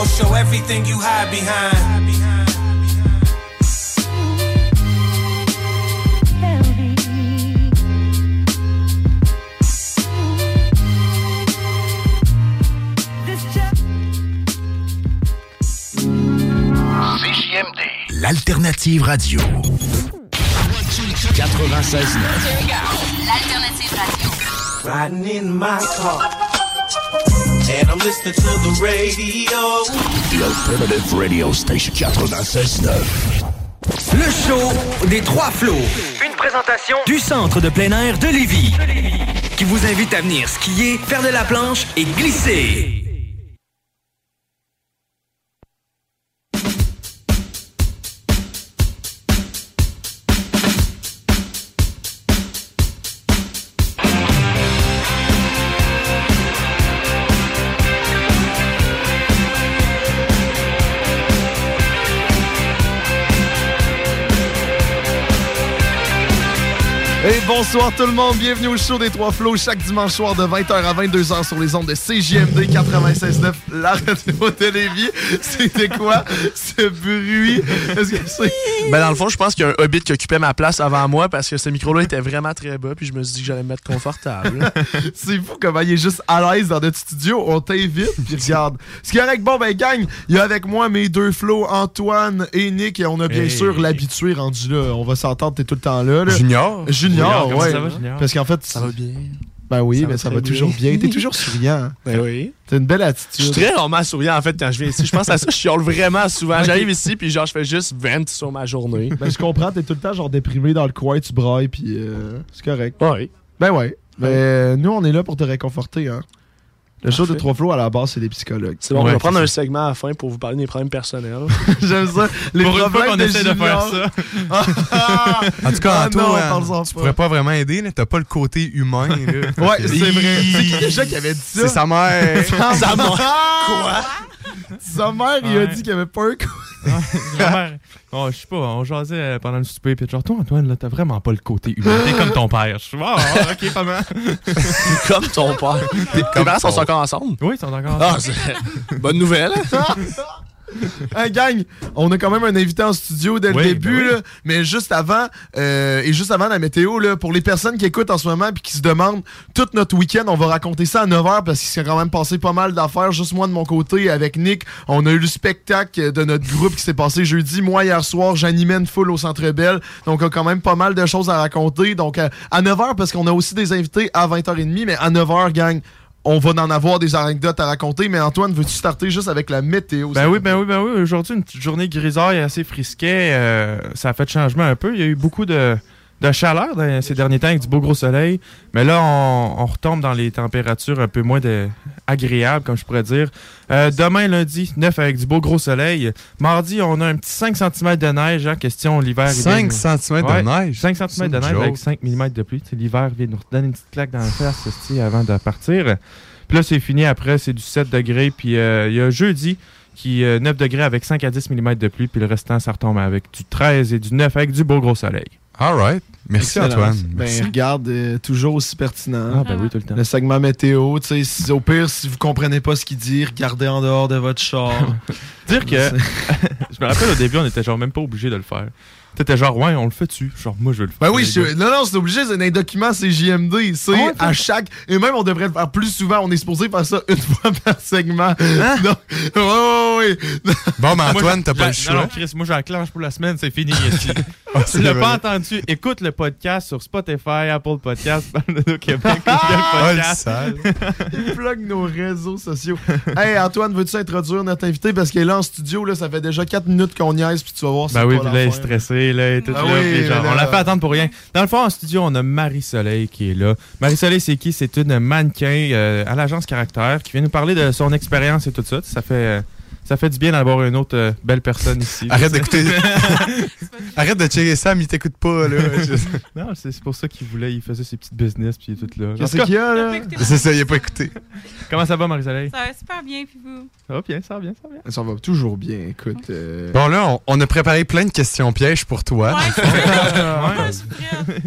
I'll show everything you hide behind. CJMD, l'alternative radio. 96.9. L'alternative radio. Riding in my car. And I'm listening to the radio. The alternative radio station 96.9. Le show des trois flots. Une présentation du centre de plein air de Lévis. Qui vous invite à venir skier, faire de la planche et glisser. Bonsoir tout le monde, bienvenue au show des Trois Flots chaque dimanche soir de 20h à 22h sur les ondes de CJMD 96.9, la radio de Lévis. C'était quoi ce bruit? Est-ce que c'est... Ben dans le fond, je pense qu'il y a un hobbit qui occupait ma place avant moi parce que ce micro-là était vraiment très bas, puis je me suis dit que j'allais me mettre confortable. c'est fou comment il est juste à l'aise dans notre studio. On t'invite, puis regarde. C'est correct, bon ben gang, il y a avec moi mes deux flots, Antoine et Nick, et on a bien Hey. sûr l'habitué rendu là. On va s'entendre, t'es tout le temps là. là. Junior. Junior, Junior, comment ouais. ça va, Junior? Parce qu'en fait, Ça va bien. Ben oui, Ça mais va ça va toujours bien. T'es toujours souriant. Ben oui. T'as une belle attitude. Je suis très rarement souriant en fait quand je viens ici. Je pense à ça, je chiale vraiment souvent. J'arrive ici puis genre je fais juste vent sur ma journée. Ben, je comprends, t'es tout le temps genre déprimé dans le coin, tu brailles, puis euh, c'est correct. Oui. Ben ouais. Ben, euh, nous, on est là pour te réconforter, hein. Le show de. Trois Flots, à la base, c'est des psychologues. C'est bon, on va prendre un segment à la fin pour vous parler des problèmes personnels. J'aime ça. Les Pour une fois problèmes qu'on essaie de faire ça. En tout cas, Ah Anto, non, hein, parle-en tu pas. pourrais pas vraiment aider. T'as pas le côté humain. là. Ouais, c'est vrai. C'est qui déjà qui avait dit ça? C'est sa mère. Sa mère. Quoi? Sa mère, il a dit qu'il avait pas un coup. Ma mère, oh, je sais pas, on jasait pendant le souper, puis genre, toi, Antoine, là, t'as vraiment pas le côté humain. T'es comme ton père. Je suis, ah, ok, pas mal. Comme ton père. Tes parents sont encore ensemble? Oui, ils sont encore Ah, ensemble. bonne nouvelle. Hey, gang, on a quand même un invité en studio dès le Oui, début, ben oui. là, mais juste avant, euh, et juste avant la météo, là, pour les personnes qui écoutent en ce moment puis qui se demandent, tout notre week-end, on va raconter ça à 9h parce qu'il s'est quand même passé pas mal d'affaires. Juste moi de mon côté, avec Nick, on a eu le spectacle de notre groupe qui s'est passé jeudi. Moi, hier soir, j'animais une foule au Centre Bell, donc on a quand même pas mal de choses à raconter. Donc euh, à 9h, parce qu'on a aussi des invités à 20h30, mais à 9h, gang, on va en avoir des anecdotes à raconter. Mais Antoine, veux-tu starter juste avec la météo? Ben oui, ben oui, ben oui. Aujourd'hui, une petite journée grisaille assez frisquet. euh, ça a fait changement un peu. Il y a eu beaucoup de, de chaleur dans ces derniers temps avec du beau gros soleil. Mais là, on, on retombe dans les températures un peu moins de, agréables, comme je pourrais dire. Euh, demain, lundi, 9 avec du beau gros soleil. Mardi, on a un petit 5 cm de neige. Hein, question, l'hiver. il 5 vient- cm Ouais, de neige. 5 C'est cm de neige joke. avec 5 mm de pluie. L'hiver vient nous donner une petite claque dans la face avant de partir. Puis là, c'est fini. Après, c'est du 7 degrés. Puis euh, il y a jeudi qui euh, 9 degrés avec 5 à 10 mm de pluie. Puis le restant, ça retombe avec du 13 et du 9 avec du beau gros soleil. All right. Merci, Excellent. Antoine. Ben, Merci. regarde, euh, toujours aussi pertinent. Ah, ben oui, tout le temps. Le segment météo, tu sais, si- au pire, si vous comprenez pas ce qu'il dit, regardez en dehors de votre char. Dire que. je me rappelle au début, on était genre même pas obligé de le faire. T'étais genre, ouais, on le fait-tu? Genre, moi, je veux le faire. Ben oui, je- non, non, c'est obligé, c'est dans les documents, c'est JMD. C'est Ah ouais, à chaque. Et même, on devrait le faire plus souvent. On est supposé faire ça une fois par segment. Hein? Donc, ouais, ouais, ouais. Bon, mais Antoine, t'as pas le choix. Non, non, Chris, moi, j'enclenche pour la semaine, c'est fini ici. Ah, tu l'as pas entendu? Écoute le podcast sur Spotify, Apple Podcast, Balado Québec, Google Ah, le Podcast. Il plug nos réseaux sociaux. hey, Antoine, veux-tu introduire notre invité? Parce qu'il est là en studio, là, ça fait déjà 4 minutes qu'on niaise, puis tu vas voir Ben oui, puis là, il est l'affaire. Stressé, là, et tout Ah là, oui, puis genre, là. on l'a fait attendre pour rien. Dans le fond, en studio, on a Marie-Soleil qui est là. Marie-Soleil, c'est qui? C'est une mannequin euh, à l'agence Caractère qui vient nous parler de son expérience et tout ça. Ça fait, euh, ça fait du bien d'avoir une autre euh, belle personne ici. Arrête d'écouter. Arrête de checker Sam, il t'écoute pas, là. Non, c'est pour ça qu'il voulait, il faisait ses petites business, puis tout là. Qu'est-ce qu'il y a, là? C'est ça, il a pas écouté. Comment ça va, Marie-Soleil? Ça va super bien, puis vous? Ça va bien, ça va bien, ça va bien. Ça va toujours bien, écoute. euh, Bon, là, on, on a préparé plein de questions pièges pour toi. Ouais, Ouais. je suis prête.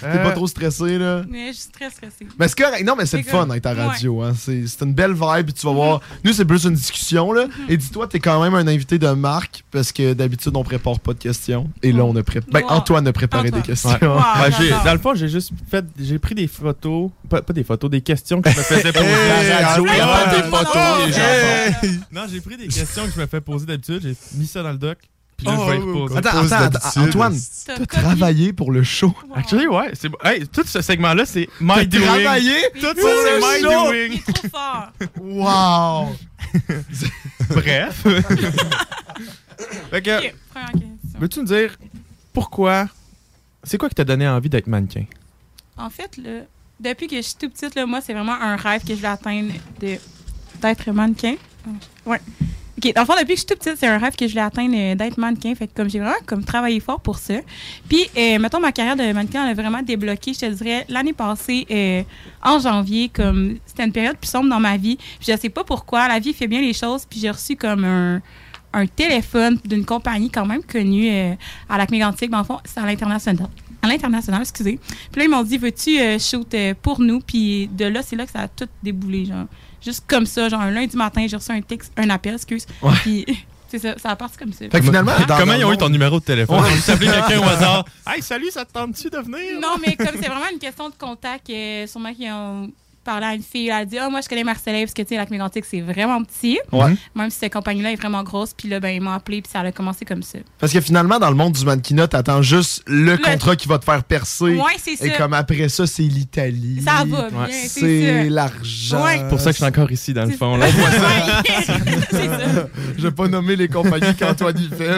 T'es Euh, pas trop stressé, là? Mais je suis très stressée. Mais c'est correct. Non, mais c'est le fun être à radio. Hein. C'est c'est une belle vibe. tu vas voir. Nous, c'est plus une discussion. là. Et dis-toi, t'es quand même un invité de marque parce que d'habitude, on prépare pas de questions. Et là, on a préparé. Ben, Wow. Antoine a préparé Antoine. des questions. Ouais. Wow, Ben, dans le fond, j'ai juste fait. J'ai pris des photos. Pas, pas des photos, des questions que je me faisais poser Hey, la radio. Pas des de photos, les gens. Non, j'ai pris des questions que je me fais poser d'habitude. J'ai mis ça dans le doc. Puis là, Oh, je vais y oh, oh. Attends, attends. Antoine, T'as travaillé pour le show. Wow. Actually, ouais. c'est bon. Hey, tout ce segment-là, c'est my T'as doing. travaillé Tout ça, pour c'est le my show, doing. Il est trop fort. Wow! Bref. fait que, Ok, première question. veux-tu nous dire pourquoi. C'est quoi qui t'a donné envie d'être mannequin? En fait, là, depuis que je suis tout petite, là, moi, c'est vraiment un rêve que je vais atteindre de- d'être mannequin. Ouais. OK, dans depuis que je suis toute petite, c'est un rêve que je voulais atteindre euh, d'être mannequin. Fait que comme j'ai vraiment comme travaillé fort pour ça. Puis, euh, mettons, ma carrière de mannequin, elle a vraiment débloqué, je te dirais, l'année passée, euh, en janvier, comme c'était une période plus sombre dans ma vie. Puis je sais pas pourquoi, la vie fait bien les choses. Puis j'ai reçu comme un, téléphone d'une compagnie quand même connue à lac mégantic Dans le fond, c'est à l'international. À l'international, excusez. Puis là, ils m'ont dit, veux-tu shoot pour nous? Puis de là, c'est là que ça a tout déboulé, genre. Juste comme ça, genre un lundi matin, j'ai reçu un texte, un appel, excuse. Ouais. Puis c'est ça, ça a parti comme ça. Fait que finalement, Comment ils ont eu ton numéro de téléphone? Ouais. S'appelait quelqu'un au hasard. Hey, salut, ça te tente-tu de venir? Non, mais comme c'est vraiment une question de contact, euh, sûrement qu'ils ont parlé à une fille, elle a dit, ah, moi, je connais Marcelin, parce que, tu sais, lac mégantic c'est vraiment petit. Ouais. Même si cette compagnie-là est vraiment grosse, puis là, ben, ils m'ont appelé, puis ça a commencé comme ça. Parce que finalement, dans le monde du mannequinat, t'attends juste le, Le- contrat qui va te faire percer. Ouais, c'est ça. Et comme après ça, c'est l'Italie. Ça va bien, Ouais. c'est l'argent. Ouais. C'est pour ça que je suis encore ici, dans le fond. Là. Ouais, c'est ça. Je vais pas nommer les compagnies qu'Antoine y fait.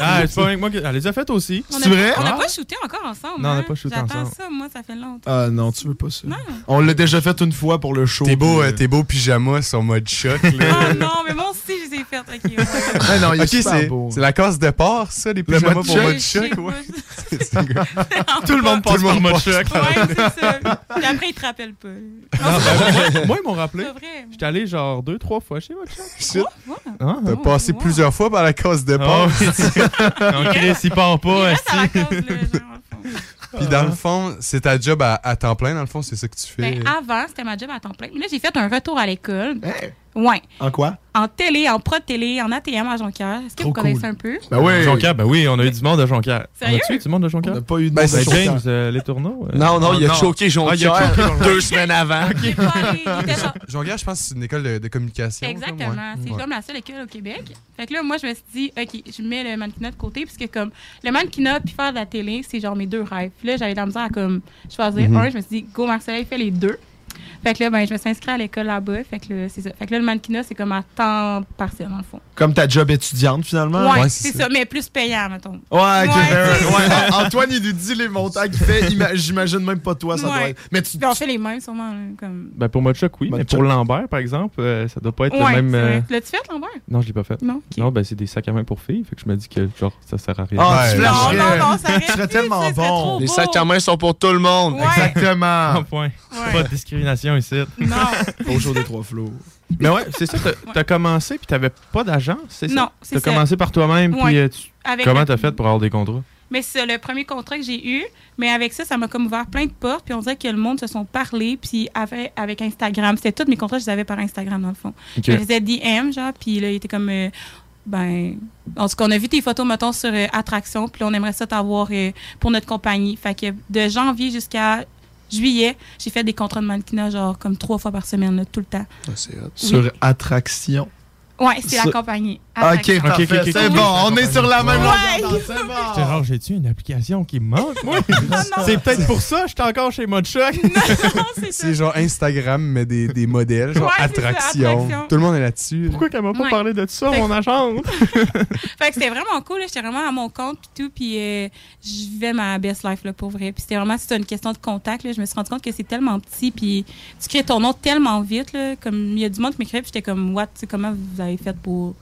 Ah, c'est pas avec moi Elle les a faites aussi. On C'est vrai? On n'a Ah. pas shooté encore ensemble. Non, on n'a hein? pas shooté J'attends ensemble. ça, moi, ça fait longtemps. Ah non, tu veux pas ça. Non. On l'a déjà fait une fois pour le show. Tes beaux, puis, euh, tes beaux pyjamas sont mode choc, là. Oh non, mais moi aussi, je les ai faites. OK, ouais. Ah non, il c'est beau. c'est la case de départ, ça, les pyjamas mode pour mode choc, ouais. Tout le monde passe par mode choc. Ouais, c'est ça. Puis après, ils te rappellent pas. Non, Non, c'est ben, moi, ils m'ont rappelé. vrai. J'étais allé genre deux, trois fois chez votre choc. Ah, T'as Oh, passé wow. plusieurs fois par la case de départ. Oh, oui. Non, Chris, il part Il pas. reste à la esti. cause, là, genre, au fond. Puis dans le fond, c'est ta job à, à temps plein, dans le fond, c'est ça que tu fais? Ben, avant, c'était ma job à temps plein. Mais là, j'ai fait un retour à l'école. Hey, Ouais. En quoi? En télé, en prod télé, en ATM à Jonquière. Est-ce que Trop vous connaissez cool. un peu? Ben oui. Jonquière, ben oui, on a eu du monde de Jonquière. Sérieux? On a-tu eu du monde de On Jonquière? n'a pas eu de Ben, monde Ben, Jonquière. James, euh, les tourneaux. euh. Non, non, il a non. choqué Ah, il a Jonquière deux semaines avant. Genre- Jonquière, je pense que c'est une école de, de communication. Exactement. C'est Ouais. comme la seule école au Québec. Fait que là, moi, je me suis dit, OK, je mets le mannequinat de côté, puisque comme le mannequinat puis faire de la télé, c'est genre mes deux rêves. Puis là, j'avais de la misère à comme choisir Mhm. un. Je me suis dit, go, Marcel, fait les deux. Fait que là, ben, je me suis inscrite à l'école là-bas. Fait que là, c'est ça. Fait que là, le mannequinat, c'est comme à temps partiel, dans le fond. Comme ta job étudiante, finalement? Ouais, ouais, c'est ça. mais plus payant, mettons. Ouais, Ouais, ben, Antoine, il nous dit les montants qu'il fait. Ima- J'imagine même pas toi, ça Ouais. doit être. Mais tu. On fait les mêmes, sûrement. là, comme... Ben pour mode choc, oui. Mode mais pour. Lambert, par exemple, euh, ça doit pas être Ouais, le même. euh, L'as-tu fait, Lambert? Non, je l'ai pas fait. Non. ben c'est des sacs à main pour filles. Fait que je me dis que genre ça sert à rien. Ah, tu Ouais. Non, non, non, ça aurait Tu serais pu, tellement serait bon. Les sacs à main sont pour tout le monde. Exactement. Un point. Pas de discrimination ici. Non. Au show des trois flots. Mais ouais, c'est ça. T'as t'as commencé puis t'avais pas d'agence, c'est ça? Non, c'est T'as ça. commencé par toi-même Ouais. puis euh, tu- comment t'as fait pour avoir des contrats? Mais c'est le premier contrat que j'ai eu. Mais avec ça, ça m'a comme ouvert plein de portes. Puis on dirait que le monde se sont parlé. Puis avec, avec Instagram. C'était tous mes contrats, je les avais par Instagram, dans le fond. Je faisais DM, genre. Puis là, il était comme. euh, ben, en tout cas, on a vu tes photos, mettons, sur euh, Attraction, puis là, on aimerait ça t'avoir euh, pour notre compagnie. Fait que de janvier jusqu'à juillet, j'ai fait des contrats de mannequinat, genre, comme trois fois par semaine, là, tout le temps. Sur Attraction. Ouais, c'est la compagnie. Ok, Attraction. parfait. ok, ok, c'est ok. bon, on est sur la même Ouais. longueur c'est bon. J'étais genre, j'ai-tu une application qui me manque, moi? c'est peut-être pour ça que j'étais encore chez Mod Choc. C'est genre Instagram, mais des, des modèles, genre attraction. Tout le monde est là-dessus. Pourquoi qu'elle m'a pas parlé de ça, mon agente? Fait que c'était vraiment cool. J'étais vraiment à mon compte, puis tout, puis euh, je vivais ma best life, là, pour vrai. Puis c'était vraiment, c'était une question de contact, là. Je me suis rendu compte que c'est tellement petit, puis tu crées ton nom tellement vite, là. Comme, il y a du monde qui m'écrivait, puis j'étais comme, what, tu sais, comment vous avez fait pour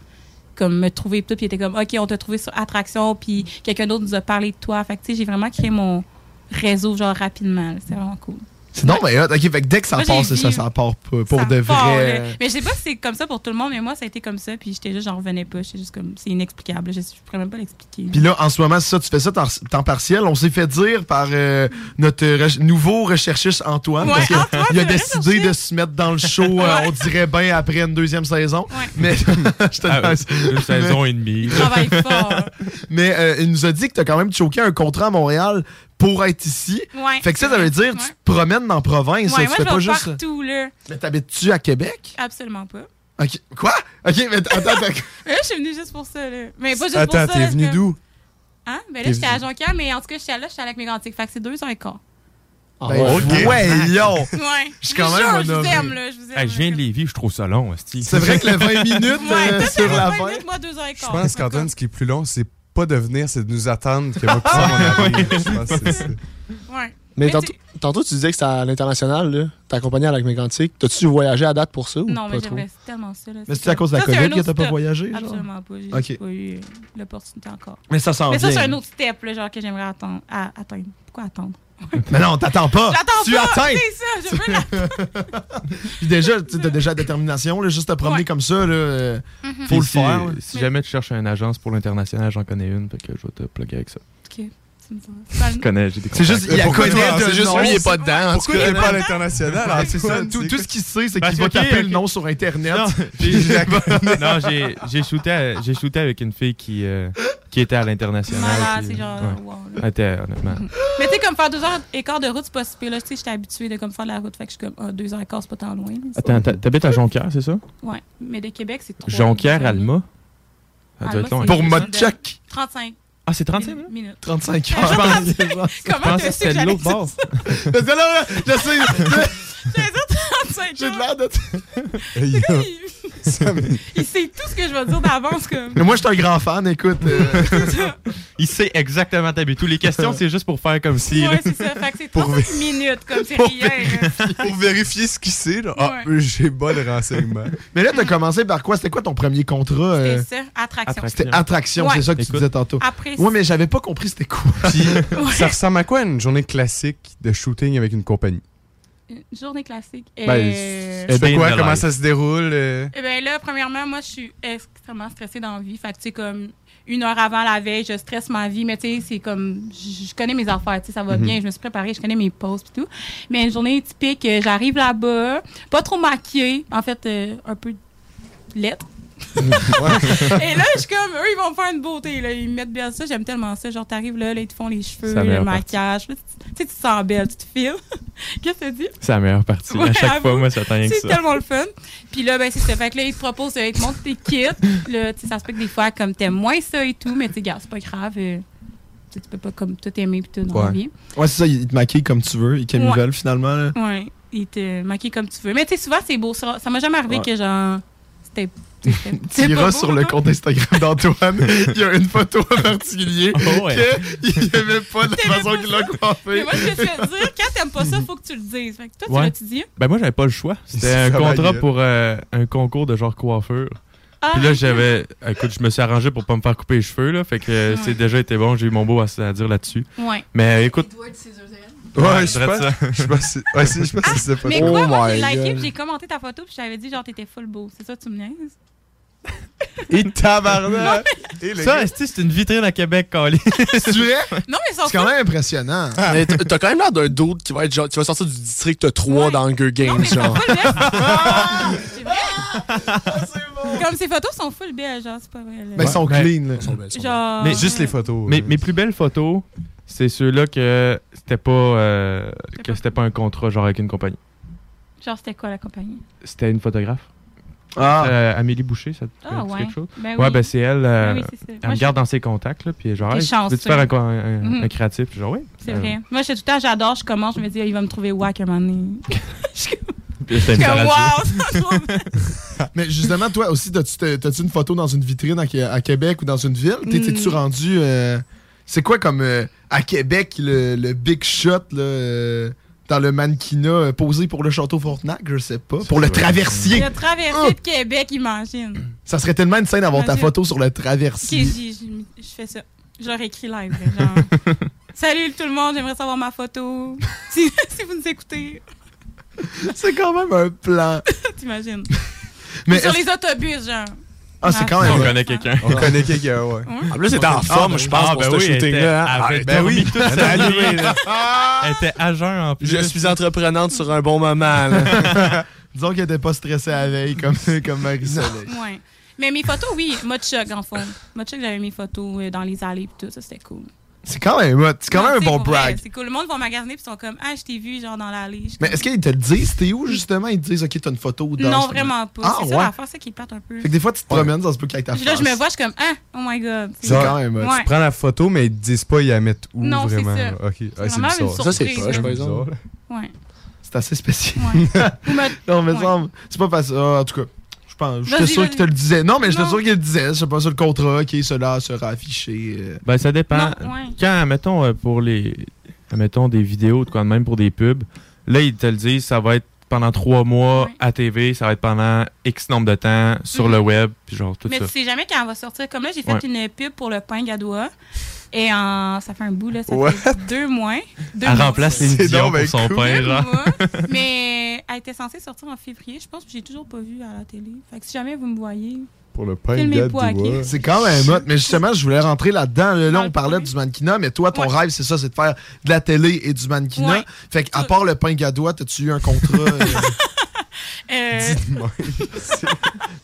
comme me trouver tout puis était comme OK on t'a trouvé sur attraction puis quelqu'un d'autre nous a parlé de toi. Fait j'ai vraiment créé mon réseau genre rapidement c'est vraiment cool non, mais hot. ok, fait que dès que ça Moi, part, c'est ça, ça part pour Ça de part, vrai. là. Mais je sais pas si c'est comme ça pour tout le monde, mais moi, ça a été comme ça. Puis j'étais juste, j'en revenais pas. J'étais juste comme, c'est inexplicable. Je, je pourrais même pas l'expliquer. Puis là, en ce moment, ça, tu fais ça temps, temps partiel. On s'est fait dire par euh, notre re- nouveau recherchiste Antoine. Ouais, parce que Antoine, il a décidé de se mettre dans le show, euh, on dirait bien après une deuxième saison. Ouais. Mais je te Ah, laisse. une saison et demie. Il travaille fort. Mais euh, il nous a dit que tu as quand même choqué un contrat à Montréal pour être ici. Ouais, fait que ça, ça veut dire que tu te promènes dans la province. Ouais, là, tu moi, fais je pas juste. partout, là. Mais t'habites-tu à Québec? Absolument pas. Ok. Quoi? Ok, mais attends, attends. Je suis venue juste pour ça, là. Mais pas juste Attends, pour ça. t'es là, venu c'est comme- d'où? Hein? Ben T'es là, j'étais à Jonquière, mais en tout cas, j'étais là, j'étais avec mes grands Fait que c'est deux ans et quart. Ben, voyons! Ouais. Je suis quand même je vous aime, là. Je vous aime. Hey, je viens de Lévis, je trouve ça long. C'est vrai que le 20 minutes Ouais, euh, sur la 20 fin. minutes, moi, deux ans et Je quart. pense qu'Antoine, ce qui est plus long, c'est pas de venir, c'est de nous attendre que moi. Je pense que c'est. Ouais. Mais Mais tantôt, tantôt, tu disais que c'était à l'international, là. T'as accompagné à Lac Mégantic. T'as-tu voyagé à date pour ça ou Non, pas mais trop? j'aimerais tellement ça. Là, Mais c'est à cause de la Ça, c'est COVID un que autre t'as pas step. voyagé, genre? Absolument pas. J'ai Ok. pas eu l'opportunité encore. Mais ça s'en Mais ça, vient. c'est un autre step, là, genre, que j'aimerais attendre, à- atteindre. Pourquoi attendre? Mais non, t'attends pas. Tu pas, atteins. C'est ça, je veux l'attendre. Puis déjà, tu as déjà la détermination, là, juste te promener Ouais. comme ça, là, Mhm. faut le si, faire. Si jamais tu cherches une agence pour l'international, j'en connais une, fait que je vais te plugger avec ça. Ok. Connais, j'ai des C'est juste, il la connaît de c'est juste lui, il est pas dedans. Pourquoi cas. t'es pas à l'international? Ah, c'est ça. Antoine? Tout, ce qu'il sait, c'est Parce qu'il va taper le nom sur Internet. Non, j'ai- shooté, à- j'ai shooté avec une fille qui, euh, qui était à l'international. Puis, c'est genre, ouais. wow, là. Elle était, honnêtement. Mais tu sais, comme faire deux heures et quart de route, c'est pas si pire, là. Tu sais, j'étais habituée de comme faire la route. Fait que je suis comme, ah, deux heures et quart, c'est pas tant loin. Attends, t'habites à Jonquière, c'est ça? Ouais. Mais de Québec, c'est trop. Jonquière, Alma? Ça doit Alma, être long. c'est- Pour Modchak, 35 Ah, c'est 35 minutes? minutes. 35 Je heures. pense- Comment tu que sais que de j'allais l'autre bord. Parce que là, là, je sais, J'allais dire 35 j'ai de heures. l'air de. Il sait tout ce que je vais dire d'avance, comme. Mais moi, je suis un grand fan, écoute. euh, Il sait exactement t'habiter. Toutes les questions, c'est juste pour faire comme si. Ouais, c'est ça. Fait que c'est Pour 35 minutes, comme c'est Pour rien. là. Pour vérifier ce qu'il sait, là. Ah, Ouais. j'ai pas le renseignement. Mais là, t'as commencé par quoi? C'était quoi ton premier contrat? euh? C'est ça, attraction. C'était Attraction, Ouais. c'est ça que tu Écoute. disais tantôt. Après, Ouais, mais j'avais pas compris c'était quoi. Puis, ça ressemble à quoi une journée classique de shooting avec une compagnie? Une journée classique. Ben, Euh, Day quoi? Comment life. ça se déroule? euh? Eh bien là, premièrement, moi, je suis extrêmement stressée dans la vie. Fait que, tu sais, comme une heure avant la veille, je stresse ma vie. Mais, tu sais, c'est comme, je je connais mes affaires, tu sais, ça va bien. Je me suis préparée, je connais mes pauses et tout. Mais une journée typique, euh, j'arrive là-bas, pas trop maquillée. En fait, euh, un peu lettre. Et là, je suis comme, eux, ils vont me faire une beauté. Là. Ils me mettent bien ça. J'aime tellement ça. Genre, t'arrives là, là, ils te font les cheveux, la le maquillage. Là, tu tu sais, tu te sens belle, tu te files. Qu'est-ce que tu dis? C'est la meilleure partie. Ouais, à chaque fois, moi, ça attend rien que C'est tellement le fun. Puis là, ben, c'est ça. Fait que là, ils te proposent, ils te montrent tes kits. Là, tu sais, ça se peut que des fois, comme t'aimes moins ça et tout, mais tu sais, gars, c'est pas grave. euh, tu peux pas comme tout aimer puis tout dans la Ouais. vie. Ouais, c'est ça, ils te maquillent comme tu veux, ils ils Ouais. veulent finalement. là. Ouais. Ils te maquillent comme tu veux. Mais tu sais, souvent, c'est beau. Ça ça m'a jamais arrivé Ouais. que genre. C'était. Tu iras beau, sur le compte Instagram d'Antoine, il y a une photo en particulier Oh, ouais. qu'il aimait pas de la façon qu'il l'a coiffé. Mais moi, je me suis fait dire, quand t'aimes pas ça, faut que tu le dises. Fait que toi, tu l'as-tu dit? Ben moi, j'avais pas le choix. C'était un contrat gueule. pour euh, un concours de genre coiffeur. Ah, Puis là, j'avais. Écoute, je me suis arrangé pour pas me faire couper les cheveux, là. Fait que euh, Ouais. c'est déjà été bon. J'ai eu mon beau à, à dire là-dessus. Ouais. Mais euh, écoute. Ouais, Ouais, je sais pas. ça. Je sais pas si ouais, si- je sais pas si c'est pas Mais ça. quoi, Oh moi, j'ai liké God. puis j'ai commenté ta photo puis je t'avais dit, genre, t'étais full beau. C'est ça, tu me niaises? Et tabarnak! Et Ça, c'est une vitrine à Québec, Calais. C'est vrai? Non, mais C'est quand même impressionnant. Mais t- t'as quand même l'air d'un doute qui va être genre, qui va sortir du district 3 Ouais. dans Hunger Non, Games, mais genre. belles. C'est vrai. Comme Comme ces photos sont full belles, genre, c'est pas vrai. Ben, ils sont clean. là. Ils sont belles. Mais Juste les photos. Mes, mes plus belles photos, c'est ceux-là que c'était pas euh, que c'était pas un contrat genre avec une compagnie. Genre, c'était quoi la compagnie? C'était une photographe. Ah, Euh, Amélie Boucher, ça te Ah, dit ouais. quelque chose? Ben Ouais, oui. ben c'est elle. euh, Ben oui, elle Moi, me je- garde dans ses contacts, là, puis genre, hey, veux-tu faire un, un- un- Mhm. un créatif? Puis genre, oui. C'est Euh, vrai. Moi, je suis tout le temps, j'adore, je commence, je me dis, ah, il va me trouver wack à un moment donné. puis c'était une Comme, wow, je mais justement, toi aussi, t'as-tu une photo dans une vitrine à, à Québec ou dans une ville? T'es- T'es-tu Mm. rendu. euh, c'est quoi comme euh, à Québec le, le big shot là, euh, dans le mannequinat euh, posé pour le château Frontenac? Je sais pas. Pour le traversier. Le traversé de Québec, imagine. Ça serait tellement une scène d'avoir ta photo sur le traversier. je fais ça. Je leur écris live. Genre, salut tout le monde, j'aimerais savoir ma photo. Si, si vous nous écoutez, C'est quand même un plan. t'imagines. Mais Sur les autobus, genre. Ah, c'est quand même. On connaît quelqu'un. On connaît quelqu'un, ouais. En plus, c'était en forme, je pense, Ah, pour ben ce oui, elle était- shooting-là. elle avait ben oui, elle. Elle était à jeun en plus. Je suis entreprenante sur un bon moment. là. Disons qu'elle était pas stressée à la veille comme, comme Marie-Soleil. Ouais. Mais mes photos, oui, mode choc, en fond. Mode choc, j'avais mes photos euh, dans les allées et tout, ça, c'était cool. C'est quand même hot. C'est quand Non, même un bon brag. C'est cool. Le monde va magasiner puis ils sont comme, ah, je t'ai vu, genre, dans l'allée. Je suis Mais comme, est-ce qu'ils te le disent? T'es où, justement? Ils te disent, OK, t'as une photo dans Non, ce- vraiment pas. Ah, c'est ça l'affaire, c'est qui plate un peu. Fait que des fois, tu te promènes, ça se peut qu'avec ta Puis là, je me vois, je suis comme, ah, oh my god. C'est quand même. Tu prends la photo, mais ils te disent pas, ils la mettent où Non, c'est vraiment. ça. Ok, Ah, c'est bizarre. Ça, c'est poche, par exemple. Ouais. C'est assez spécial. Ouais. Non, mais c'est pas facile. Ah, en tout cas, je pense. J'étais sûr qu'il te le disait. Non, mais j'étais sûr qu'il le disait. Je sais pas sur le contrat. OK, cela sera affiché. euh. Ben, ça dépend. Non, ouais. Quand, mettons, euh, pour les. Mettons des vidéos, de quoi de même pour des pubs, là, ils te le disent, ça va être pendant trois mois Ouais. à TV, ça va être pendant X nombre de temps sur Mhm. le web, puis genre tout Mais ça. tu sais jamais quand elle va sortir. Comme là, j'ai fait Ouais. une pub pour le pain Gadois. Et en... ça fait un bout, là. Ça What? fait deux mois. Deux Elle mois. remplace les C'est Dion pour son cool. pain, mois. Mais elle était censée sortir en février, je pense, puis j'ai toujours pas vu à la télé. Fait que si jamais vous me voyez. Pour le pain de. C'est quand même hot. Mais justement, je voulais rentrer là-dedans. Là, on parlait du mannequinat, mais toi, ton Ouais. rêve, c'est ça, c'est de faire de la télé et du mannequinat. Ouais. Fait qu'à part le pain gadois, t'as-tu eu un contrat? euh? Euh,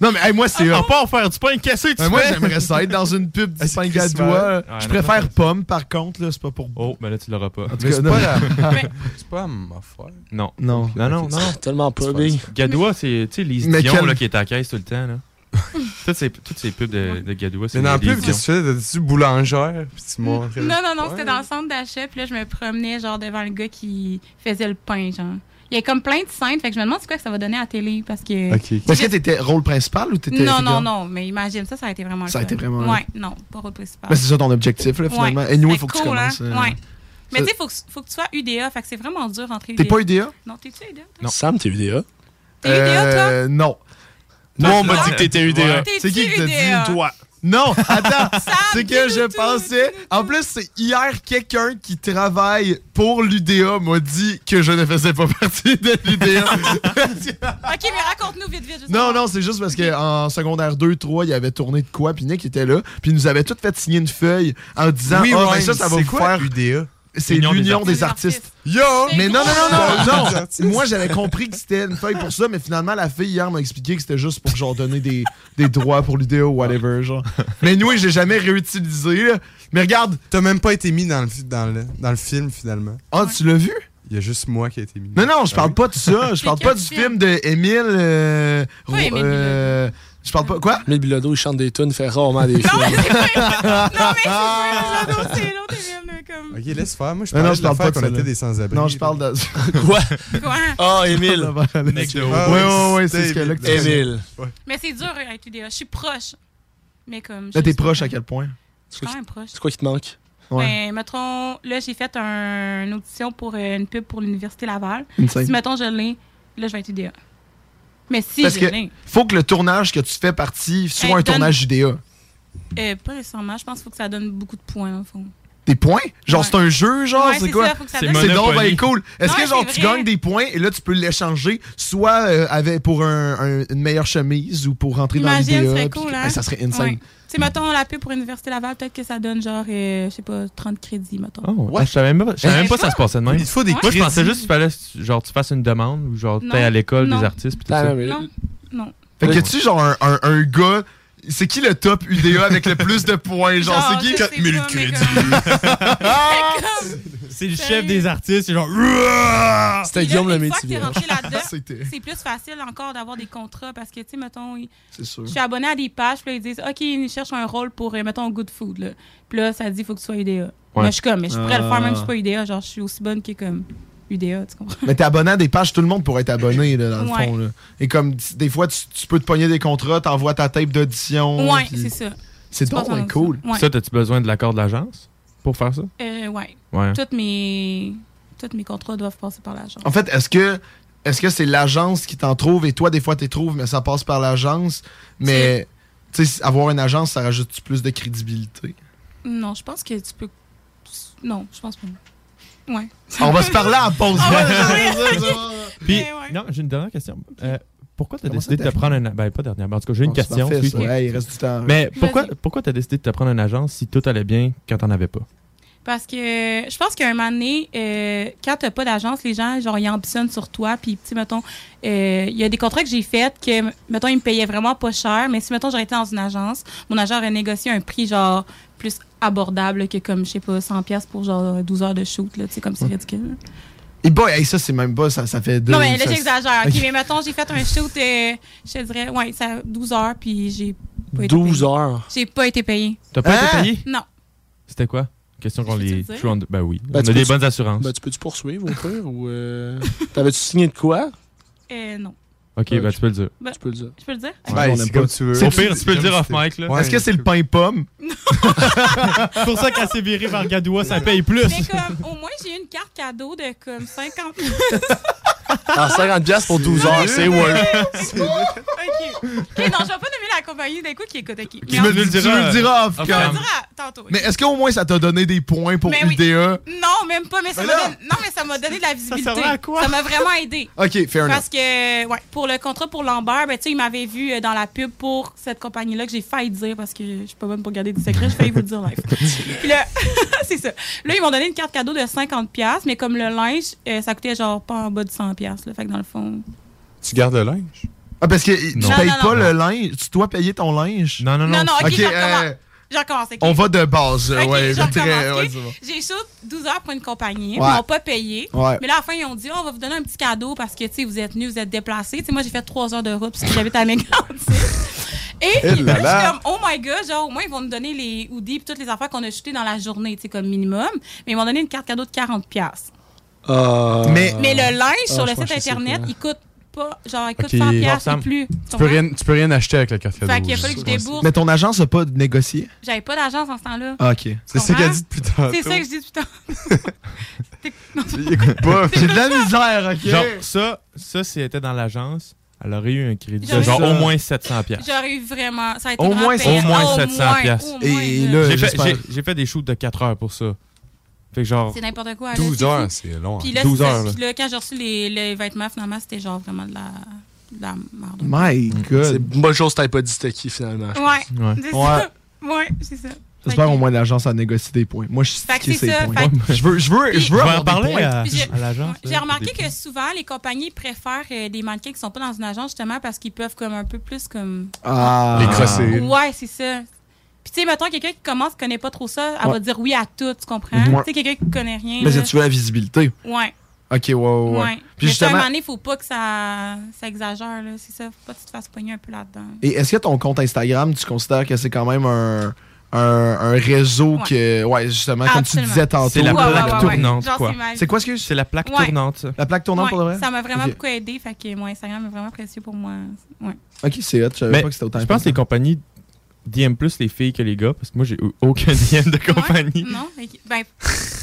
non, mais hey, moi, c'est pas en faire du pain cassé, tu Ben, moi, j'aimerais ça être dans une pub du pain gadois. Ouais, je préfère non. pomme, par contre. là, C'est pas pour. Oh, ben là, tu l'auras pas. En tout Mais cas, c'est non. pas. Mais- pas ma affaire. Non. Non. Non, non, non. Tellement pas. Gadois, c'est, tu sais, Lise Mais Dion, quel- là, qui est à la caisse tout le temps, là. toutes, ces, toutes ces pubs de, de Gadois, c'est Mais dans la pub, qu'est-ce que tu fais? T'as-tu boulangère? Puis tu montrais. Non, non, non, Ouais. c'était dans le centre d'achat, puis là, je me promenais, genre, devant le gars qui faisait le pain, genre. Il y a comme plein de scènes, fait que je me demande c'est quoi que ça va donner à la télé, parce que... Ok. Est-ce que t'étais rôle principal ou t'étais. Non, non, figurant? non, mais imagine, ça, ça a été vraiment le Ça a été vraiment le- Ouais, non, pas rôle principal. Ben, c'est ça ton objectif, là, finalement. Ouais. Et nous, il faut que tu cool, commences. hein? euh, Ouais. Mais tu sais, faut, que- faut que tu sois UDA, fait que c'est vraiment dur d'entrer T'es pas UDA? Non, t'es-tu UDA? toi? Sam, t'es UDA. T'es UDA, toi? Euh, non. Moi, on m'a dit que t'étais UDA. C'est qui qui t'a UDA? dit, toi? Non, attends. c'est que je tout, pensais. En plus, c'est hier quelqu'un qui travaille pour l'UDA m'a dit que je ne faisais pas partie de l'UDA. Ok, mais raconte-nous vite, vite. non, non, c'est juste parce qu'en secondaire 2, 3, il avait tourné de quoi, puis Nick était là, puis il nous avait tout fait signer une feuille en disant Oui, ben Ryan, ça, ça va vous quoi faire. UDA? C'est L'Union des des artistes. Yo! Mais non, non, non, non, non. Moi, j'avais compris que c'était une feuille pour ça, mais finalement, la fille hier m'a expliqué que c'était juste pour genre donner des, des droits pour l'UDA ou whatever, genre. Mais nous, je l'ai jamais réutilisé, là. Mais regarde, T'as même pas été mis dans le, dans le, dans le film, finalement. ah, tu l'as vu? Il y a juste moi qui ai été mis. Non, non, je parle pas de ça. Je parle pas du film? de euh, Émile euh, Je parle pas. Quoi? Emile Bilodeau, il chante des tunes, il fait rarement des Non, films. mais c'est. Non, mais c'est l'autre, comme... Ok, laisse faire. Moi, je Non, non, parle pas de qu'on ça, était des sans-abri. Non, je parle de. Quoi? Quoi? Oh, de Ah, Ouais, oui, ouais, ouais, c'est ce que là que tu Émile. Émile. Mais c'est dur à être UDA. Je suis proche. Mais comme... Là, t'es proche à quel point? Je suis quand même proche. C'est quoi qui te manque? Ouais. Ben, mettons, là, j'ai fait un- une audition pour euh, une pub pour l'Université Laval. Insane. Si, mettons, je l'ai, là, je vais être UDA. Mais si Parce que faut que le tournage que tu fais partie soit Hey, un donne- tournage UDA. euh, pas récemment, je pense qu'il faut que ça donne beaucoup de points, au fond. Des points? Genre, Ouais. c'est un jeu, genre, Ouais, c'est quoi? C'est donc ben cool. Est-ce Ouais, que genre tu gagnes des points et là tu peux l'échanger soit euh, avec pour un- un- une meilleure chemise ou pour rentrer Imagine, dans ce l'IDA. cool, que- hein? ben, ça serait insane. Ouais. Tu sais, mettons, la pub pour l'Université Laval, peut-être que ça donne genre, euh, je sais pas, 30 crédits, mettons. Oh, ah, je savais même pas, je savais même pas que ça se passait de même. Il te faut des Moi, je pensais juste qu'il fallait genre tu fasses une demande ou genre t'ailles à l'école des artistes pis tout Ah, ça. non, Non, non. Fait que tu genre un, un, un gars. C'est qui le top UDA avec le plus de points? Genre, Genre, c'est qui? je sais 4000 pas, mais crédits. C'est le chef des artistes, c'est genre. C'était Guillaume le métier. C'était- c'est plus facile encore d'avoir des contrats parce que, tu sais, mettons, ils- C'est sûr. je suis abonné à des pages, puis là, ils disent, OK, ils cherchent un rôle pour, euh, mettons, Good Food. Là. Puis là, ça dit, il faut que tu sois UDA. Mais je suis comme, mais je pourrais le faire même si je suis pas UDA. Genre, je suis aussi bonne que comme UDA, tu comprends? Mais t'es abonné à des pages, tout le monde pourrait être abonné, là, dans le fond. Là. Et comme des fois, tu, tu peux te pogner des contrats, t'envoies ta tape d'audition. Ouais, puis- c'est ça. C'est donc cool. Ouais. Ça, t'as-tu besoin de l'accord de l'agence pour faire ça? Euh, ouais. Ouais. Toutes mes... Tous mes contrats doivent passer par l'agence. En fait, est-ce que est-ce que c'est l'agence qui t'en trouve? Et toi, des fois, t'es trouves, mais ça passe par l'agence? Mais tu sais, avoir une agence, ça rajoute plus de crédibilité? Non, je pense que tu peux. Non, je pense pas. Ouais. On va se parler en pause. Ah ouais. Puis, ouais. non, j'ai une dernière question. Euh, pourquoi tu as Comment décidé de te prendre un. Ben, pas dernière, mais en tout cas, j'ai une question. parfait, ça. excuse-moi. Hey, il reste du temps. Mais pourquoi, pourquoi tu as décidé de te prendre une agence si tout allait bien quand t'en avais pas? Parce que je pense qu'à un moment donné, euh, quand t'as pas d'agence, les gens, genre, ils ambitionnent sur toi. Puis, tu sais, mettons, euh, il y a des contrats que j'ai faits que, mettons, ils me payaient vraiment pas cher. Mais si, mettons, j'aurais été dans une agence, mon agent aurait négocié un prix, genre, plus abordable que, comme, je sais pas, 100$ piastres pour, genre, 12 heures de shoot, là. Tu sais, comme c'est ridicule. Et boy, hey, ça, c'est même pas, ça, ça fait deux. Non, mais là, ça- j'exagère. OK, mais mettons, j'ai fait un shoot, euh, je te dirais, ouais, ça, 12 heures, puis j'ai pas été 12 payé. heures? J'ai pas été payé. T'as pas Hein? été payé? Non. C'était quoi? Question qu'on les. on- Ben oui. Ben, On a des bonnes assurances. Ben, tu peux-tu poursuivre au pire ou. euh, T'avais-tu signé de quoi? Euh, non. Ok, ben je- tu peux le dire. Ben, Tu peux le dire. Je peux le dire? Ben, Ouais, c'est aime comme tu veux. C'est- Au pire, tu peux le dire off mic, là. Ouais. Est-ce que c'est le pain pomme? C'est pour ça qu'elle s'est virée vers Gadoua, ça paye plus. Mais comme, au moins, j'ai eu une carte cadeau de comme 50 Alors, 50$ piastres pour 12 heures, c'est worth. OK. OK, non, je vais pas nommer la compagnie d'un coup qui écoute. OK. Tu Mais me, le- tu me le diras off cam. tantôt. Mais est-ce qu'au moins ça t'a donné des points pour Mais oui. UDA? Non, même pas, mais ça Mais m'a là- donné... Non, mais ça m'a donné de la visibilité. servait à quoi? Ça m'a vraiment aidé. Ok, fair enough. Parce que, ouais, pour le contrat pour Lambert, ben, tu sais, il m'avait vu euh, dans la pub pour cette compagnie-là que j'ai failli dire parce que je suis pas bonne pour garder des secrets, j'ai failli vous le dire live. Puis là, c'est ça. Là, ils m'ont donné une carte cadeau de 50$, mais comme le linge, euh, ça coûtait genre pas en bas de 100$. Là, fait que dans le fond. Tu gardes le linge? Ah, parce que tu Non. payes Non, non, pas non. le linge, tu dois payer ton linge? Non, non, non. Ok, euh, ok? on va de base. Ouais, ouais, bon. J'ai shoot 12 heures pour une compagnie. Ouais. Ils m'ont pas payé. Ouais. Mais là, à la fin, ils ont dit, Oh, on va vous donner un petit cadeau parce que, tu sais, vous êtes venus, vous êtes déplacés. Tu sais, moi, j'ai fait 3 heures de route parce que j'habite à Mégantic. Et Eh là là, je là. suis comme, oh my god, genre, au moins, ils vont nous donner les hoodies et toutes les affaires qu'on a shootées dans la journée, tu sais, comme minimum. Mais ils m'ont donné une carte cadeau de 40$. Euh, Mais- Mais le linge Ah, sur le site internet, il coûte pas, genre, il coûte Ok. 100$ Genre, piastres et Sam, plus. Tu peux, rien, tu peux rien acheter avec la carte cadeau. Fait qu'il a fallu que je débourse. Mais ton agence a pas négocié? J'avais pas d'agence en ce temps-là. Ah, ok. C'est ça qu'elle dit depuis tantôt. C'est ça que je dis non, Il écoute pas. J'ai de la misère, ok? Genre, ça, ça, si elle était dans l'agence, elle aurait eu un crédit de J'aurais- genre Ça. au moins 700$. piastres. J'aurais eu vraiment. Ça a été Au moins- au moins Au 700 moins, piastres. au Et là, j'ai fait des shoots de 4 heures pour ça. Fait que genre. C'est n'importe quoi. là, 12 c'est heures, c'est long. Puis hein. là, 12 c'est ça. heures, là. Puis là, quand j'ai reçu les, les vêtements, finalement, c'était genre vraiment de la, de la merde. My C'est God. une bonne chose que t'aies pas dit c'était qui finalement. Ouais, Ouais. c'est Ouais. ça. Ouais, c'est ça. J'espère au que- moins l'agence a négocié des points. Moi, je suis stické c'est ces ça, points. fait Je veux, je veux, Puis- je veux en parler des points. à, l'agence. J'ai remarqué que souvent, les compagnies préfèrent euh, des mannequins qui sont pas dans une agence, justement, parce qu'ils peuvent comme un peu plus comme. Ah. Les crosser. Ouais, c'est ça. Puis, tu sais, mettons, quelqu'un qui commence, qui connaît pas trop ça, elle Ouais. va dire oui à tout, tu comprends? Ouais. Tu sais, quelqu'un qui connaît rien. Mais là, tu veux la visibilité? Ouais, Ok, ouais, ouais, ouais. ouais. Puis Mais ça, à un justement, moment donné, faut pas que ça, ça exagère, là. C'est ça. Faut pas que tu te fasses pogner un peu là-dedans. et est-ce que ton compte Instagram, tu considères que c'est quand même un, un, un réseau Ouais. que, ouais, justement, comme tu disais tantôt? C'est la plaque ouais, ouais. tournante, quoi. c'est quoi, excuse? C'est la plaque Ouais. tournante, ça. La plaque tournante Ouais, pour de vrai? Ça m'a vraiment beaucoup aidé. Fait que mon Instagram est vraiment précieux pour moi. Ouais. Ok, c'est hot. Je savais Mais pas que c'était autant Je pense que les compagnies DM plus les filles que les gars, parce que moi, j'ai eu aucun DM de compagnie. Non? que- Ben,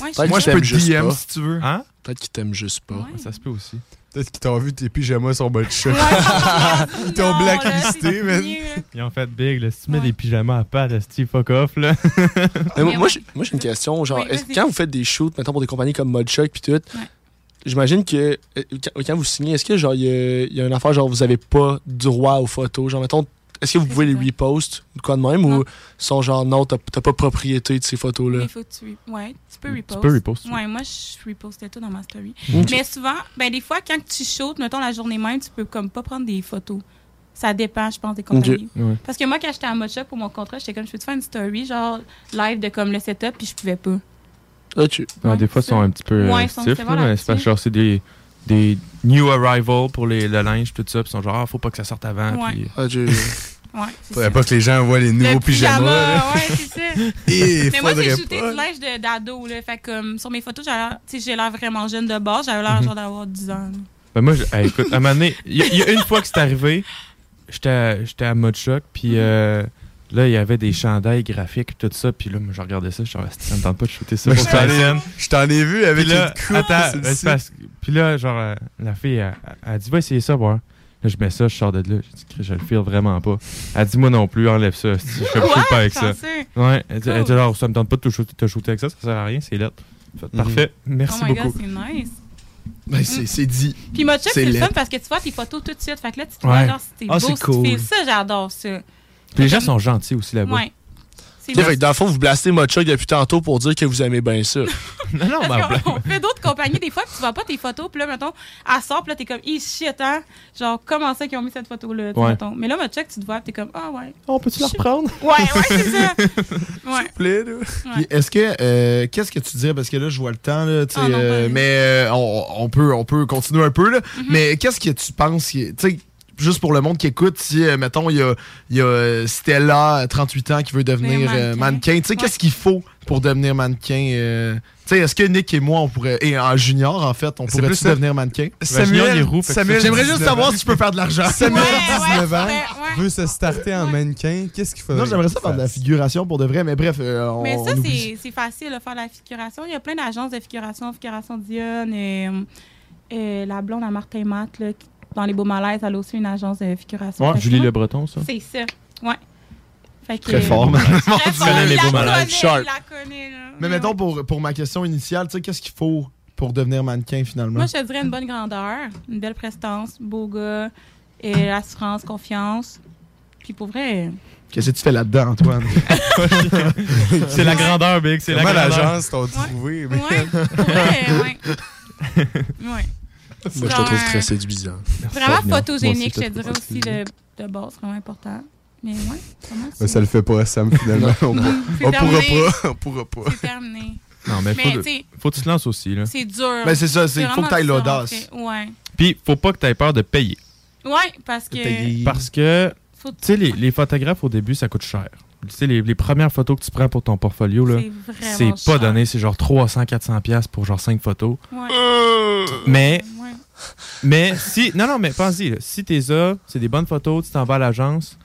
ouais, Moi, je peux juste DM pas. si tu veux. Hein? Peut-être qu'ils t'aiment juste pas. Ouais. Ça se peut aussi. Peut-être qu'ils t'ont vu tes pyjamas sur bas de chat. Ils t'ont blacklisté, man. Ils ont fait big, là, si tu mets Ouais. des pyjamas à pattes, Steve fuck off, là? Mais Mais moi, moi, j'ai une question. Genre, Oui, quand vous faites des shoots, mettons pour des compagnies comme Modchuck puis tout, j'imagine que euh, quand, vous signez, est-ce que genre il y, y a une affaire genre vous avez pas droit aux photos, genre mettons, est-ce que vous pouvez les repost ou quoi de même Non. ou sont genre non t'as pas propriété de ces photos là. Il faut que tu. Ouais, tu peux Tu repost. peux repost, oui. Ouais, moi, je repostais tout dans ma story. Ok. Mais souvent, ben, des fois, quand tu shootes, mettons la journée même, tu peux comme pas prendre des photos. Ça dépend, je pense, des compagnies. Ouais. Parce que moi, quand j'étais à Mocha pour mon contrat, j'étais comme, je peux te faire une story, genre live de comme le setup, puis je pouvais pas. Ouais, des fois, ils sont un petit peu Ouais, euh, ils sont là, mais c'est parce que genre, c'est des, des new arrival pour les, le linge, tout ça. Puis ils sont genre, ah, faut pas que ça sorte avant. Ouais. Puis... Ouais, c'est Faudrait pas que les gens voient les nouveaux Le pyjamas. là. ouais, c'est ça. Et mais moi, j'ai shooté du linge de- d'ado, là. Fait que comme, sur mes photos, j'ai l'air- vraiment jeune de base. J'avais l'air Mhm. genre d'avoir 10 ans. là. Ben moi, je- hey, écoute, à un moment donné, il y, a- il y a une fois que c'est arrivé, j'étais à, j'étais à Mode Shock, puis euh, là, il y avait des chandails graphiques, tout ça, puis là, moi, je regardais ça, je suis genre, ça me tente pas de shooter ça. Mais pour je t'en ai- je t'en ai vu avec Puis là, une coupe Attends, ben, parce puis là, genre, euh, la fille, elle, dit, va essayer ça, voir. Là, je mets ça, je sors de là. Dit, Chris, je le file vraiment pas. Elle dit, moi non plus, enlève ça. Je fais Quoi? pas avec ça. Ouais, elle dit, elle dit, Cool. alors, ça me tente pas de te shooter, te shooter avec ça, ça sert à rien, c'est lettre. Mhm. Parfait, merci oh my beaucoup. God, c'est nice. Ben, c'est c'est dit. Puis Mocha, C'est c'est le fun parce que tu vois tes photos tout de suite. Fait que là, tu te vois, Ouais. genre, si t'es Ah, beau, c'est si cool. tu fais ça, j'adore ça. Puis les gens sont gentils aussi là-bas. Ouais. C'est Ok, fait que dans le fond, vous blastez Mocha depuis tantôt pour dire que vous aimez bien ça. non, non, Parce qu'on- on fait d'autres compagnies, des fois, puis tu vois pas tes photos, puis là, mettons, elle sort, puis là, t'es comme, hey, shit, hein? Genre, comment ça qu'ils ont mis cette photo-là? Ouais. mettons. Mais là, check, tu te vois, puis t'es comme, ah ouais. On peut-tu la reprendre? Ouais, ouais, c'est ça. Ouais. plaît, là. Puis est-ce que euh, qu'est-ce que tu dirais? Parce que là je vois le temps là, tu sais, Ah, euh, mais euh, on, on peut on peut continuer un peu là, Mm-hmm. mais qu'est-ce que tu penses qui- tu sais juste pour le monde qui écoute si euh, mettons il y a, il y a euh, Stella 38 ans qui veut devenir euh, mannequin. mannequin, tu sais qu'est-ce qu'il faut pour devenir mannequin euh, tu sais est-ce que Nick et moi on pourrait et en junior en fait on pourrait plus devenir mannequin? Samuel- fait que Samuel, J'aimerais juste 19 savoir ans. si je peux faire de l'argent. Samuel, Ouais, 19 ans, ouais, ouais. veut se starter en mannequin. Qu'est-ce qu'il faudrait Non, j'aimerais ça faire de la figuration pour de vrai, mais bref, euh, on, Mais ça, c'est facile de faire la figuration. Il y a plein d'agences de figuration, Figuration Dionne, et, euh, la blonde à Martin Matt, là, qui- dans les beaux malaises, elle a aussi une agence de figuration. Ouais, Julie Le Breton, ça. C'est ça, ouais. Fait que, Très fort, man. Très Tu fort, les beaux malaises. Sharp. connaît. Mais mettons pour, pour ma question initiale, tu sais qu'est-ce qu'il faut pour devenir mannequin finalement? Moi, je te dirais une bonne grandeur, une belle prestance, beau gars, et assurance, confiance. Puis pour vrai, Qu'est-ce que tu fais là-dedans, Antoine? c'est la grandeur, Big, c'est la grandeur. l'agence t'ont trouvé? mais- ouais, vrai, ouais. Ouais. Moi, je te trouve très séduisant. Vraiment Moi photogénique, je te dirais aussi de, de base, vraiment important. Mais ouais, vraiment. Mais c'est- ça le fait pas, Sam, finalement. On, pourra- on pas. On pourra pas. C'est terminé. Non, mais, Mais, faut, tu de- sais, faut que tu te lances aussi, là. c'est dur. Ben, c'est ça, c'est- faut que t'ailles dur, l'audace. Ouais. Puis, faut pas que tu aies peur de payer. Ouais, parce que. Parce que, tu sais, les, les photographes, au début, ça coûte cher. Tu sais, les, les premières photos que tu prends pour ton portfolio, là, C'est vraiment c'est pas cher. donné. C'est genre 300-400$ piastres pour genre 5 photos. Ouais. Mais. Mais si. Non, non, mais pense-y. là. Si t'es ça, c'est des bonnes photos, tu t'en vas à l'agence.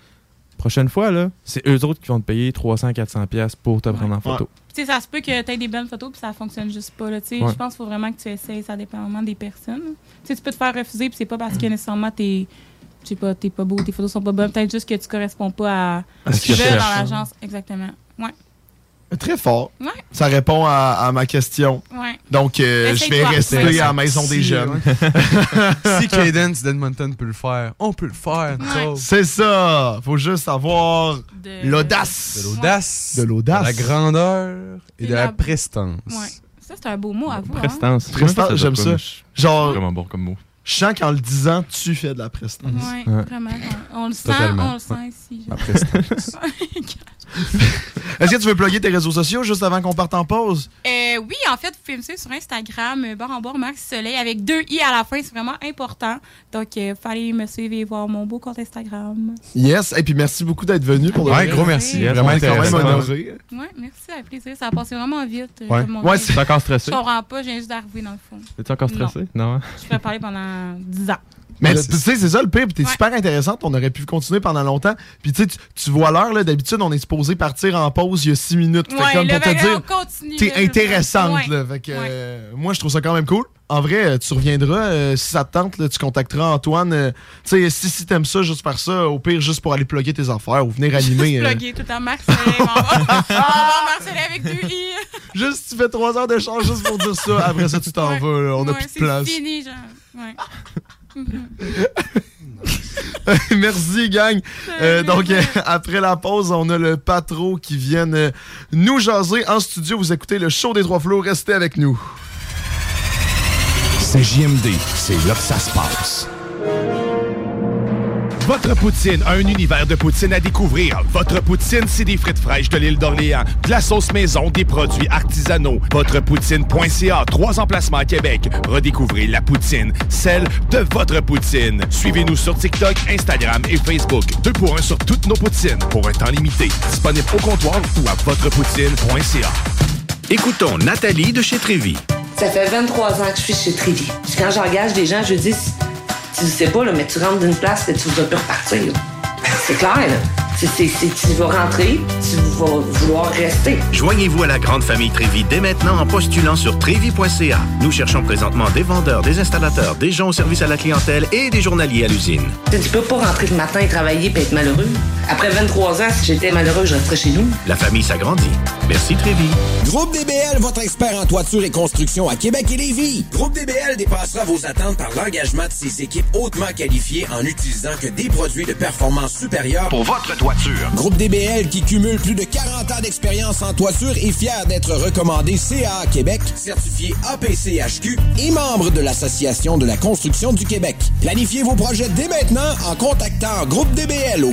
Prochaine fois, là, c'est eux autres qui vont te payer 300-400$ piastres pour te prendre en photo. Tu sais, ça se peut que tu aies des bonnes photos puis ça fonctionne juste pas. là, tu sais. Ouais. Je pense qu'il faut vraiment que tu essayes. Ça dépend vraiment des personnes. Tu sais, tu peux te faire refuser puis c'est pas parce que nécessairement t'es. Je sais pas, t'es pas beau, tes photos sont pas bonnes. Peut-être juste que tu corresponds pas à, À ce qu'ils qu'ils veulent dans cherchent. l'agence. Exactement. Ouais. Très fort. Ouais. Ça répond à, à ma question. Ouais. Donc, euh, je vais rester Ouais. à la maison des Si, jeunes. si Cadence d'Edmonton peut le faire, on peut le faire. C'est ça. Faut juste avoir De- l'audace. De l'audace. De l'audace. De la grandeur et Et de la la- prestance. Ouais. Ça, c'est un beau mot à vous. Hein? Prestance. Prestance, j'aime ça. Genre, Vraiment bon comme mot. Je sens qu'en le disant, tu fais de la prestance. Ouais, Ouais. vraiment. ouais. On le sent, Totalement. on le sent ici. La prestance. Est-ce que tu veux plugger tes réseaux sociaux juste avant qu'on parte en pause? Euh, oui, en fait, vous pouvez me suivre sur Instagram, euh, barre en bord Max Soleil, avec deux i à la fin, c'est vraiment important. Donc, il fallait me suivre et voir mon beau compte Instagram. Yes. Et puis merci beaucoup d'être venu pour le Ouais, gros merci. Yes, Vraiment intéressant. honoré. Ouais, merci, avec plaisir. Ça a passé vraiment vite. euh, Ouais. Ouais. T'es encore stressé? Je comprends pas, je viens juste d'arriver dans le fond. T'es encore stressé? Non. hein? Je pourrais parler pendant 10 ans. Mais c'est- tu sais, c'est ça le pire, puis t'es Ouais. super intéressante, on aurait pu continuer pendant longtemps. Puis tu sais, tu- vois l'heure, là, d'habitude, on est supposé partir en pause il y a six minutes. Fait Ouais, comme là, pour te dire, on continue. t'es intéressante, Ouais. là. Fait que Ouais. euh, moi, je trouve ça quand même cool. En vrai, euh, tu reviendras, euh, si ça te tente, là, tu contacteras Antoine. euh, tu sais, si, si t'aimes ça, juste faire ça, au pire, juste pour aller plugger tes affaires ou venir animer. euh, Plugger tout le temps Max Soleil. On va avec i. juste, tu fais trois heures d'échange juste pour dire ça. Après ça, tu t'en Ouais. vas, là, on a plus de c'est place. fini, genre. Ouais. Merci, gang. Euh, donc, euh, après la pause, on a le patro qui vient euh, nous jaser en studio. Vous écoutez le show des trois flots. Restez avec nous. C'est JMD, c'est là que ça se passe. Votre poutine, un univers de poutine à découvrir. Votre poutine, c'est des frites fraîches de l'île d'Orléans, de la sauce maison, des produits artisanaux. Votrepoutine.ca, trois emplacements à Québec. Redécouvrez la poutine, celle de votre poutine. Suivez-nous sur TikTok, Instagram et Facebook. Deux pour un sur toutes nos poutines, pour un temps limité. Disponible au comptoir ou à votrepoutine.ca. Écoutons Nathalie de chez Trévy. Ça fait 23 ans que je suis chez Trévy. Puis Quand j'engage des gens, je dis, tu sais pas, là, mais tu rentres d'une place et tu vas plus repartir. C'est clair, là. C'est- tu vas rentrer, tu vas vouloir rester. Joignez-vous à la grande famille Trévi dès maintenant en postulant sur trévi.ca. Nous cherchons présentement des vendeurs, des installateurs, des gens au service à la clientèle et des journaliers à l'usine. Tu peux pas rentrer le matin et travailler et être malheureux. Après 23 ans, si j'étais malheureux, je resterais chez nous. La famille s'agrandit. Merci Trévi. Groupe DBL, votre expert en toiture et construction à Québec et Lévis. Groupe DBL dépassera vos attentes par l'engagement de ses équipes hautement qualifiées en utilisant que des produits de performance supérieure Pour votre toiture. Groupe DBL qui cumule plus de 40 ans d'expérience en toiture est fier d'être recommandé CA Québec, certifié APCHQ et membre de l'Association de la construction du Québec. Planifiez vos projets dès maintenant en contactant Groupe DBL au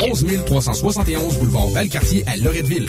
11 371 boulevard Valcartier à Loretteville.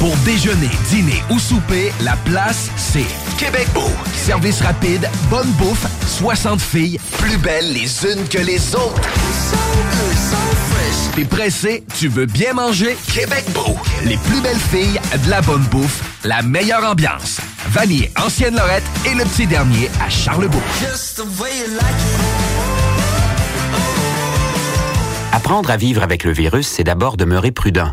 Pour déjeuner, dîner ou souper, la place, c'est Québec Beau. Service rapide, bonne bouffe, 60 filles, plus belles les unes que les autres. T'es pressé, tu veux bien manger? Québec Beau. Les plus belles filles, de la bonne bouffe, la meilleure ambiance. Vanier, Ancienne Lorette et le petit dernier à Charlebourg. Apprendre à vivre avec le virus, c'est d'abord demeurer prudent.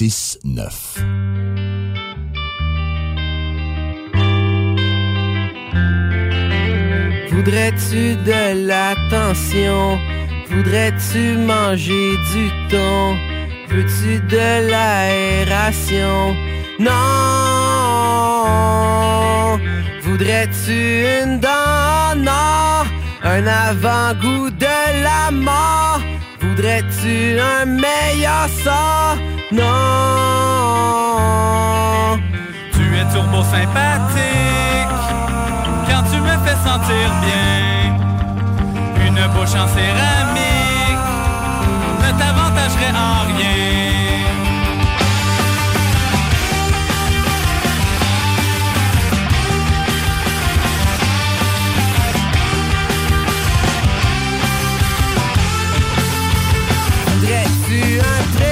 969. Voudrais-tu de l'attention? Voudrais-tu manger du thon? Veux-tu de l'aération? Non! Voudrais-tu une dent? Un avant-goût de la mort? Voudrais-tu un meilleur sort? Non! Tu es turbo sympathique quand tu me fais sentir bien. Une bouche en céramique ne t'avantagerait en rien. Voudrais-tu un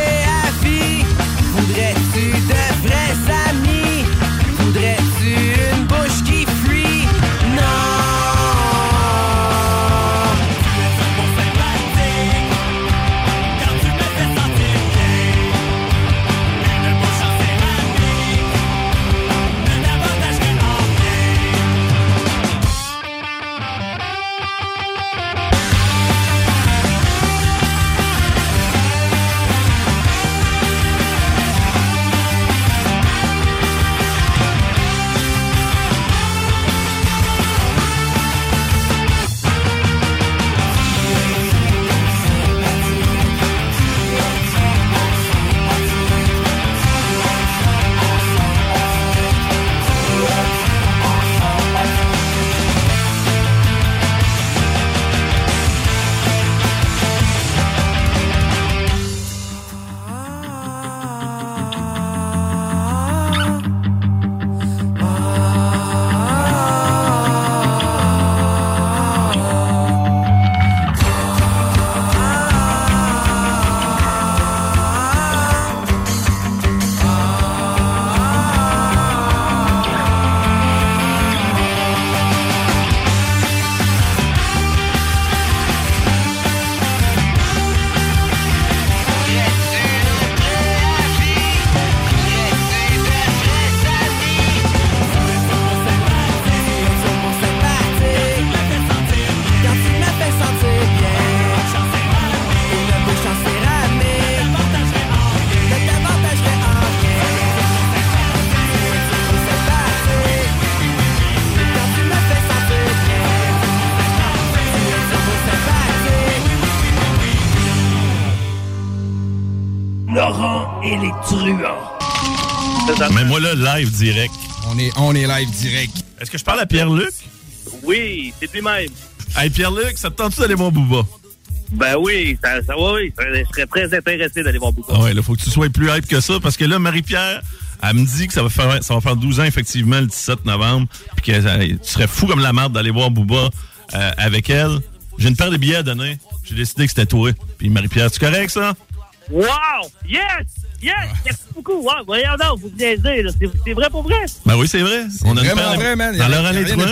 live direct. On est, on est live direct. Est-ce que je parle à Pierre-Luc? Oui, c'est lui-même. Hey Pierre-Luc, ça te tente-tu d'aller voir Booba? Ben oui, ça, ça va, oui. Je serais très intéressé d'aller voir beaucoup. Ah ouais, là, faut que tu sois plus hype que ça, parce que là, Marie-Pierre, elle me dit que ça va faire, ça va faire 12 ans, effectivement, le 17 novembre, puis que euh, tu serais fou comme la merde d'aller voir Booba euh, avec elle. J'ai une paire de billets à donner. J'ai décidé que c'était toi. Puis Marie-Pierre, tu correct, ça? Wow! Yes! Yes! Merci beaucoup. Wow, voyons donc, vous dire, là. C'est- C'est vrai pour vrai? Ben oui, c'est vrai. On a une vraiment paire vrai, man. Dans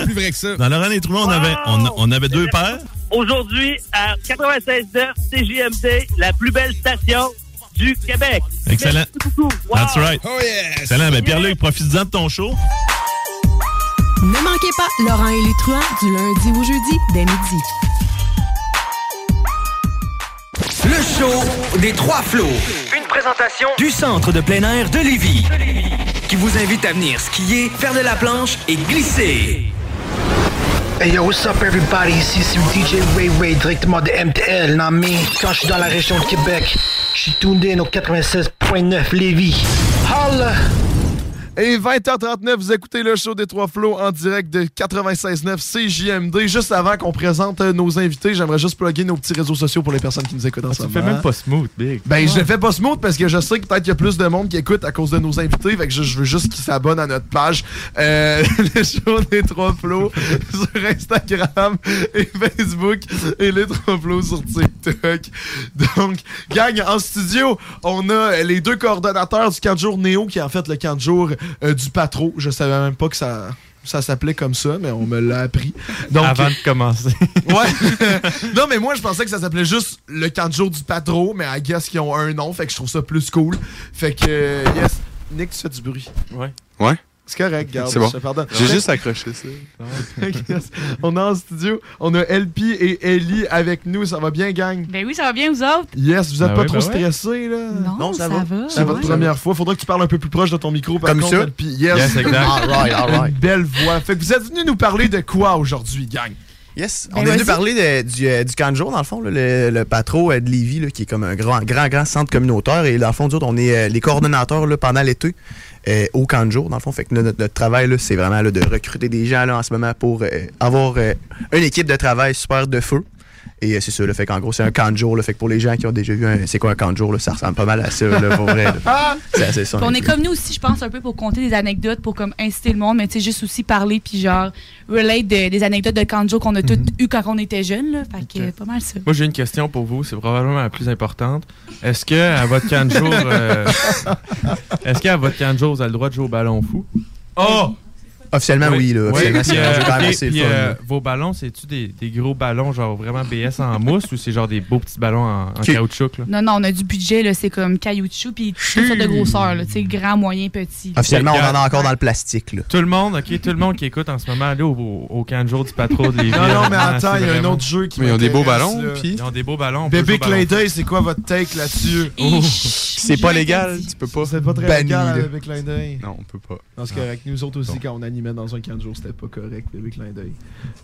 plus vrai que ça. Dans on avait, on, on avait deux paires. Aujourd'hui, à 96.9 CJMD, la plus belle station du Québec. Excellent. Merci beaucoup. Wow. That's right. Oh yes! Excellent. Ben Pierre-Luc, profite-en de ton show. Ne manquez pas Laurent et les truands du lundi au jeudi dès midi. Le show des trois flots. Une présentation du Centre de plein air de Lévis, qui vous invite à venir skier, faire de la planche et glisser. Hey yo, what's up everybody? Ici c'est DJ Ray Ray directement de MTL, non mais quand je suis dans la région de Québec, je suis tuned in au 96.9 Lévis. Holla! Et 20h39, vous écoutez le show des Trois Flots en direct de 96.9 CJMD. Juste avant qu'on présente euh, nos invités, j'aimerais juste plugger nos petits réseaux sociaux pour les personnes qui nous écoutent en ce Tu fais même pas smooth, Big. Ben, je le fais pas smooth parce que je sais que peut-être qu'il y a plus de monde qui écoute à cause de nos invités. Fait que je, je veux juste qu'ils s'abonnent à notre page. Euh, le show des Trois Flots sur Instagram et Facebook et les Trois Flots sur TikTok. Donc, gang, en studio, on a les deux coordonnateurs du camp de jour Néo qui a en fait le camp de jour euh, du Patro. Je savais même pas que ça. Ça s'appelait comme ça, mais on me l'a appris. Donc, Avant de commencer. Ouais. non, mais moi, je pensais que ça s'appelait juste le camp de jour du patro, mais I guess qu'ils ont un nom, fait que je trouve ça plus cool. Fait que, euh, yes. Nick, tu fais du bruit. Ouais. Ouais. C'est correct, garde. C'est bon. Je te pardonne. J'ai juste accroché ça. Yes. On est en studio. On a LP et Ellie avec nous. Ça va bien, gang? Ben oui, ça va bien, vous autres? Yes, vous êtes Ben pas trop ben ouais. stressés, là? Non, ça, va. C'est votre Ouais. première fois. Faudra que tu parles un peu plus proche de ton micro. Par Comme contre, ça? LP. Yes. Yes, exact. All right, all right. Une belle voix. Fait que vous êtes venu nous parler de quoi aujourd'hui, gang? Yes, Ben, on est venu parler de- du, euh, du jour, dans le fond, là, le, le patro euh, de Lévis, là, qui est comme un grand, grand, grand centre communautaire. Et dans le fond, nous autres, on est euh, les coordonnateurs là, pendant l'été euh, au jour, dans le fond. Fait que notre, notre travail, c'est vraiment là, de recruter des gens là, en ce moment pour avoir une équipe de travail super de feu. Et euh, c'est ça, le fait qu'en gros, c'est un camp de jour. là. fait que pour les gens qui ont déjà vu un- c'est quoi un camp de jour, là, ça ressemble pas mal à ça, là, pour vrai. là. C'est assez ça. Puis on est comme nous aussi, je pense, un peu pour compter des anecdotes, pour comme inciter le monde, mais tu sais, juste aussi parler, puis genre, relate de- des anecdotes de Kanjo qu'on a toutes eues quand on était jeunes, là. Fait que, pas mal ça. Moi, j'ai une question pour vous. C'est probablement la plus importante. Est-ce que à votre camp de jour, euh, est-ce qu'à votre camp de jour, vous avez le droit de jouer au ballon fou? Oh! Officiellement, oui. là, officiellement, c'est quand même ok, assez puis, fun, euh, là. vos ballons, c'est-tu des, des gros ballons, genre vraiment BS en mousse, ou c'est genre des beaux petits ballons en, caoutchouc? Là? Non, non, on a du budget, là, c'est comme caoutchouc, puis toutes sortes de grosseur, là, tu sais, grand, moyen, petit. Officiellement, on en a encore dans le plastique. Là. Tout le monde, ok, tout le monde qui écoute en ce moment, allez au, au, camp de jour du patron de Lévis. Non, non, mais Vraiment, attends, il y a un autre jeu qui Mais ils ont des beaux ballons, là. puis? Ils ont des beaux ballons. Bébé Clin d'œil, c'est quoi votre take là-dessus? C'est pas légal, tu peux pas. C'est pas très Banni, légal, là. Bébé Clin d'œil. Non, on peut pas. Non, c'est correct. Nous autres aussi, quand on dans un camp de jour, c'était pas correct, bébé clin d'œil.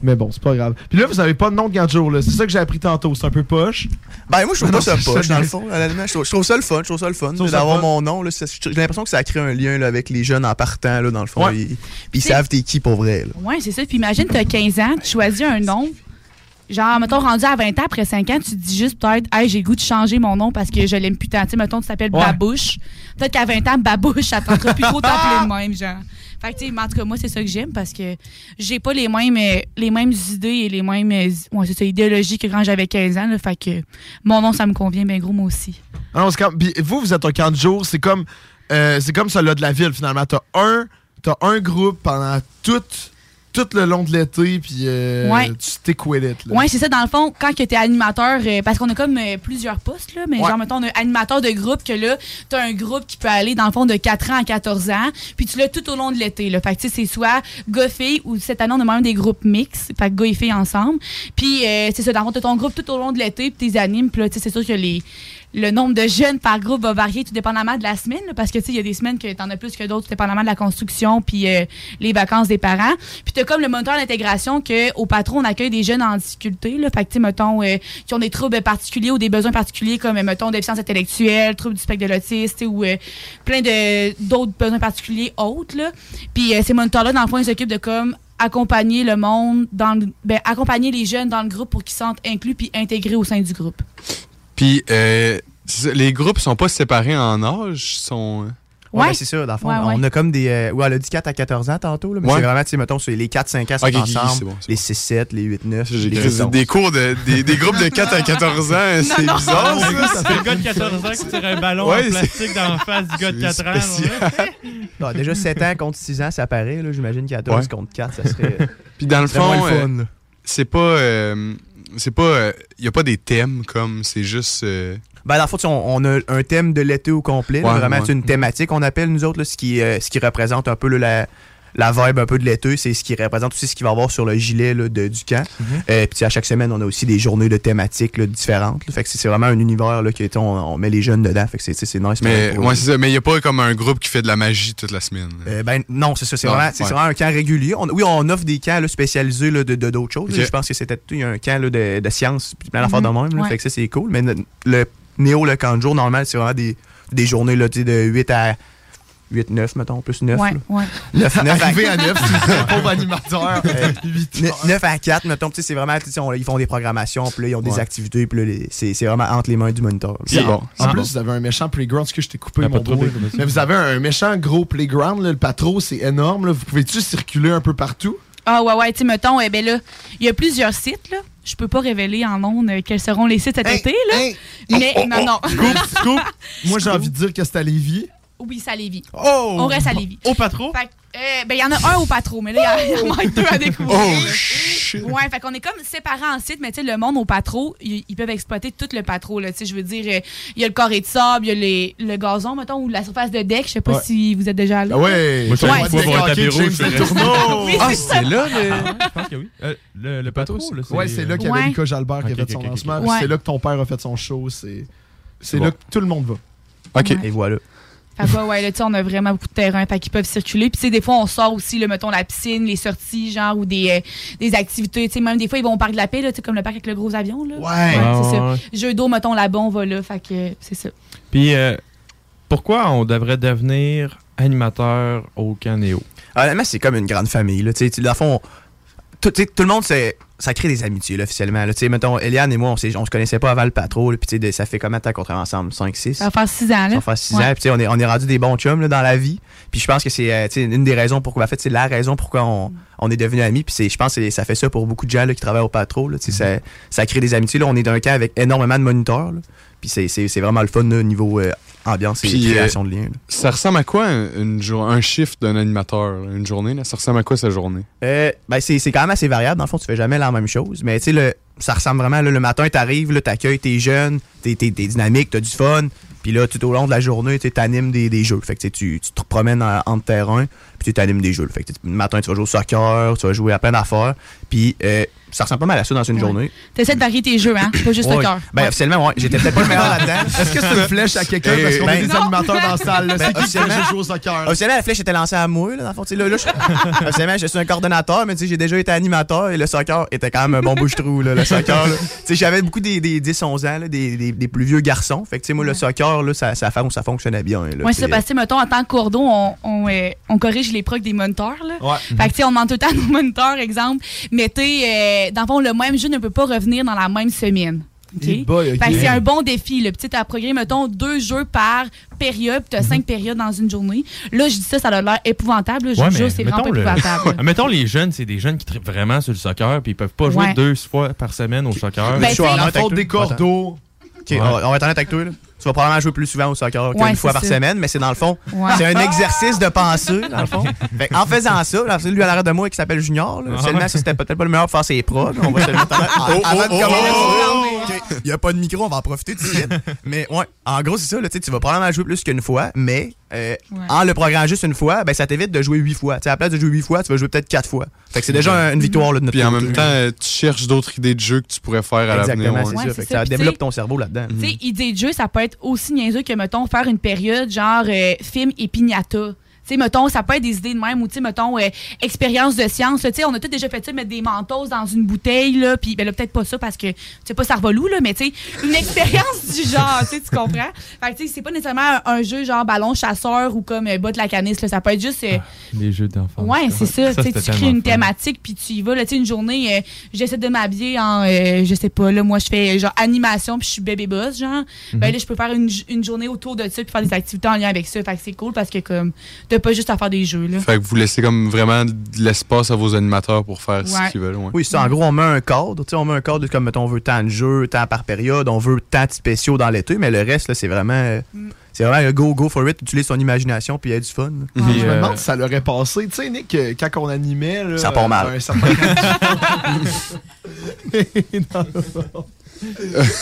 Mais bon, c'est pas grave. Puis là, vous avez pas de nom de camp de jour, là. C'est ça que j'ai appris tantôt. C'est un peu poche. Ben, moi, je trouve pas ça poche, ça, dans le fond. Je trouve, je trouve ça le fun. Je trouve ça le fun trouve là, ça d'avoir mon nom. là. J'ai l'impression que ça crée un lien là, avec les jeunes en partant, là, dans le fond. Ouais. Ils, puis ils savent t'es qui pour vrai. là. Ouais, c'est ça. Puis imagine, t'as 15 ans, tu choisis un nom. Genre, mettons, rendu à 20 ans, après 5 ans, tu te dis juste peut-être, hey, j'ai le goût de changer mon nom parce que je l'aime plus tant. Tu sais, mettons, tu t'appelles Ouais. Babouche. Peut-être qu'à 20 ans, Babouche, ça tentera plus trop t'appeler de même, genre. Fait que, tu sais, en tout cas, moi, c'est ça que j'aime parce que j'ai pas les mêmes, euh, les mêmes idées et les mêmes, euh, ouais, c'est ça, idéologies que quand j'avais 15 ans, là. Fait que mon nom, ça me convient bien gros, moi aussi. Ah non, c'est comme- puis vous, vous êtes un camp de jour. C'est comme, euh, c'est comme celui de la ville, finalement. T'as un, t'as un groupe pendant tout, tout le long de l'été, puis euh, Ouais. tu stick with it. Là. Ouais, c'est ça, dans le fond, quand que t'es animateur, euh, parce qu'on a comme euh, plusieurs postes, là, mais Ouais. genre, mettons, on a animateur de groupe, que là, t'as un groupe qui peut aller, dans le fond, de 4 ans à 14 ans, puis tu l'as tout au long de l'été, là. Fait que, tu sais, c'est soit gars-filles, ou cette année, on a même des groupes mixtes, fait que gars et filles ensemble. Puis, euh, c'est ça, dans le fond, t'as ton groupe tout au long de l'été, puis t'es animes, puis là, tu sais, c'est sûr que les le nombre de jeunes par groupe va varier tout dépendamment de la semaine, là, parce que tu sais, il y a des semaines que t'en as plus que d'autres, tout dépendamment de la construction puis euh, les vacances des parents. Puis t'as comme le moniteur d'intégration que au patron on accueille des jeunes en difficulté, là, fait que tu mettons euh, qui ont des troubles particuliers ou des besoins particuliers comme euh, mettons déficience intellectuelle, troubles du spectre de l'autisme, tu ou euh, plein de d'autres besoins particuliers autres là. Puis euh, ces moniteurs là dans le fond ils s'occupent de comme accompagner le monde dans le, ben, accompagner les jeunes dans le groupe pour qu'ils se sentent inclus puis intégrés au sein du groupe. Puis, euh, les groupes sont pas séparés en âge, sont. euh, Ouais, ben, c'est ça, dans le fond. Ouais, ouais. On a comme des. euh, ouais, elle a dit 4 à 14 ans tantôt, là, mais Ouais. c'est vraiment, tu sais, mettons, c'est les 4-5 ans sont ensemble, bon, les 6-7, les 8-9. J'ai les écrit 11. des cours de. Des, des groupes de 4 à 14 ans, c'est non. bizarre, C'est ça. c'est le gars de 14 ans qui tire un ballon Ouais, en plastique dans la face du gars de 4 ans. ouais. Déjà 7 ans contre 6 ans, ça paraît, là. J'imagine 14 Ouais. contre 4, ça serait. Puis dans le fond, euh, c'est pas. euh, c'est pas. Il y a pas des thèmes comme. C'est juste. euh, Ben, dans le fond, on, on a un thème de l'été au complet. là, vraiment, ouais. c'est une thématique, on appelle, nous autres, là, ce, qui, euh, ce qui représente un peu là, la, la vibe un peu de l'été, c'est ce qui représente aussi ce qu'il va y avoir sur le gilet là, de- du camp. Mhm. Euh, puis à chaque semaine, on a aussi des journées de thématiques là, différentes. là. Fait que c'est vraiment un univers là, tu sais, on, on met les jeunes dedans. Fait que c'est- nice. Mais pour- ouais, c'est ça. Mais il n'y a pas comme un groupe qui fait de la magie toute la semaine. euh, ben non, c'est ça. C'est vraiment, ouais. vraiment un camp régulier. On- oui, on offre des camps là, spécialisés là, de d'autres choses. Je pense que c'était tout- il y a un camp là, de, de sciences, puis plein d'affaires Mhm. de même. là. Ouais. Fait que ça, c'est cool. Mais le Néo, le camp de jour, normal, c'est vraiment des, des journées de 8 à 8, 9, mettons, plus 9. Ouais, ouais. 9, 9 Arrivé à 9, c'est un pauvre animateur. Euh, Huit ne- 9 à 4, mettons, tu sais, c'est vraiment, tu sais, on- ils font des programmations, puis là, ils ont des Ouais. activités, puis là, c'est c'est vraiment entre les mains du moniteur. là. Puis en- plus, vous avez un méchant playground. Est-ce que je t'ai coupé, mon vas-y. Mais vous avez un méchant gros playground. là. Le patro, c'est énorme. là. Vous pouvez-tu circuler un peu partout? Ah ouais, ouais, tu sais, mettons, eh ben là, il y a plusieurs sites, là. Je peux pas révéler en ondes euh, quels seront les sites cet été, là. Mais Oh, non, non. Scoop, scoop. Moi, j'ai envie de dire que c'est à Lévis. Oui, c'est à Lévis. Oh! On reste à Lévis. Au patro? Fait que, euh, ben, il y en a un au patro, mais là, il y, y en manque deux à découvrir. Oh, là. Ouais, fait qu'on est comme séparés en sites, mais tu sais, le monde au patro, ils, peuvent exploiter tout le patro, là. Tu sais, je veux dire, euh, il y a le carré de sable, il y a les- le gazon, mettons, ou la surface de deck. Je sais pas Ouais. si vous êtes déjà allé. Ah ouais! Moi, je suis allé une fois voir un tapis James rouge. c'est Letourneau. Oui, Ah, c'est ça. là, le... Je pense que oui. Euh, le, le patro, là, Ouais, c'est là qu'il y avait. Lucas Jalbert qui a fait son lancement. C'est là que ton père a fait son show. C'est là que tout le monde va. OK. Et voilà. Fait que, ouais, là, tu sais, on a vraiment beaucoup de terrain, fait qu'ils peuvent circuler. Puis, tu sais, des fois, on sort aussi, le mettons, la piscine, les sorties, genre, ou des, euh, des activités. Tu sais, même des fois, ils vont au parc de la paix, là, tu sais, comme le parc avec le gros avion, là. Ouais. c'est Ouais, ça. ouais. Jeux d'eau, mettons, là-bas, on va là, fait que euh, c'est ça. Puis, euh, pourquoi on devrait devenir animateur au Canéo? Honnêtement, c'est comme une grande famille. Là. Tu sais, tu- Dans le fond, tout, tout le monde, c'est- ça crée des amitiés là, officiellement. Là. Mettons, Eliane et moi, on, on se connaissait pas avant le patro. Puis ça fait combien de temps qu'on travaille ensemble 5, 6 Ça va faire six ans, là. Ça va faire 6 Ouais. ans. Puis on est, on est rendu des bons chums là, dans la vie. Puis je pense que c'est euh, une des raisons pourquoi. En fait, c'est la raison pourquoi on, on est devenus amis. Puis je pense que ça fait ça pour beaucoup de gens là, qui travaillent au patro. Là, ça, ça crée des amitiés. Là. On est dans un camp avec énormément de moniteurs. là. Puis c'est- vraiment le fun là, au niveau euh, ambiance et création euh, de liens. Ça ressemble à quoi un, une jour- un shift d'un animateur, une journée? Là? Ça ressemble à quoi sa journée? Euh, ben c'est quand même assez variable. Dans le fond, tu fais jamais la même chose. Mais tu sais, ça ressemble vraiment. là, le matin, t'arrives, là, t'accueilles tes jeunes, t'es t'es- t'es dynamique, t'as du fun. Puis là, tout au long de la journée, tu t'animes des, des jeux. Fait que tu tu te promènes en, terrain, puis tu t'animes des jeux. Fait que le matin, tu vas jouer au soccer, tu vas jouer à plein d'affaires. Puis euh, ça ressemble pas mal à ça dans une journée. T'essaies de varier tes jeux, hein? Pas juste Ouais. le cœur. Ben, officiellement, ouais. J'étais peut-être pas le meilleur là-dedans. Est-ce que c'est une flèche à quelqu'un parce qu'on a Ben, des non. animateurs dans la salle? là? Ben, officiellement- au soccer? Officiellement, la flèche était lancée à moi, là, dans le fond. Tu sais, Là, là, je... officiellement, je suis un coordonnateur, mais tu sais, j'ai déjà été animateur et le soccer était quand même un bon bouche-trou, là, le soccer. Tu sais, j'avais beaucoup des, des 10-11 ans, là, des, des, des plus vieux garçons. Fait que, tu sais, moi, le soccer, là, ça, ça, ça fonctionnait bien. Là, Ouais, c'est ça, parce que, mettons, en tant que courdeau, on, on, euh, on corrige les procs des moniteurs, là. Ouais. Fait que, tu sais, on demande tout le temps à nos moniteurs, exemple, mettez, euh, dans le fond, le même jeu ne peut pas revenir dans la même semaine. OK? Eh c'est un bon défi, tu sais, t'as programmé, mettons, deux jeux par période, puis t'as cinq périodes dans une journée. Là, je dis ça, ça a l'air épouvantable, là. Je Ouais, jure, mais c'est vraiment pas mettons le- épouvantable. mettons les jeunes, c'est des jeunes qui trippent vraiment sur le soccer, puis ils peuvent pas jouer Ouais. deux fois par semaine au soccer. Ben, Je suis en faute des cordeaux. Ok, on, va- on va être honnête avec toi. Là. Tu vas probablement jouer plus souvent au soccer qu'une Ouais, fois par semaine, mais c'est dans le fond. Ouais. C'est un exercice de pensée, dans le fond. Fait en faisant ça, là, c'est lui à l'arrêt de moi qui s'appelle Junior. Là. Ah. Seulement, ça, c'était peut-être pas le meilleur pour faire ses prods. On va se le mettre en- Oh, avant oh, de oh, Il n'y a pas de micro, on va en profiter tout de suite. mais ouais, en gros, c'est ça. Là, tu sais, tu vas probablement jouer plus qu'une fois, mais euh, en le programmant juste une fois, ben, ça t'évite de jouer huit fois. Tu sais, à la place de jouer huit fois, tu vas jouer peut-être quatre fois. Fait que c'est déjà un- une victoire là, de notre Puis en même temps, euh, tu cherches d'autres idées de jeux que tu pourrais faire à l'avenir. Exactement, ouais. c'est Ouais, ça. développe ton cerveau là-dedans. Tu sais, idée de jeu, ça peut être aussi niaiseux que, mettons, faire une période genre euh, film et pignata. Sais, mettons, ça peut être des idées de même ou, tu sais, mettons, euh, expérience de science. Tu sais, on a tous déjà fait ça, mettre des mentos dans une bouteille, là, puis, ben là, peut-être pas ça parce que, tu sais, pas ça revolou, là, mais tu sais, une expérience du genre, tu sais, tu comprends? Fait que, tu sais, c'est pas nécessairement un, un jeu genre ballon chasseur ou comme euh, bas de la canisse, là. Ça peut être juste. euh, Les jeux d'enfants. Ouais, c'est ça. tu crées une thématique, puis tu y vas. Là, tu sais, une journée, euh, j'essaie de m'habiller en, euh, je sais pas, là, moi, je fais genre animation, puis je suis bébé boss, genre. Ben Mhm. là, je peux faire une, une journée autour de ça, puis faire des activités en lien avec ça. Fait que c'est cool parce que, comme, t'as pas juste à faire des jeux, là. Fait que vous laissez comme vraiment de l'espace à vos animateurs pour faire Ouais. ce qu'ils veulent. Ouais. Oui, c'est ça. En gros, on met un cadre. Tu sais, on met un cadre comme, mettons, on veut tant de jeux, tant par période, on veut tant de spéciaux dans l'été, mais le reste, là, c'est vraiment. euh, C'est vraiment go, go for it. Utilise ton imagination, puis il y a du fun. Je me euh, demande si ça leur est passé. Tu sais, Nick, euh, quand on animait. Là, Ça part mal. euh, un certain-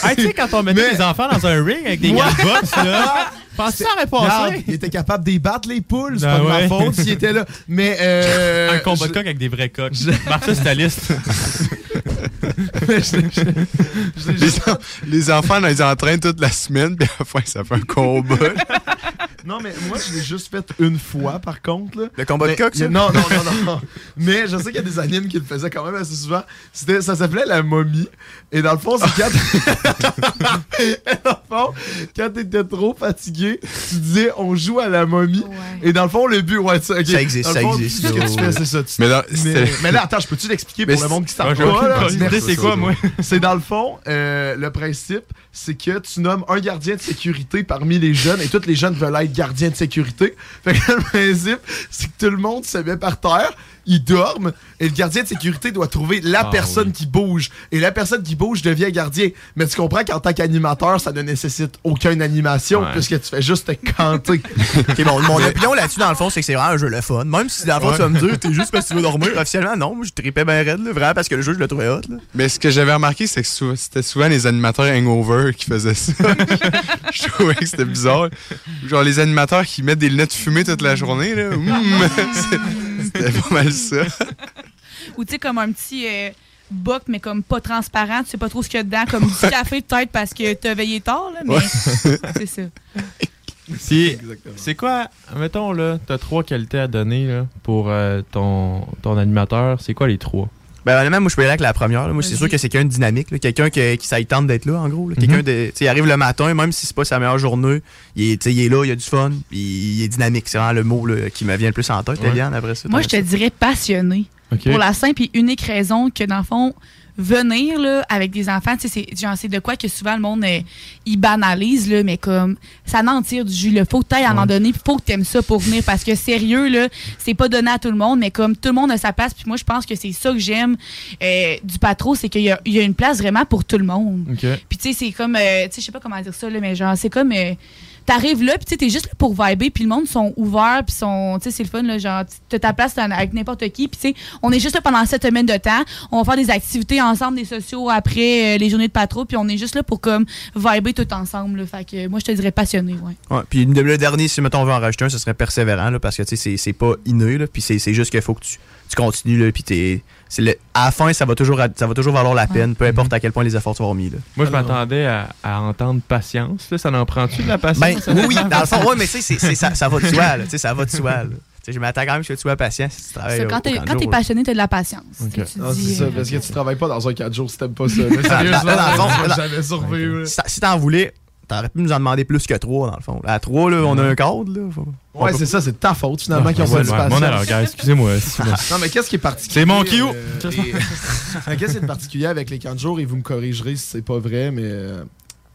Hey, tu sais, quand on mettait Mais- les enfants dans un ring avec des Ouais. gars de boxe, là, Penses-tu ça aurait passé? Il était capable de battre les poules, c'est Ah pas de ma faute s'il était là. Mais. Euh, un combat de coq avec des vrais coqs. Marc ça les, en- les enfants, ils entraînent toute la semaine, puis à la fin, ça fait un combat. Non, mais moi, je l'ai juste fait une fois, par contre. Là. Le combat de coq, ça? Non, non, non, non. mais je sais qu'il y a des animes qui le faisaient quand même assez souvent. C'était, ça s'appelait la momie. Et dans le fond, c'est quand. dans le fond, quand t'étais trop fatigué, tu disais on joue à la momie. Et dans le fond, le but, ouais, ça, existe, ça fond, existe, Ce que tu ouais. fais, c'est ça. Tu- Mais non, mais, c'était- mais là, attends, je peux-tu l'expliquer pour le monde qui s'en Ouais, c'est quoi, moi? C'est dans le fond, euh, le principe, c'est que tu nommes un gardien de sécurité parmi les jeunes et tous les jeunes veulent être gardiens de sécurité. Fait que le principe, c'est que tout le monde se met par terre, ils dorment et le gardien de sécurité doit trouver la Ah, personne qui bouge. Et la personne qui bouge devient gardien. Mais tu comprends qu'en tant qu'animateur, ça ne nécessite aucune animation Ouais. puisque tu fais juste te canter. Bon, mon opinion là-dessus, dans le fond, c'est que c'est vraiment un jeu le fun. Même si dans le fond, tu vas me dire, t'es juste parce que tu veux dormir. Officiellement, non, moi, je tripais bien raide, là, vraiment, parce que le jeu, je le trouvais hot. Là. Mais ce que j'avais remarqué, c'est que sou- c'était souvent les animateurs hangover qui faisaient ça. Je trouvais que c'était bizarre. Genre les animateurs qui mettent des lunettes fumées toute la journée, là. Hum, c'est- c'était pas mal ça. Ou tu sais, comme un petit euh, boc, mais comme pas transparent, tu sais pas trop ce qu'il y a dedans, comme du café peut-être parce que t'as veillé tard, là, mais Ouais. c'est ça. Puis, c'est quoi, mettons, là, t'as trois qualités à donner là, pour euh, ton, ton animateur. C'est quoi les trois? Ben, honnêtement, moi, je peux y aller avec la première. là. Moi, c'est sûr que c'est quelqu'un de dynamique, là. quelqu'un que- qui ça tente d'être là, en gros. là. Quelqu'un de. Il arrive le matin, même si c'est pas sa meilleure journée, il est, il là, il a du fun, puis il est dynamique. C'est vraiment le mot là, qui me vient le plus en tête, Ouais. Eliane, après ça. Moi, je te dirais passionné. Pour la simple et unique raison que, dans le fond, venir là, avec des enfants, tu sais, c'est genre, c'est de quoi que souvent le monde, euh, il banalise, là, mais comme, ça n'en tire du jus. Il faut que tu à en donner, puis faut que tu aimes ça pour venir. Parce que sérieux, là, c'est pas donné à tout le monde, mais comme tout le monde a sa place, puis moi, je pense que c'est ça que j'aime euh, du patro, c'est qu'il y y a une place vraiment pour tout le monde. Puis tu sais, c'est comme, euh, tu sais, je sais pas comment dire ça, là, mais genre, c'est comme, euh, t'arrives là, puis tu t'es juste là pour vibrer, puis le monde sont ouverts, puis sont, tu sais, c'est le fun, là, genre, ta place avec n'importe qui, puis tu sais, on est juste là pendant cette semaine de temps, on va faire des activités ensemble, des sociaux après euh, les journées de patro, puis on est juste là pour comme vibrer tout ensemble, fait que euh, moi, je te dirais passionné, ouais. Ouais, puis le dernier, si mettons on veut en rajouter un, ce serait persévérant, là, parce que tu sais, c'est- pas inné, là, puis c'est c'est juste qu'il faut que tu, tu continues, là, puis t'es. C'est le- À la fin, ça va toujours, ça va toujours valoir la peine, peu importe à quel point les efforts tu vas avoir mis. Là. Moi, je m'attendais à, à entendre patience. Là. Ça n'en prend-tu de la patience? Ben, oui, dans le fond, oui, mais tu sais, c'est- c'est- ça, ça va de soi, là, tu sais, ça va de soi. là. Tu sais, Je m'attends quand même que tu sois patient si tu travailles quand jour, là. passionné, t'as de la patience. Ok. Tu- tu Non, dis, c'est ça, euh, parce que tu travailles pas dans un 4 jours si t'aimes pas ça. Là, Sérieusement, dans le fond, je vais là, jamais survivre. t'en- Si t'en voulais, t'aurais pu nous en demander plus que trois, dans le fond. À trois, là, on a un cadre. Là. Faut- Ouais, c'est ça, c'est ta faute finalement Ah, qu'ils ont pas du ouais, mon erreur, gars, excusez-moi, non, mais qu'est-ce qui est particulier? C'est mon cue. euh, Qu'est-ce qui est particulier avec les camps de jour et vous me corrigerez si c'est pas vrai, mais euh,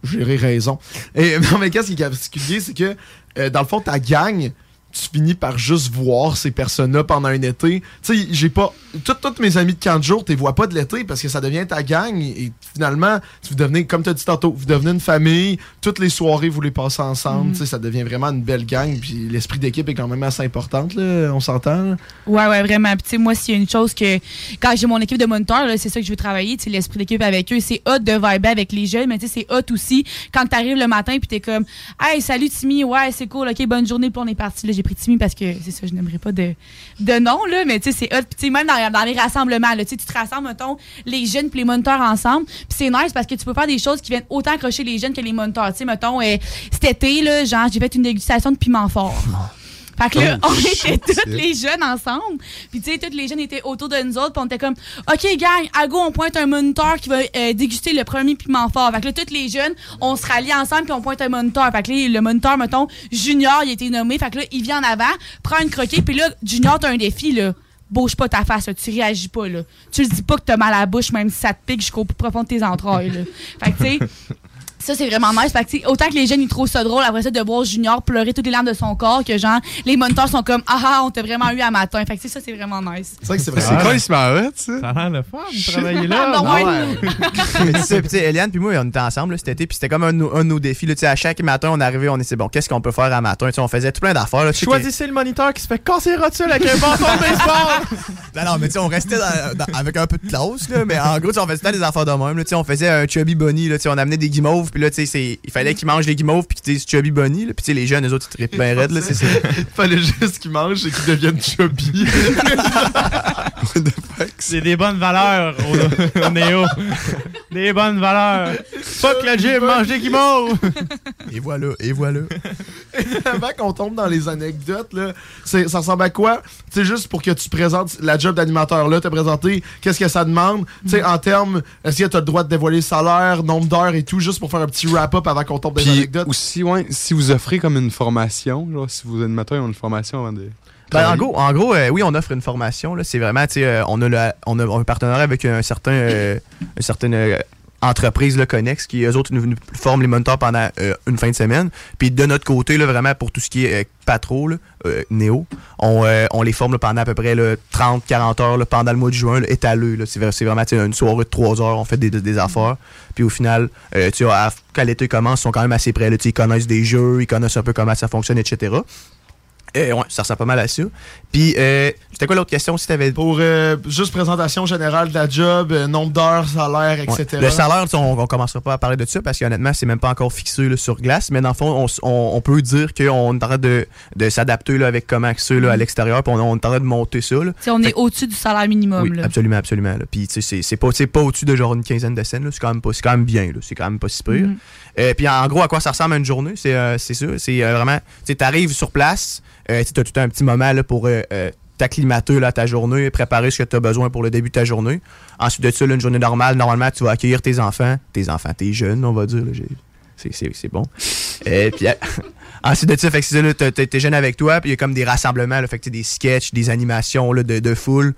j'aurai raison. Et, non, mais qu'est-ce qui est particulier, c'est que euh, dans le fond, ta gang, tu finis par juste voir ces personnes-là pendant un été. Tu sais, j'ai pas. Toutes, toutes mes amis de camp de jour, tu vois pas de l'été parce que ça devient ta gang et, et finalement, vous devenez, comme tu as dit tantôt, vous devenez une famille. Toutes les soirées, vous les passez ensemble. Mhm. Tu sais, ça devient vraiment une belle gang. Puis l'esprit d'équipe est quand même assez importante, là, on s'entend. Ouais, ouais, vraiment. Puis, tu sais, moi, s'il y a une chose que. Quand j'ai mon équipe de moniteurs, c'est ça que je veux travailler, tu l'esprit d'équipe avec eux. C'est hot de vibrer avec les jeunes, mais tu sais, c'est hot aussi quand t'arrives le matin puis t'es comme, hey, salut Timmy, ouais, c'est cool, ok, bonne journée, puis on est parti. Là, Timmy parce que, c'est ça, je n'aimerais pas de, de nom, là, mais tu sais, c'est hot. Puis, même dans, les rassemblements, là, tu te rassembles, mettons, les jeunes puis les moniteurs ensemble. Puis, c'est nice parce que tu peux faire des choses qui viennent autant accrocher les jeunes que les moniteurs. Tu sais, mettons, euh, cet été, là, genre, j'ai fait une dégustation de piment fort. Fait que là, on était tous les jeunes ensemble. Puis, tu sais, tous les jeunes étaient autour de nous autres. Puis, on était comme, OK, gang, à go, on pointe un moniteur qui va euh, déguster le premier piment fort. Fait que là, tous les jeunes, on se rallie ensemble. Puis, on pointe un moniteur. Fait que là, le moniteur, mettons, Junior, il a été nommé. Fait que là, il vient en avant, prend une croquée. Puis là, Junior, t'as un défi, là. Bouge pas ta face, là. tu réagis pas. Là. Tu le dis pas que t'as mal à la bouche, même si ça te pique jusqu'au plus profond de tes entrailles. Là. Fait que, tu sais. Ça, c'est vraiment nice. Fait que, tu sais, autant que les jeunes, ils trouvent ça drôle après ça de voir Junior pleurer toutes les larmes de son corps, que genre, les moniteurs sont comme, ah ah, on t'a vraiment eu à matin. Fait que, tu sais, ça, c'est vraiment nice. C'est vrai que c'est vrai. C'est quoi, il se marre, ça? Ça a l'air le fun de travailler là. Non, ouais. Tu sais, Eliane puis moi, on était ensemble là, cet été, puis c'était comme un, de nos- un de nos défis. Là, Tu sais, à chaque matin, on arrivait, on était bon, qu'est-ce qu'on peut faire à matin? Tu sais, on faisait tout plein d'affaires. Choisissez le moniteur qui se fait casser les rotules avec un bâton de baseball. Non, non, mais tu sais, on restait dans- dans- avec un peu de classe, là, mais en gros, on faisait des affaires de même. là, tu sais, on faisait un chubby bunny, là, tu sais, on amenait des guimauves, puis là, tu sais, c'est- il fallait qu'ils mangent les guimauves, puis qu'ils disent Chubby Bunny, là. puis tu sais, les jeunes, les autres, ils trippent bien raide, là. c'est- c'est- Fallait juste qu'ils mangent et qu'ils deviennent chubby. C'est des bonnes valeurs au, au Néo. Des bonnes valeurs. Fuck le gym, mange des guimauves. Et voilà, et voilà. Avant qu'on tombe dans les anecdotes, là, c'est- ça ressemble à quoi? C'est juste pour que tu présentes la job d'animateur là, te présenter qu'est-ce que ça demande? Tu sais, en termes, est-ce que tu as le droit de dévoiler le salaire, nombre d'heures et tout, juste pour faire un petit wrap-up avant qu'on tombe dans les anecdotes? aussi, ouais, si vous offrez comme une formation, genre, si vos animateurs ont une formation avant de. Ben, en gros, en gros euh, oui, on offre une formation. là. C'est vraiment, tu sais, euh, on, a le- on a un partenariat avec un certain, euh, une certaine entreprise, le Connex, qui eux autres nous, nous forment les moniteurs pendant euh, une fin de semaine. Puis de notre côté, là, vraiment, pour tout ce qui est euh, patro, là, euh, néo, on, euh, on les forme là, pendant à peu près 30-40 heures là, pendant le mois de juin, là, étaleux. là. C'est vrai- c'est vraiment une soirée de 3 heures, on fait des, des- des affaires. Puis au final, euh, tu à- quand l'été commence, ils sont quand même assez près. là. Tu sais, Ils connaissent des jeux, ils connaissent un peu comment ça fonctionne, etc. Euh, ouais, ça ressemble pas mal à ça. Puis, euh, c'était quoi l'autre question si t'avais. Pour euh, juste présentation générale de la job, euh, nombre d'heures, salaire, etc. Ouais. Le salaire, on, on commencera pas à parler de ça parce qu'honnêtement, c'est même pas encore fixé là, sur glace. Mais dans le fond, on, s- on- on peut dire qu'on est en train de, de s'adapter là, avec comment que là, à l'extérieur. Puis on, on est en train de monter ça. Là. On est au-dessus du salaire minimum. Oui, là. absolument, absolument. là. Puis, tu sais, c'est- c'est pas, c'est pas au-dessus de genre une quinzaine de scènes. là. C'est quand, même pas- c'est quand même bien. là. C'est quand même pas si pire. Mhm. Euh, puis, en gros, à quoi ça ressemble une journée, c'est euh, ça. C'est euh, vraiment, tu sais, t'arrives sur place, euh, tu as tout un petit moment là, pour euh, t'acclimater à ta journée, préparer ce que tu as besoin pour le début de ta journée. Ensuite de ça, une journée normale, normalement, tu vas accueillir tes enfants. Tes enfants, tes jeunes, on va dire. c'est- bon. Puis, ensuite de ça, fait que t'es jeune avec toi, puis il y a comme des rassemblements, là, fait que des sketchs, des animations là, de, de foule.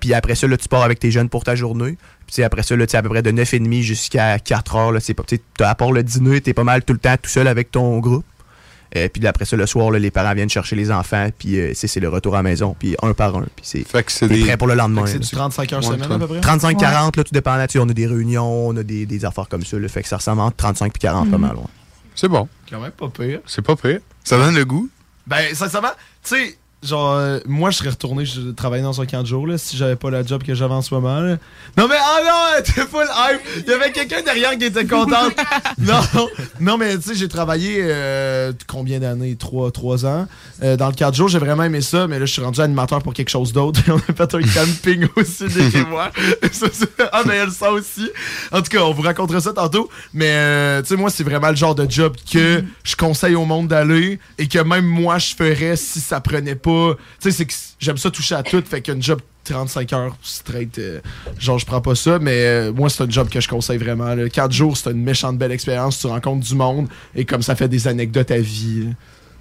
Puis après ça, là, tu pars avec tes jeunes pour ta journée. Puis tu sais, après ça, là, tu sais, à peu près de 9h30 jusqu'à 4h. Là, c'est pas- tu sais, t'as- à part le dîner, t'es pas mal tout le temps tout seul avec ton groupe. Euh, puis après ça, le soir, là, les parents viennent chercher les enfants, puis euh, c'est c'est le retour à la maison, puis un par un. Puis c'est des- prêt pour le lendemain. C'est là. du 35 heures semaine, à peu près? 35-40, là, tout dépendant. Tu sais, on a des réunions, on a des, des affaires comme ça. Là, fait que ça ressemble entre 35 et 40 pas Mhm. mal. ouais. C'est bon. Quand même pas pire. C'est pas pire. Ça donne le goût? Ben, sincèrement, tu sais, genre, euh, moi, je serais retourné je travailler dans un camp de jour, là, si j'avais pas la job que j'avais en ce moment, là. Non, mais, ah non, t'es full hype. Il y avait quelqu'un derrière qui était content. non, non, mais, tu sais, j'ai travaillé, euh, combien d'années? Trois, trois ans. Euh, dans le camp de jour, j'ai vraiment aimé ça, mais là, je suis rendu animateur pour quelque chose d'autre. On a fait un camping aussi, et moi. Ah, mais elle ça aussi. En tout cas, on vous racontera ça tantôt. Mais, euh, tu sais, moi, c'est vraiment le genre de job que je conseille au monde d'aller et que même moi, je ferais si ça prenait pas. Tu sais, c'est que j'aime ça toucher à tout. Fait qu'un job 35 heures straight, euh, genre, je prends pas ça. Mais euh, moi, c'est un job que je conseille vraiment. là. 4 jours, c'est une méchante belle expérience. Tu rencontres du monde et comme ça fait des anecdotes à vie. là.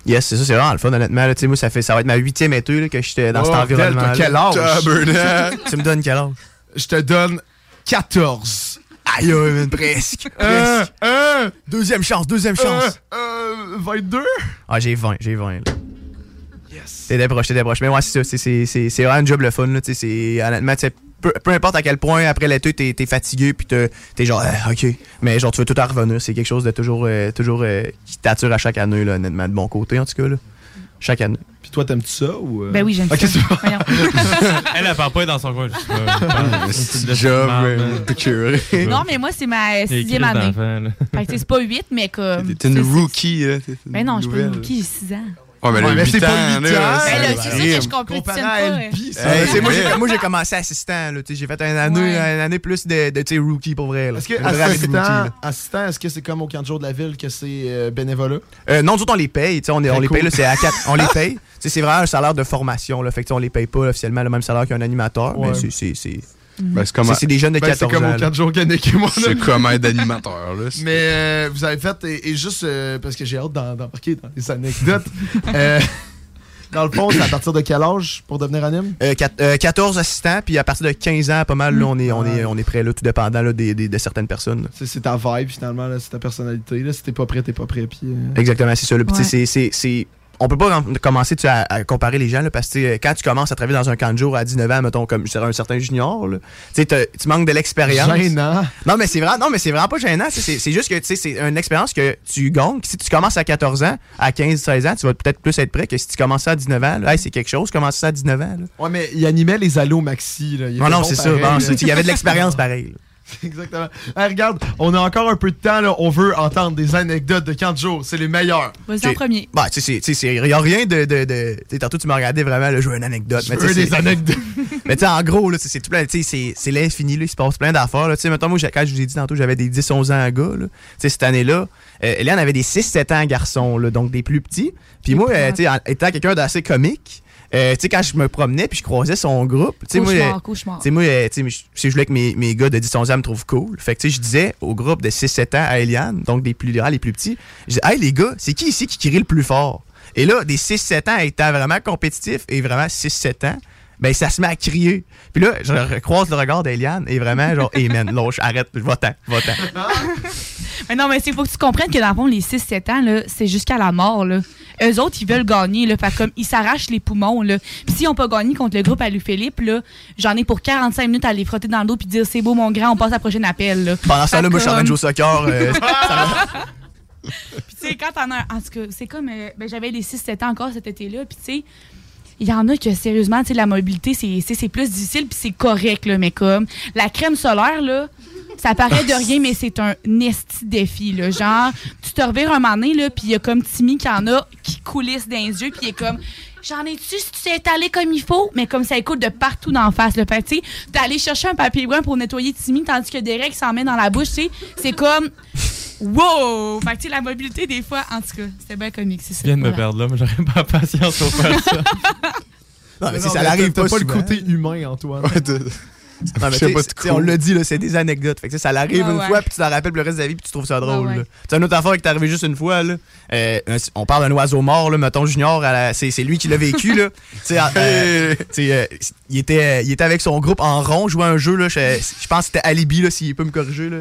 Yes, c'est ça, c'est vraiment le fun, honnêtement. là. Tu sais, moi, ça, fait, ça va être ma huitième été là, que j'étais dans Oh, cet environnement. Del, t'as quel âge? Tu me donnes quel âge? Je te donne 14. Aïe, presque. Euh, presque. euh, Deuxième chance, deuxième chance. euh, euh, 22? Ah, j'ai 20, j'ai 20. Là. T'es des proches, t'es des proches. Mais ouais, c'est ça. c'est- C'est c'est- c'est vraiment un job le fun. Là, honnêtement, tu sais, peu, peu importe à quel point après l'été t'es es fatigué puis t'es t'es genre Ah, ok mais genre tu veux tout à revenir c'est quelque chose de toujours euh, toujours euh, qui t'attire à chaque année là honnêtement de bon côté en tout cas là chaque année puis toi t'aimes-tu ça ou euh? Ben oui, j'aime ça. Elle, elle parle pas dans son coin. je sais pas. C'est job. Non, mais moi, c'est ma sixième année. c'est pas 8, mais comme. T'es une rookie, là. t'es une Ben non, je suis pas une rookie, j'ai 6 ans. Ouais, mais Ouais, le mais 8 c'est ans, pas huit là, ans. Ben là, c'est ça que je à pas. LP, ça. Euh, moi, j'ai, moi, j'ai commencé assistant. là, J'ai fait une année, Ouais. une année plus de, de rookie pour vrai. là. Est-ce que rookie, assistant, là. assistant est-ce que c'est comme au camp de jour de la ville que c'est euh, bénévolat? Euh, non, nous autres, on les paye. tu sais, On, est- on les cool. paye, là, c'est à quatre. On les paye. Tu sais, C'est vraiment un salaire de formation. Là, fait que, on les paye pas officiellement le même salaire qu'un animateur. Ouais. Mais c'est- c'est. c'est- Ben, c'est comme, des jeunes de Ben, 14 c'est comme ans. au là. camp de jour Yannick et moi. là. c'est comme être animateur, là. Mais euh, vous avez fait, et, et juste euh, parce que j'ai hâte d'embarquer dans les anecdotes, euh, dans le fond, c'est à partir de quel âge pour devenir anime? Euh, quat- euh, 14 assistants, puis à partir de 15 ans, pas mal, là, on est, on est, on est prêt, là, tout dépendant là, des, des- de certaines personnes. C'est ta vibe finalement, c'est ta personnalité. Là. Si t'es pas prêt, t'es pas prêt. Puis, euh, Exactement, c'est ça. Ouais. c'est- On peut pas commencer tu à, à comparer les gens, là, parce que quand tu commences à travailler dans un camp de jour à 19 ans, mettons, comme je serais un certain junior, là, tu manques de l'expérience. Gênant. Non, mais c'est vraiment, non, mais c'est vraiment pas gênant. C'est juste que tu sais, c'est une expérience que tu gagnes. Si tu commences à 14 ans, à 15, 16 ans, tu vas peut-être plus être prêt que si tu commences à 19 ans. là. Hey, c'est quelque chose, commencer ça à 19 ans. là. Ouais, mais il animait les allos maxi. Là. Il Non, non, bon c'est ça. bon, Il y avait de l'expérience pareil. là. Exactement. Hey, regarde, on a encore un peu de temps, là. On veut entendre des anecdotes de 15 jours. C'est les meilleurs. Vas-y en premier. Bah, tu sais, il n'y a rien de. de, de tantôt, tu m'as regardé vraiment, là, je veux une anecdote. Je mais veux sais, des anecdotes. mais tu sais, en gros, là, c'est- c'est tout plein. L'infini, là. Il se passe plein d'affaires, là. Tu sais, mettons, moi, quand je vous ai dit tantôt, j'avais des 10-11 ans à gars, là. Tu sais, cette année-là, euh, Eliane avait des 6-7 ans garçons, là, donc des plus petits. Puis moi, euh, tu sais, en- étant quelqu'un d'assez comique, euh, tu sais, quand je me promenais puis je croisais son groupe, tu sais, moi, Cauchemar, euh, cauchemar. tu sais, moi, euh, tu sais, mais je- voulais que mes, mes gars de 10-11 ans me trouvent cool, fait que, tu sais, je disais au groupe de 6-7 ans à Eliane, donc des plus les plus petits, je disais, hey, les gars, c'est qui ici qui crie le plus fort? Et là, des 6-7 ans étant vraiment compétitifs et vraiment 6-7 ans, ben, ça se met à crier. Puis là, je recroise le regard d'Eliane et vraiment, genre, hey man, lâche, arrête, va-t'en, va-t'en. Mais non, mais c'est faut que tu comprennes que dans le fond, les 6-7 ans, là, c'est jusqu'à la mort. Là. Eux autres, ils veulent gagner. Là, fait comme ils s'arrachent les poumons. Là. Puis s'ils n'ont pas gagné contre le groupe à Philippe, là, j'en ai pour 45 minutes à les frotter dans le dos puis dire c'est beau mon grand, on passe à la prochaine appel. Là. Pendant ce temps-là, moi, je suis en train de jouer au soccer. euh, Puis tu sais, quand t'en as. En tout cas, c'est comme. euh, ben, j'avais les 6-7 ans encore cet été-là. Puis tu sais, il y en a que sérieusement, tu sais, la mobilité, c'est plus difficile. Puis c'est correct, là. Mais comme la crème solaire, là. Ça paraît de rien, mais c'est un esti défi, là. Genre, tu te revires un moment donné, là, puis il y a comme Timmy qui en a qui coulisse dans les yeux, puis il est comme. J'en ai-tu si tu t'es étalé comme il faut? Mais comme ça écoute de partout d'en face. Le fait, tu sais, t'es allé chercher un papier brun pour nettoyer Timmy, tandis que Derek s'en met dans la bouche, tu sais. C'est comme. Wow! Fait que, tu sais, la mobilité, des fois, en tout cas, c'était bien comique, c'est ça. Tu viens de me perdre là, mais j'aurais pas la patience pour faire ça. Non, mais Non, c'est- ça mais l'arrive t'as pas, pas le côté humain, Antoine. Non, mais pas de on l'a dit, là, c'est des anecdotes. Fait que, ça l'arrive une ouais. fois, puis tu t'en rappelles le reste de la vie, puis tu trouves ça drôle. Ouais. C'est une autre affaire qui t'est arrivé juste une fois. Là. Euh, un- on parle d'un oiseau mort, là, mettons Junior, c'est c'est lui qui l'a vécu. Là. Tu sais, euh, euh, il, était, il était avec son groupe en rond, jouait à un jeu. Là, je, je pense que c'était Alibi, s'il peut me corriger. Là.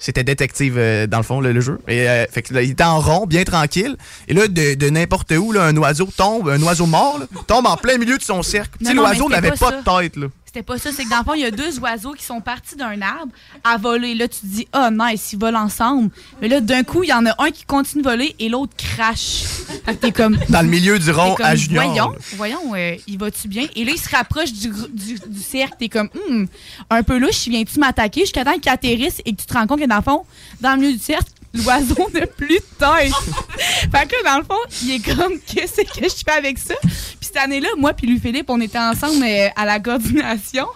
C'était détective euh, dans le fond, là, le jeu. Et, euh, fait que, là, il était en rond, bien tranquille. Et là, de, de n'importe où, là, un oiseau tombe, un oiseau mort, là, tombe en plein milieu de son cercle. L'oiseau n'avait pas de tête. Là. C'était pas ça, c'est que dans le fond, il y a deux oiseaux qui sont partis d'un arbre à voler. Là, tu te dis, oh nice, ils volent ensemble. Mais là, d'un coup, il y en a un qui continue de voler et l'autre crache. Fait que t'es comme. Dans le milieu du rond comme, à Junior. Voyons, voyons, euh, il va-tu bien? Et là, il se rapproche du, du, du cercle. T'es comme, Hmm, un peu louche, viens-tu m'attaquer? Jusqu'à temps qu'il atterrisse et que tu te rends compte que dans le fond, dans le milieu du cercle, l'oiseau n'a plus de tête. fait que là, dans le fond, il est comme, qu'est-ce que je fais avec ça? Puis cette année-là, moi puis lui Philippe, on était ensemble euh, à la coordination.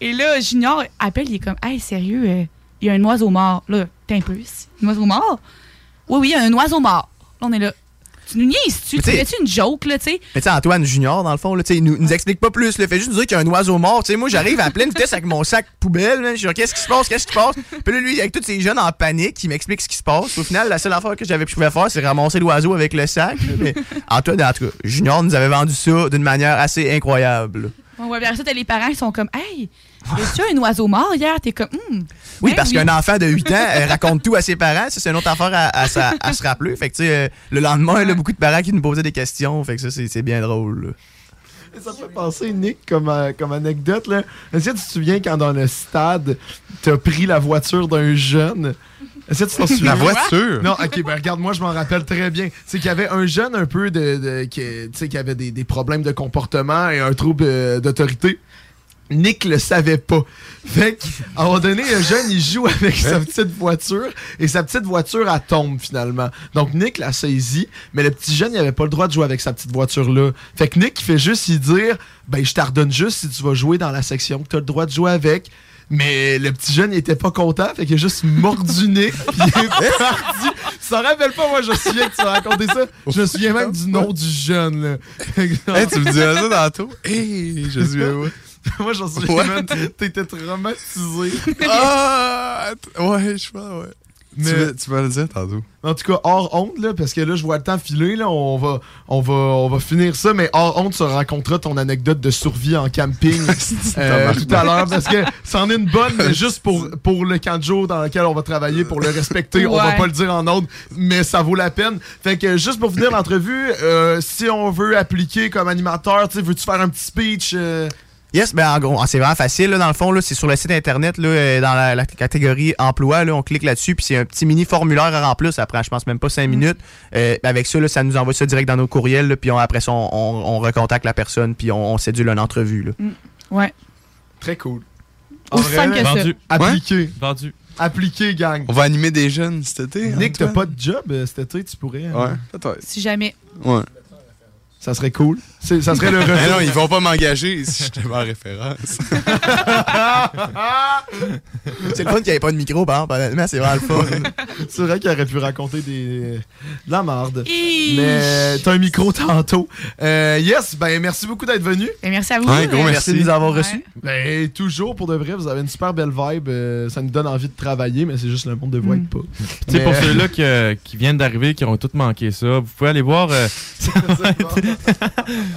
Et là, Junior appelle, il est comme, hey, sérieux, euh, il y a un oiseau mort. Là, t'es un peu, un oiseau mort? Oui, oui, il y a un oiseau mort. Là, on est là. Tu nous niaises-tu? Tu fais-tu une joke, là, tu sais? Mais tu sais, Antoine Junior, dans le fond, là, tu sais, il nous, nous explique pas plus. Il fait juste nous dire qu'il y a un oiseau mort. Tu sais, moi, j'arrive à pleine vitesse avec mon sac poubelle. là. Je suis qu'est-ce qui se passe? Qu'est-ce qui se passe? Puis là, lui, avec tous ces jeunes en panique, il m'explique ce qui se passe. Au final, la seule affaire que j'avais pu faire, c'est ramasser l'oiseau avec le sac. là. Mais Antoine, en tout cas, Junior nous avait vendu ça d'une manière assez incroyable. Ouais, ouais, après ça, t'as les parents qui sont comme, hey, as-tu un oiseau mort hier? T'es comme, hum. Oui, Ben parce qu'un enfant de 8 ans raconte tout à ses parents. Ça, c'est une autre affaire à, à sa- à se rappeler. Fait que, tu sais, euh, le lendemain, il y a beaucoup de parents qui nous posaient des questions. Fait que ça, c'est bien drôle. là. Ça me fait penser, Nick, comme, euh, comme anecdote. là. Est-ce que tu te souviens quand dans le stade, t'as pris la voiture d'un jeune? Est-ce que tu t'en souviens? La voiture? Non, ok, ben regarde, moi je m'en rappelle très bien. C'est qu'il y avait un jeune un peu de. de- qui, avait des, des problèmes de comportement et un trouble euh, d'autorité. Nick le savait pas. Fait qu'à un moment donné, le jeune, il joue avec sa petite voiture et sa petite voiture, elle tombe finalement. Donc Nick l'a saisi, mais le petit jeune, il avait pas le droit de jouer avec sa petite voiture-là. Fait que Nick, il fait juste y dire Ben, je t'ordonne juste si tu vas jouer dans la section que tu as le droit de jouer avec. Mais le petit jeune, il était pas content, fait qu'il a juste mordu Nick, puis il est parti. Tu t'en rappelles pas, moi, je me souviens que tu as raconté ça. Je me souviens même du nom du jeune, là. Hey, tu me dirais ça tantôt? Hey, je suis ouais. Moi, j'en souviens Ouais. même, t'étais traumatisé. Ah! Ouais, je pense, ouais. Mais- Tu, vas, tu vas le dire tantôt. En tout cas, hors honte, là, parce que là, je vois le temps filer, là, on va, on va, on va finir ça, mais hors honte, tu raconteras ton anecdote de survie en camping euh, tout à l'heure, parce que c'en est une bonne, mais juste pour, pour le camp de jour dans lequel on va travailler, pour le respecter, on va Ouais. pas le dire en honte, mais ça vaut la peine. Fait que juste pour finir l'entrevue, euh, si on veut appliquer comme animateur, tu sais, veux-tu faire un petit speech? euh, Yes, ben en gros, c'est vraiment facile. Là, dans le fond, là, c'est sur le site internet, là, euh, dans la, la catégorie emploi. Là, on clique là-dessus, puis c'est un petit mini formulaire à remplir. Ça prend, je pense, même pas cinq minutes. Euh, avec ça, là, ça nous envoie ça direct dans nos courriels. là, puis on- après ça, on, on- on recontacte la personne, puis on, on sédule une entrevue. Là. Ouais. Très cool. Aussi simple que ça. Vendu. Appliqué. Vendu. Appliqué, gang. On va animer des jeunes cet été. Nick, t'as pas de job euh, cet été, tu pourrais. hein? Ouais, peut-être. Si jamais. Ouais. Ça serait cool. C'est- Ça serait le retour. Mais non, ils vont pas m'engager si je te mets en référence. C'est le fun qu'il n'y avait pas de micro, par exemple. Honnêtement, c'est vraiment le fun. C'est vrai qu'il aurait pu raconter des... de la marde. Mais t'as un micro tantôt. Euh, yes, ben merci beaucoup d'être venu. Ben, merci à vous. Ouais, gros merci de nous avoir reçus. Ben toujours pour de vrai, vous avez une super belle vibe. euh, ça nous donne envie de travailler, mais c'est juste le monde de voix Mm. pas. Tu sais, pour ceux-là qui, euh, qui viennent d'arriver, qui ont tous manqué ça, vous pouvez aller voir.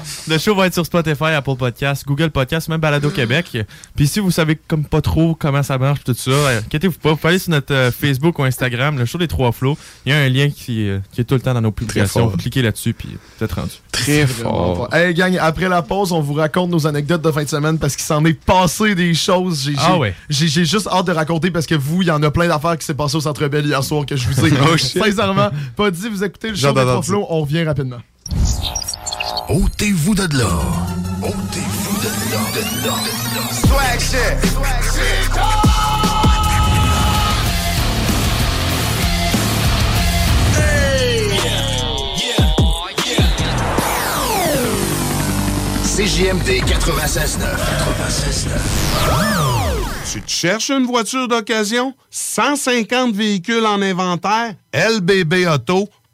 le show va être sur Spotify, Apple Podcast, Google Podcast, même Balado Québec. Puis si vous savez comme pas trop comment ça marche, tout ça, euh, inquiétez-vous pas. Vous pouvez aller sur notre euh, Facebook ou Instagram, le show des trois flots. Il y a un lien qui, euh, qui est tout le temps dans nos publications. cliquez là-dessus, puis vous êtes rendu. Très fort. fort. Hey gang, après la pause, on vous raconte nos anecdotes de fin de semaine parce qu'il s'en est passé des choses. J'ai Ah ouais. juste hâte de raconter parce que vous, il y en a plein d'affaires qui s'est passé au Centre Bell hier soir que je vous ai Oh, sincèrement pas dit. Vous écoutez le show des trois flots, on revient rapidement. Ôtez-vous de là. Ôtez-vous de là. De là. Swag shit. Swag shit. CJMD 96.9. 96.9. Tu te cherches une voiture d'occasion? 150 véhicules en inventaire? lbbauto.com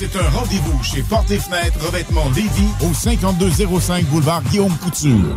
C'est un rendez-vous chez Porte et Fenêtres Revêtement Lévis au 5205 boulevard Guillaume Couture.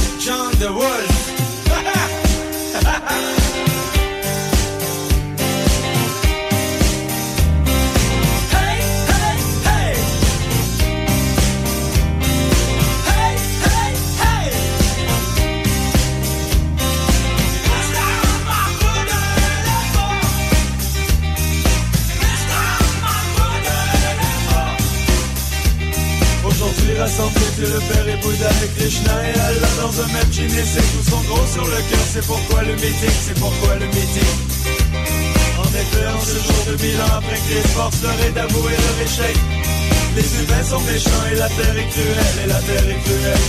on the world. rassemblés, c'est le père et Bouddha et Krishna et Allah dans un même jean et c'est tous sont gros sur le cœur, c'est pourquoi le meeting, c'est pourquoi le meeting. En effet, en ce jour de bilan après que les forces leur est d'avouer leur échec. Les humains sont méchants et la terre est cruelle, et la terre est cruelle.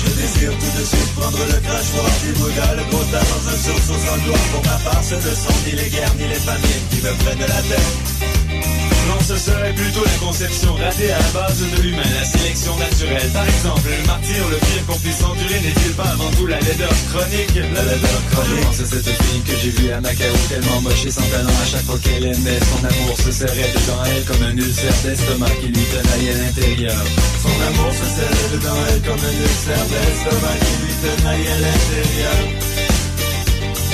Je désire tout de suite prendre le crachoir du Bouddha, le Bouddha dans un sursaut sans gloire. Pour ma part, ce ne sont ni les guerres ni les famines qui me prennent la tête. Non, ce serait plutôt la conception ratée à la base de l'humain, la sélection naturelle. Par exemple, le martyr, le pire qu'on puisse endurer n'est-il pas avant tout la laideur chronique? La laideur chronique. Comment c'est cette fille que j'ai vue à Macao tellement moche et sans talent à chaque fois qu'elle aimait Son amour se serrait dedans elle comme un ulcère d'estomac qui lui tenaille à l'intérieur Son amour se serrait dedans elle comme un ulcère d'estomac qui lui tenaille à l'intérieur.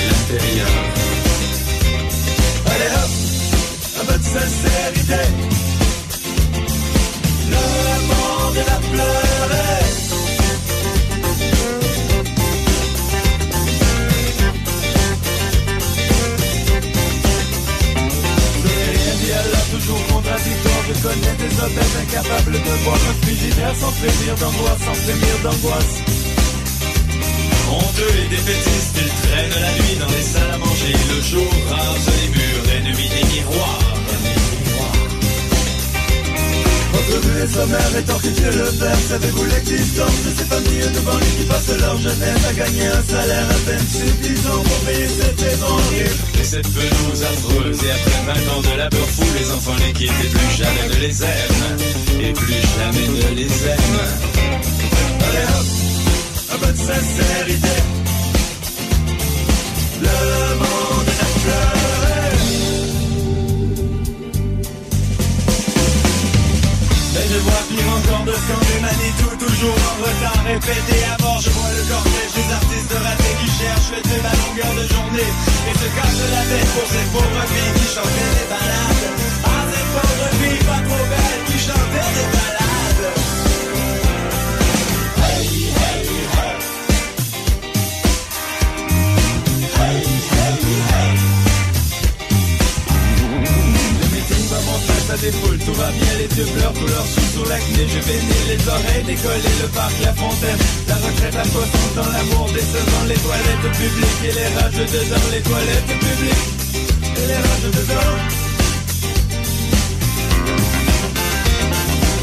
L'intérieur de sincérité. Le monde a pleuré. À la toujours contradictoire. Je connais des obèses incapables de boire un frigidaire sans frémir d'angoisse, sans frémir d'angoisse. Honteux et défaitistes, ils traînent la nuit dans les salles à manger Le jour rase les murs, ennemis des miroirs Votre vue est sommaire et Dieu le Père Savez-vous l'existence de ces familles de banlieue qui passent leur jeunesse à gagner un salaire à peine suffisant pour payer cette horrible Et cette pelouse affreuse Et après 20 ans de labeur fou Les enfants les quittent et plus jamais ne les aiment Et plus jamais ne les aiment Allez hop, un peu de sincérité. Le monde pire encore de scander Manitou Toujours en retard, répété à mort. Je vois le cortège des artistes ratés Qui cherchent le thème à longueur de journée. Et se cachent la tête pour ces pauvres filles Qui chantaient des balades Ah ces pauvres filles pas trop belles Qui chantaient des balades défoule, tout va bien, les yeux pleurent, tout leur sous sur l'acné, je bénis les oreilles, décoller le parc, la fontaine, la retraite à 60 dans l'amour, décevant les toilettes publiques et les rages dedans, les toilettes publiques et les rages.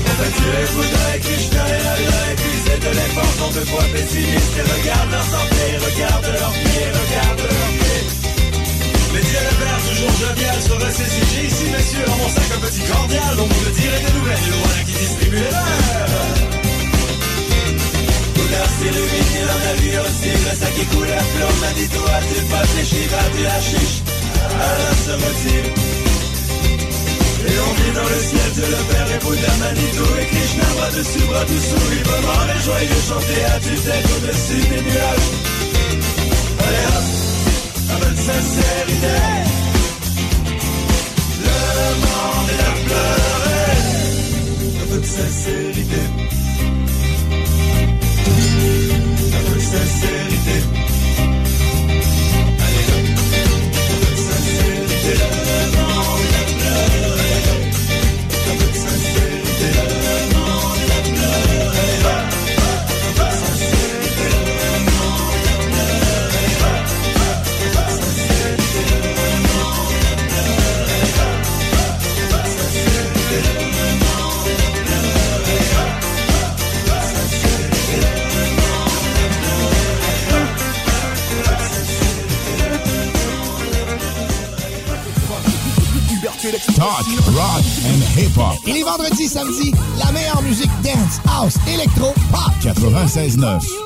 En fait, Dieu est Bouddha et Krishna et Allah épuisé de l'effort sont deux fois pessimistes et regarde leur santé, regarde leurs pieds, regarde leurs pieds. Le Père, toujours jovial, se ressaisit. J'ai ici, messieurs, dans mon sac un petit cordial dont vous me direz des nouvelles. Le voilà qui distribue les verres. Bouddha s'illumine dans la vie aussi. Le sac qui coule à flot, m'a dit toi, tu pas les chiffres, du hashish. Allah se retire. Et on vit dans le ciel, Dieu le Père et Bouddha, Manitou et Krishna, bras dessus, bras dessous, librement les joyeux chanter à tue-tête au-dessus des nuages. Allez hop, de sincérité. Le monde est à pleurer. Un peu de sincérité. Un peu de sincérité. Allez, un peu de sincérité. Talk, rock and hip-hop. Et les vendredis, samedis, la meilleure musique dance, house, électro, pop. 96.9.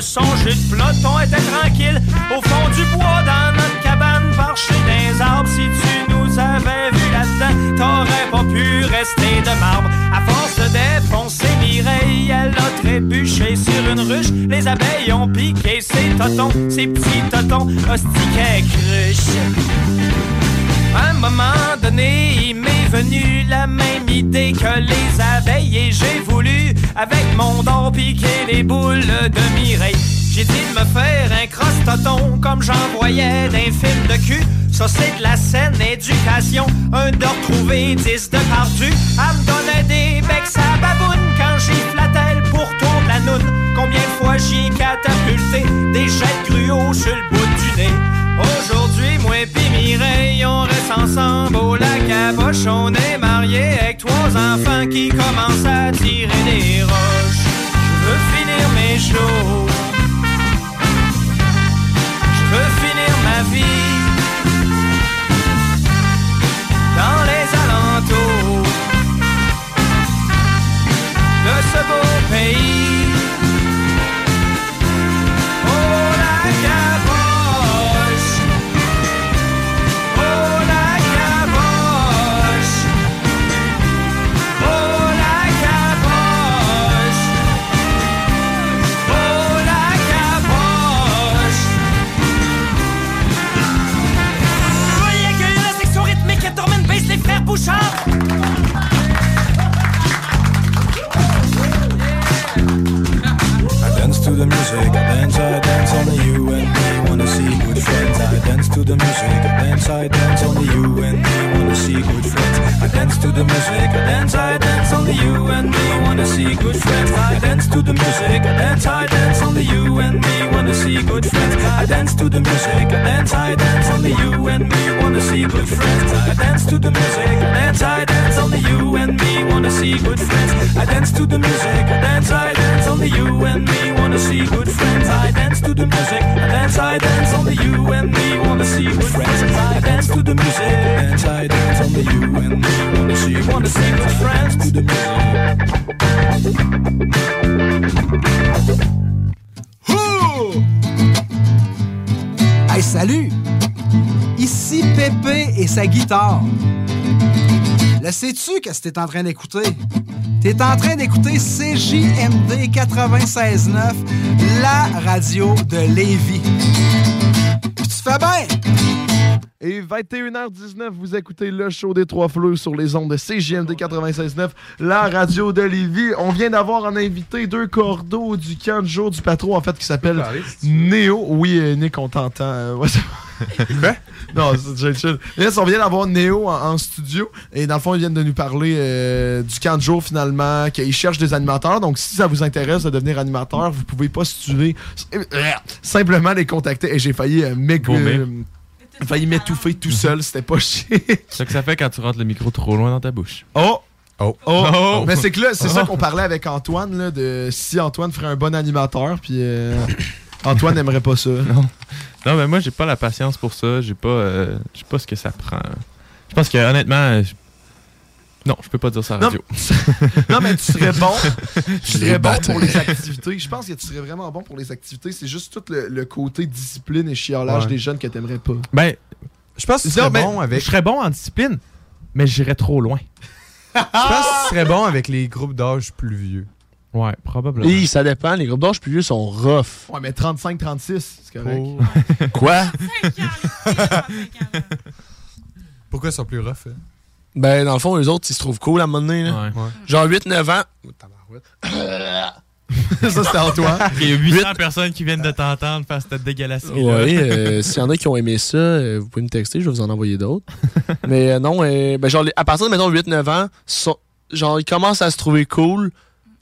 son jus de était tranquille au fond du bois dans notre cabane, parchée des arbres. Si tu nous avais vu là-dedans, t'aurais pas pu rester de marbre. À force de défoncer Mireille, elle a trébuché sur une ruche. Les abeilles ont piqué ses totons, ses petits totons, hostiquets cruches. À un moment donné, il venu la même idée que les abeilles et j'ai voulu, avec mon don, piquer les boules de Mireille. J'ai dit de me faire un crosse-toton comme j'en voyais d'un film de cul. Ça, c'est de la scène éducation. Un de retrouver, dix de pardu. À me donner des becs à baboune quand j'y flattais le pourtour de la noune. Combien de fois j'y catapulté des jets de gruau sur le bout. Aujourd'hui, moi pis Mireille, on reste ensemble au lac à Boche. On est mariés avec trois enfants qui commencent à tirer des roches. Je veux finir mes jours. Je veux finir ma vie the music, dance, I dance, only you and me wanna see good friends. I dance to the music, I dance, I dance, only you and me wanna see good friends. I dance to the music, I dance, I dance, only you and me wanna see good friends. I dance to the music, I dance, I dance, only you and me wanna see good friends. I dance to the music, I dance, I dance, only you and me wanna see good friends. I dance to the music, I dance, I dance, only you and me wanna see good friends. I dance to the music, I dance, I dance, only you and me wanna see good friends. I dance to the music, I dance, I dance, only you and me Hey, salut! Ici Pépé et sa guitare. Le sais-tu qu'est-ce que t'es en train d'écouter? T'es en train d'écouter CJMD 96.9, la radio de Lévis. Puis tu fais bien! Et 21h19, vous écoutez le show des Trois Fleurs sur les ondes de CJMD 96.9, la radio de Lévis. On vient d'avoir en invité deux cordeaux du camp de jour du patron, en fait, qui s'appelle Néo. Oui, euh, Nick, on t'entend. Euh, ouais? Non, c'est chill. Yes, on vient d'avoir Néo en, en studio. Et dans le fond, ils viennent de nous parler euh, du camp de jour, finalement, qu'ils cherchent des animateurs. Donc, si ça vous intéresse de devenir animateur, vous pouvez postuler. Euh, Simplement les contacter. Et j'ai failli euh, failli m'étouffer tout seul. C'était pas chic. C'est ça que ça fait quand tu rentres le micro trop loin dans ta bouche. Oh! Oh! Oh! Mais c'est que là, c'est ça Oh. qu'on parlait avec Antoine, là, de si Antoine ferait un bon animateur, puis euh, Antoine n'aimerait pas ça. Non. Non, mais moi, j'ai pas la patience pour ça. J'ai pas, euh, j'ai pas ce que ça prend. Je pense que, honnêtement, je- non, je peux pas dire ça à la radio. non, mais tu serais bon. Tu serais bon pour les activités. Je pense que tu serais vraiment bon pour les activités. C'est juste tout le, le côté discipline et chiolage Ouais. des jeunes que t'aimerais pas. Ben, je pense que tu serais bon avec- Je serais bon en discipline, mais j'irais trop loin. Je pense que tu serais bon avec les groupes d'âge plus vieux. Ouais, probablement. Et ça dépend, les groupes d'âge plus vieux sont rough. Ouais, mais 35-36, c'est correct. Quoi? Pourquoi ils sont plus rough? hein? Ben, dans le fond, eux autres, ils se trouvent cool à un moment donné. là. Ouais. Genre 8-9 ans. ça, c'était Antoine. Il y a 800 personnes qui viennent de t'entendre faire cette dégueulasse. Ouais, euh, s'il y en a qui ont aimé ça, euh, vous pouvez me texter, je vais vous en envoyer d'autres. Mais euh, non, euh, ben, genre, à partir de, mettons, 8-9 ans, sont- genre, ils commencent à se trouver cool,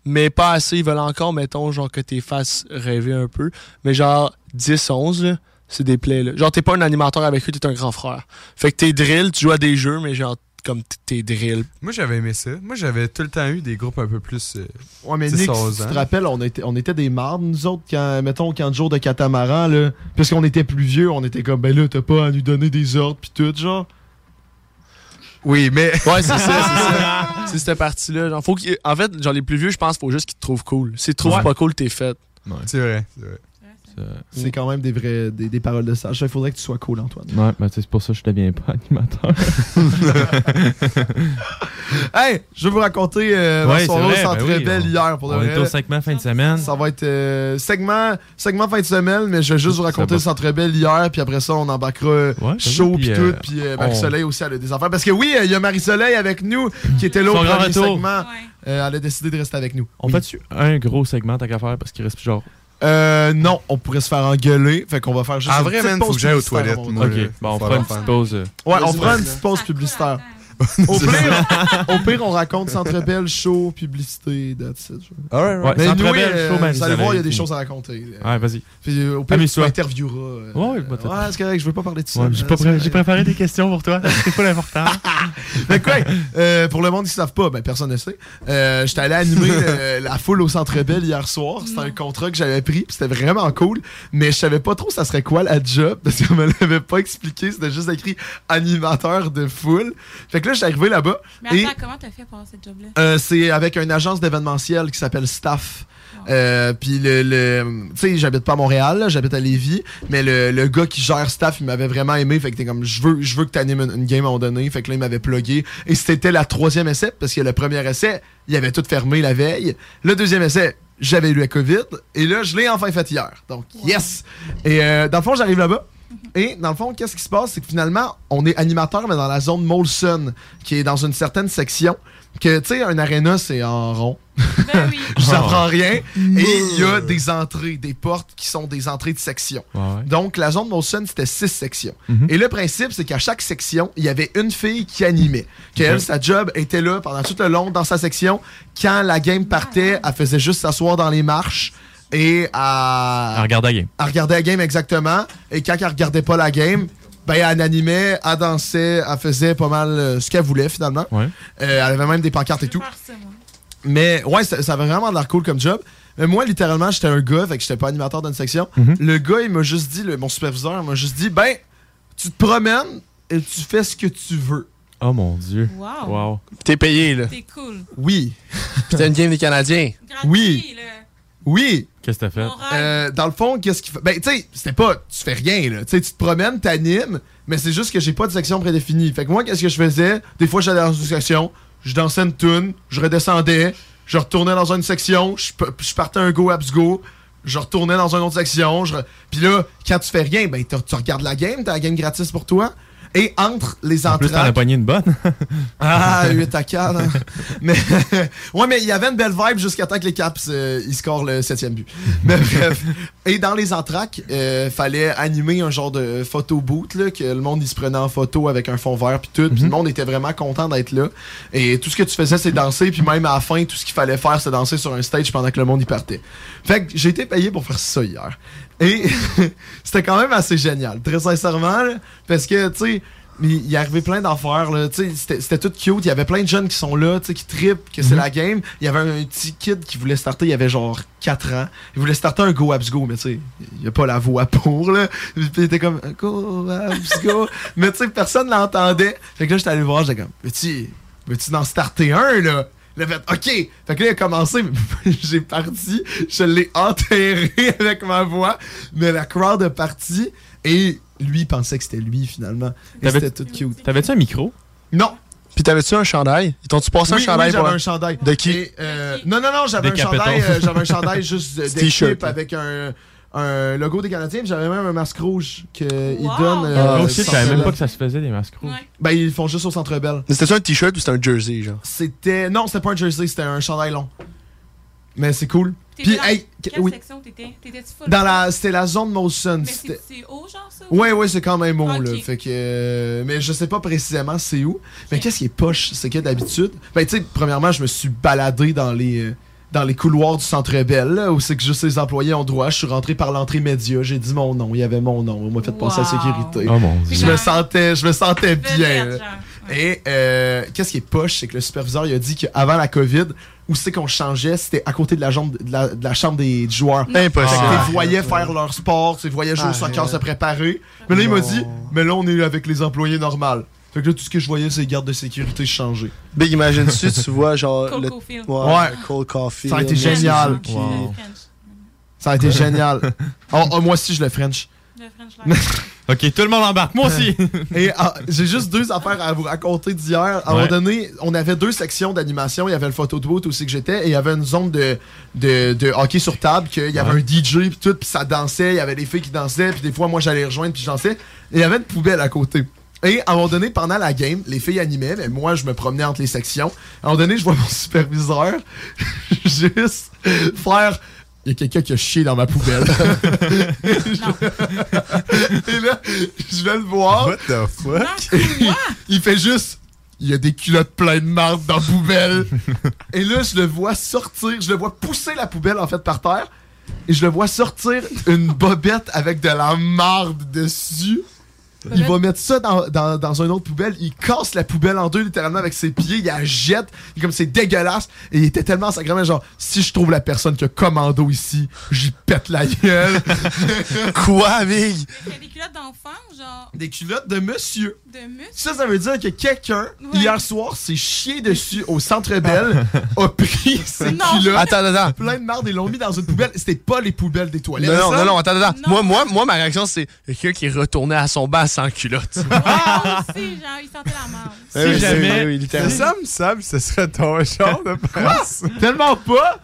mais pas assez. Ils veulent encore, mettons, genre, que t'es fasses rêver un peu. Mais genre, 10-11, là, c'est des plays, là. Genre, t'es pas un animateur avec eux, t'es un grand frère. Fait que t'es drill, tu joues à des jeux, mais genre, comme t'es drill. Moi, j'avais aimé ça. Moi, j'avais tout le temps eu des groupes un peu plus. euh, Ouais, mais 10, Nick, si 11 tu te rappelles, on était, on était des mardes, nous autres, quand, mettons, quand le jour de catamaran, là. Parce qu'on était plus vieux, on était comme, ben là, t'as pas à nous donner des ordres, pis tout, genre. Oui, mais. Ouais, c'est ça, c'est ça. C'est cette partie-là. Genre, faut qu'il- en fait, genre, les plus vieux, je pense, faut juste qu'ils te trouvent cool. Si tu te trouves Ouais. pas cool, t'es fait. C'est vrai, c'est vrai. C'est quand même des vraies des, des paroles de sage. Il faudrait que tu sois cool, Antoine. Ouais, ben, c'est pour ça que je deviens pas animateur. hey, je vais vous raconter euh, ma Ouais, soirée au Centre ben oui, Bell on- hier pour de on vrai. était au segment fin de semaine. Ça va être euh, segment, segment fin de semaine, mais je vais juste vous raconter le Centre Bell hier, puis après ça, on embarquera euh, ça chaud, puis puis, tout, euh, puis euh, on- Marie-Soleil aussi, elle a des affaires. Parce que oui, euh, il y a Marie-Soleil avec nous, qui était là au premier retour. segment. Euh, elle a décidé de rester avec nous. On fait-tu un gros segment tant qu'à faire parce qu'il reste genre. Euh, non, on pourrait se faire engueuler, fait qu'on va faire juste En une vrai, man, faut que j'aille aux toilettes, moi, Ok, bon, on fera une petite faire. pause. euh. Ouais, on fera une petite pause publicitaire. au, pire, au pire, on raconte Centre Bell, show, publicité, that's it. Alright, Ouais, Mais Centre anyway, Bell, euh, show, vous allez voir, il y a des choses à raconter. Ouais, vas-y. Puis, euh, au pire, tu m'intervieweras. euh, Ouais, c'est correct, je veux pas parler de ça. Ouais, j'ai Euh, pré- préparé des questions pour toi. C'est pas l'important. Mais quoi, euh, pour le monde qui ne savent pas, ben personne ne sait. Euh, J'étais allé animer euh, la foule au Centre Bell hier soir. C'était un contrat que j'avais pris, puis c'était vraiment cool. Mais je savais pas trop ça serait quoi la job, parce qu'on me l'avait pas expliqué. C'était juste écrit animateur de foule. Fait que là, je suis arrivé là-bas. Mais et attends, comment t'as fait pour avoir cette job-là? euh, c'est avec une agence d'événementiel qui s'appelle Staff. Euh, puis le, le- tu sais j'habite pas à Montréal j'habite à Lévis mais le, le gars qui gère staff il m'avait vraiment aimé fait que t'es comme je veux je veux que t'animes une, une game à un moment donné fait que là il m'avait plugué et c'était la troisième essai parce que le premier essai il avait tout fermé la veille le deuxième essai j'avais eu le Covid et là je l'ai enfin fait hier donc yes et euh, dans le fond j'arrive là-bas et dans le fond, qu'est-ce qui se passe? C'est que finalement, on est animateur, mais dans la zone Molson, qui est dans une certaine section. Que, tu sais, un aréna, c'est en rond. Je vous apprends rien. Et il y a des entrées, des portes qui sont des entrées de section. Donc, la zone Molson, c'était six sections. Mhm. Et le principe, c'est qu'à chaque section, il y avait une fille qui animait. Qu'elle, sa job était là pendant tout le long dans sa section. Quand la game partait, elle faisait juste s'asseoir dans les marches et à, À regarder la game. elle regardait la game exactement. Et quand elle regardait pas la game, ben elle animait, elle dansait, elle faisait pas mal euh, ce qu'elle voulait finalement. Ouais. Euh, elle avait même des pancartes et tout. Mais ouais, ça, ça avait vraiment de l'air cool comme job. Mais moi, littéralement, j'étais un gars, fait que j'étais pas animateur d'une section. Mhm. Le gars, il m'a juste dit, le- mon superviseur m'a juste dit, ben, tu te promènes et tu fais ce que tu veux. Oh mon dieu. Wow. Wow. T'es payé, là. C'est cool. Oui. Puis t'as une game des Canadiens. Oui. Oui. Qu'est-ce que t'as fait? Euh, dans le fond, qu'est-ce qu'il fait? Ben, tu sais, c'était pas, tu fais rien, là. Tu sais, tu te promènes, t'animes, Mais c'est juste que j'ai pas de section prédéfinie. Fait que moi, qu'est-ce que je faisais? Des fois, j'allais dans une section, je dansais une tune, je redescendais, je retournais dans une section, je, partais un go abs go, je retournais dans une autre section. Je... re- Puis là, quand tu fais rien, ben t'as- tu regardes la game, t'as la game gratis pour toi. Et entre les En plus, t'en as pogné une bonne. Ah, 8 à 4. hein. mais, ouais, mais il y avait une belle vibe jusqu'à temps que les Caps euh, ils scorent le septième but. Mais bref. Et dans les entraques, euh, fallait animer un genre de photo boot, là, que le monde il se prenait en photo avec un fond vert puis tout. Puis le monde était vraiment content d'être là. Et tout ce que tu faisais, c'est danser. Puis même à la fin, tout ce qu'il fallait faire, c'est danser sur un stage pendant que le monde y partait. Fait que j'ai été payé pour faire ça hier. Et c'était quand même assez génial, très sincèrement, là, parce que, tu sais, il est arrivé plein d'affaires, là, tu sais, c'était tout cute, il y avait plein de jeunes qui sont là, tu sais, qui trippent, que c'est Mhm. la game. Il y avait un, petit kid qui voulait starter, il avait genre 4 ans, il voulait starter un Go Abs Go, mais tu sais, il n'y a pas la voix pour, là. Il était comme, Go Abs Go, mais tu sais, personne l'entendait. Fait que là, j'étais allé voir, j'étais comme, veux-tu veux-tu en starter un, là? Il a fait OK. Fait que là, il a commencé. J'ai parti. Je l'ai enterré avec ma voix. Mais la crowd est partie. Et lui, il pensait que c'était lui, finalement. Et T'avais- c'était tout cute. T'avais-tu un micro? Non. Puis t'avais-tu un chandail? Ils t'ont-tu passé Oui, un chandail oui, j'avais un chandail. De qui? Et, euh, non, non, non, j'avais un chandail. Euh, j'avais un chandail juste d'équipe avec un, un logo des Canadiens. puis J'avais même un masque rouge qu'ils Wow. donnent. Ah, euh, aussi, je savais même pas que ça se faisait des masques rouges. Ben, ils le font juste au Centre Bell. Mais C'était-tu un t-shirt ou c'était un jersey, genre? C'était. Non, c'était pas un jersey, c'était un chandail long. Mais c'est cool. Puis, dans hey, quelle oui. section t'étais? T'étais-tu full? Dans la, c'était la zone motion. Mais c'était- c'est haut, genre, ça? Ouais, ouais, c'est quand même haut, là. Fait que. euh, mais je sais pas précisément c'est où. Mais qu'est-ce qui est poche, c'est que d'habitude. Ben, tu sais, premièrement, je me suis baladé dans les. euh, dans les couloirs du Centre Bell, où c'est que juste les employés ont droit. Je suis rentré par l'entrée média, j'ai dit mon nom, il y avait mon nom, on m'a fait passer à la sécurité. Oh mon Dieu. Je me sentais, je me sentais bien. Et euh, qu'est-ce qui est poche, c'est que le superviseur il a dit qu'avant la COVID, où c'est qu'on changeait, c'était à côté de la, jambe, de la, de la chambre des joueurs. Impossible. Ah, tu les voyais ouais. faire leur sport, tu les voyais jouer au Ah, soccer, se préparer. Mais là, il m'a dit, mais là, on est avec les employés normaux. Fait que là, tout ce que je voyais, c'est les gardes de sécurité changer. Big, imagine-tu, tu vois, genre. Cole le- Caulfield. Ouais, Ouais. Cole Coffee. Ça a été génial. Wow. Ça a été génial. Oh, oh, moi aussi, je le French. Ok, tout le monde embarque. Moi aussi. Et ah, j'ai juste deux affaires à vous raconter d'hier. À un moment donné, on avait deux sections d'animation. Il y avait le photo de boot aussi que j'étais, et il y avait une zone de, de, de hockey sur table, qu'il y avait Ouais. un DJ puis tout, puis ça dansait. Il y avait des filles qui dansaient, puis des fois moi j'allais rejoindre puis je dansais. Et il y avait une poubelle à côté. Et à un moment donné, pendant la game, les filles animaient, mais moi je me promenais entre les sections. À un moment donné, je vois mon superviseur juste faire. Il y a quelqu'un qui a chié dans ma poubelle. Et là, je vais le voir. What the fuck? il fait juste. Il y a des culottes pleines de marde dans la poubelle. et là, je le vois sortir. Je le vois pousser la poubelle, en fait, par terre. Et je le vois sortir une bobette avec de la marde dessus. Il va mettre ça dans, dans, dans une autre poubelle. Il casse la poubelle en deux, littéralement, avec ses pieds. Il la jette. Il est comme c'est dégueulasse. Et il était tellement sacrément genre, si je trouve la personne qui a commando ici, j'y pète la gueule. Quoi, Big? Il y a des culottes d'enfants, genre. Des culottes de monsieur. De muscles. Ça, ça veut dire que quelqu'un, hier soir, s'est chié dessus au centre Bell, a pris ses Non. culottes. Attends, attends. Plein de marde et l'ont mis dans une poubelle. C'était pas les poubelles des toilettes. Non, non, non, non, attends, attends. Moi, moi, moi, ma réaction, c'est quelqu'un qui est retourné à son banc sans culotte. Moi aussi, genre, il sentait la merde. Si oui, jamais-. Ça me semble ce serait ton genre de personne. Tellement pas?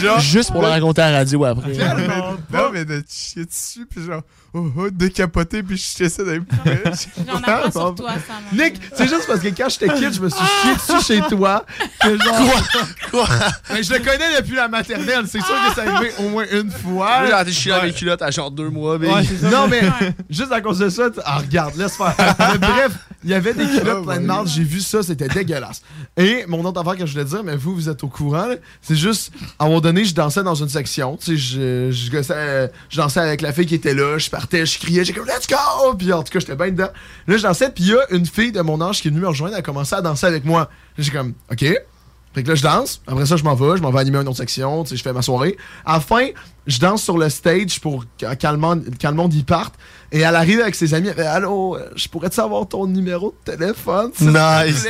Genre, Juste pour le raconter à la radio après. non, non, mais de chier dessus, puis genre, oh, oh, décapoter, puis chier ça dans les poubelles. J'en apprends sur toi, Sam. Nick, c'est juste parce que quand j'étais kid, je me suis chié dessus chez toi. Que genre... Quoi? Mais je le connais depuis la maternelle. C'est sûr que ça arrivé au moins une fois. Moi, j'ai chier dans mes culottes à genre deux mois, Big. Ouais, non, mais juste à cause de ça, tu- ah, regarde, laisse faire. Mais bref, il y avait des culottes Oh plein de marde, j'ai vu ça, c'était dégueulasse. Et mon autre affaire que je voulais dire, mais vous, vous êtes au courant, là, c'est juste, à un moment donné, je dansais dans une section, tu sais, je, je, gossais, je dansais avec la fille qui était là, je partais, je criais, j'ai comme let's go! Puis en tout cas, j'étais bien dedans. Là, je dansais, puis il y a une fille de mon âge qui est venue me rejoindre, elle a commencé à danser avec moi. J'ai comme, ok. Fait que là, je danse. Après ça, je m'en vais. Je m'en vais animer une autre section. Tu sais, je fais ma soirée. À la fin, je danse sur le stage pour quand le monde, le monde y parte. Et elle arrive avec ses amis. Elle fait Allô, euh, je pourrais-tu avoir ton numéro de téléphone? te Nice.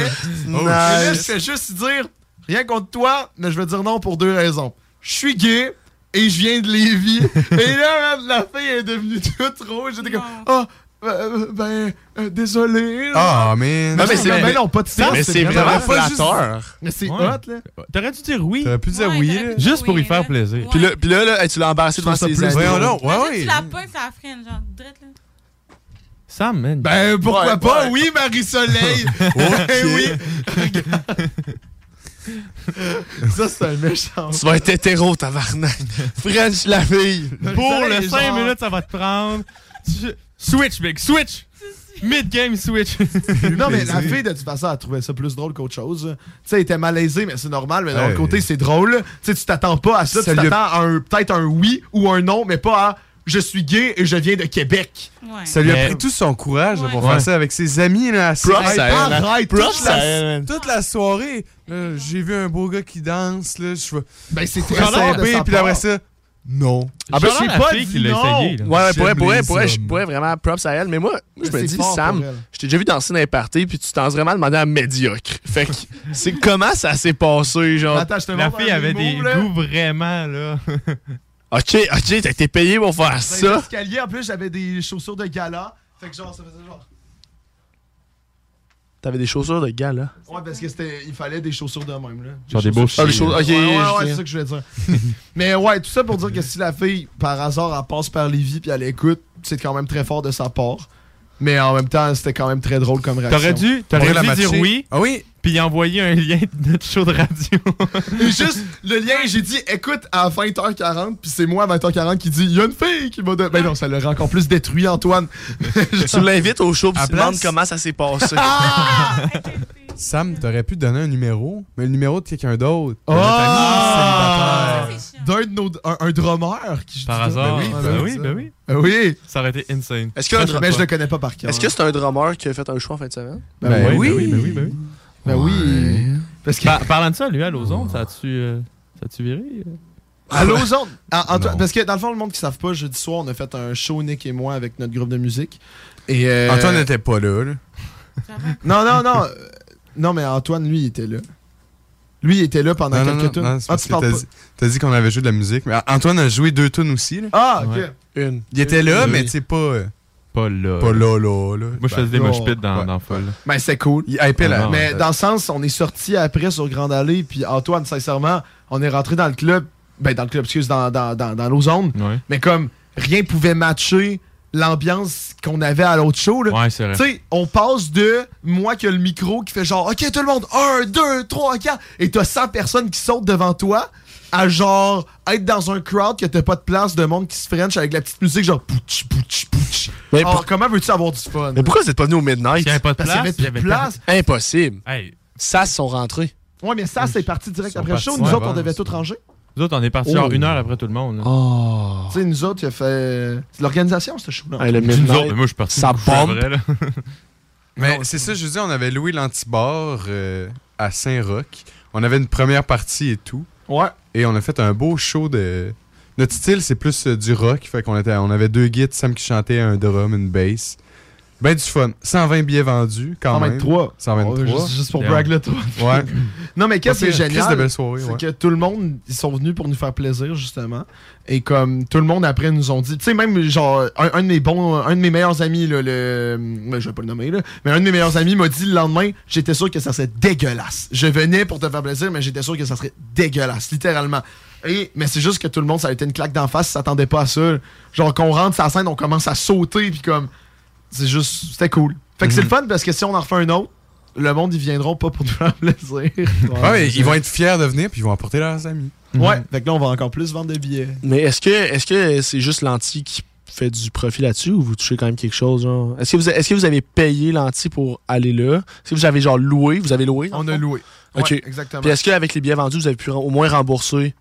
Nice. Et là, je fais juste dire Rien contre toi, mais je vais dire non pour deux raisons. Je suis gay et je viens de Lévis. et là, la fille est devenue toute rouge. J'étais comme Oh, Euh, ben, euh, désolé. Ah, man. Non, mais Non, c'est mais- mais non, pas de Ça, ça. mais c'est vraiment flatteur. Mais c'est Ouais. hot, là. T'aurais dû dire oui. T'aurais pu dire oui, là. Juste pour y faire plaisir. Puis là, puis là, tu l'as embarrassé devant ça ses amis. Voyons donc, ouais, ouais. Tu ça freine, genre, drette, là. Sam, man. Ben, pourquoi Ouais, pas? ouais. Oui, Marie-Soleil. Ok. oui. ça, c'est un méchant. Tu vas être hétéro, tabarnak. French la fille. Pour le Soleil, 5 genre- minutes, ça va te prendre. Switch, big, switch! Mid-game switch. Non, mais la fille, de toute façon, elle trouvait ça plus drôle qu'autre chose. Tu sais, elle était malaisée, mais c'est normal. Mais d'un côté, c'est drôle. Tu sais, tu t'attends pas à ça. Ça tu a- t'attends à peut-être un oui ou un non, mais pas à je suis gay et je viens de Québec. Ouais. Ça lui a Mais- pris tout son courage là, pour Ouais. faire ça avec ses amis. Là, Props à elle, hein. arrête, toute à la-. Toute la soirée, j'ai vu un beau gars qui danse. Là, je Ben, c'est très simple de puis après ça, non. Ah, ben, la pas fille qui l'a essayé. là. Ouais, ouais, pour vrai, J'aime pour vrai, les pour vrai, je pourrais vraiment props à elle. Mais moi, je me c'est dis, Sam, je t'ai déjà vu danser dans les parties, puis tu t'en vraiment demandé à médiocre. Fait que, c'est comment ça s'est passé, genre? Attends, je te La fille avait des goûts vraiment, là. Ok, ok, t'as été payé pour faire Dans ça. escaliers, en plus, j'avais des chaussures de gala. Fait que genre, ça faisait genre. T'avais des chaussures de gars, là. Ouais, parce que c'était. Il fallait des chaussures de même, là. Genre des beaux Ah, les chaussures. Ok, Ouais, ouais, ouais, c'est ça que je voulais dire. Mais ouais, tout ça pour dire que si la fille, par hasard, elle passe par Lévis puis elle écoute, c'est quand même très fort de sa part. Mais en même temps, c'était quand même très drôle comme réaction. T'aurais dû, t'aurais dû dire oui, Ah oui? puis envoyer un lien de notre show de radio. Et juste, le lien, j'ai dit, écoute à 20h40, puis c'est moi à 20h40 qui dit, il y a une fille qui m'a donné. Ben non, ça l'aurait encore plus détruit, Antoine. Tu l'invites au show, puis tu demandes comment ça s'est passé. Sam, t'aurais pu donner un numéro, mais le numéro de quelqu'un d'autre. Oh! D'un de nos. Un, un drummer qui Par hasard. Ben oui, Ben ben oui, ça. ben oui. Ben oui. Ça aurait été insane. Est-ce qu'un Mais je le connais pas par cœur. Est-ce que c'est un drummer qui a fait un choix en fin de semaine? Ben, Ben oui. Ben oui, ben oui, ben oui. Ben oui. Parce que. Par- parlant de ça, lui, à Lausanne, ça a-tu euh, ça a-tu viré? À l'ozone. Ah, Antoine, Non. parce que dans le fond, le monde qui ne savent pas, jeudi soir, on a fait un show, Nick et moi, avec notre groupe de musique. Et euh, Antoine n'était pas là. là. Non, non, non. Non, mais Antoine, lui, il était là. Lui, il était là pendant Non, quelques non, tunes. non, c'est Ah, tu parles pas. dit, dit qu'on avait joué de la musique. Mais Antoine a joué deux tunes aussi. Là. Ah, ok. Ouais. Une. Il était là, mais tu sais, pas, euh, Pas là. pas là, là, là. Moi, je faisais des Ben, mosh non. pits dans, Ouais. dans Folle. Ben, c'est cool. Il hypait Ah. Mais dans le sens, on est sorti après sur Grande Allée, puis Antoine, sincèrement, on est rentré dans le club, ben dans le club, excuse, dans, dans, dans, dans l'ozone, Ouais. mais comme rien pouvait matcher l'ambiance qu'on avait à l'autre show. Là. Ouais, c'est vrai. Tu sais, on passe de moi qui a le micro qui fait genre, OK, tout le monde, 1, 2, 3, 4, et t'as 100 personnes qui sautent devant toi, à genre être dans un crowd que t'as pas de place de monde qui se french avec la petite musique genre pouch, pouch, pouch. Mais, Alors, pour- comment veux-tu avoir du fun? mais pourquoi vous êtes pas venu au Midnight? Pas de Parce qu'il y place, avait place. Impossible. Hey, Ça, sont rentrés. Ouais, mais ça, c'est parti direct après le show. Nous autres, on devait tout ranger. Nous autres, on est partis Oh. genre une heure après tout le monde. Oh. Tu sais, nous autres, il a fait. C'est l'organisation, ce show-là. Hey, le nous autres, mais moi, je suis parti. ça bombe. là. Mais c'est ça, je veux dire, on avait loué l'antibar euh, à Saint-Roch. On avait une première partie et tout. Ouais. Et on a fait un beau show de. Notre style, c'est plus euh, du rock. Fait qu'on était, on avait deux guides, Sam qui chantait un drum, une bass. Ben du fun. 120 billets vendus, quand même. 123. 123. Oh, juste, juste pour brag le toi. Ouais. Non, mais qu'est-ce qui est génial? c'est ouais. que tout le monde, ils sont venus pour nous faire plaisir, justement. Et comme tout le monde après nous ont dit, tu sais, même genre, un, un de mes bons, un de mes meilleurs amis, là, le. ben, je vais pas le nommer, là, mais un de mes meilleurs amis m'a dit le lendemain, j'étais sûr que ça serait dégueulasse. Je venais pour te faire plaisir, mais j'étais sûr que ça serait dégueulasse, littéralement. Et, mais c'est juste que tout le monde, ça a été une claque d'en face, ils s'attendaient pas à ça. Genre qu'on rentre sur la scène, on commence à sauter, puis comme. C'est juste. C'était cool. Fait que c'est le fun parce que si on en refait un autre, le monde, ils viendront pas pour nous faire plaisir. Ouais, mais ils vont être fiers de venir puis ils vont apporter leurs amis. Ouais, fait que là, on va encore plus vendre de billets. Mais est-ce que est-ce que c'est juste l'anti qui fait du profit là-dessus ou vous touchez quand même quelque chose? genre? Est-ce que, vous, est-ce que vous avez payé l'anti pour aller là? Est-ce que vous avez genre loué? Vous avez loué? On a loué. Ok. Ouais, exactement. Puis est-ce qu'avec les billets vendus, vous avez pu au moins rembourser?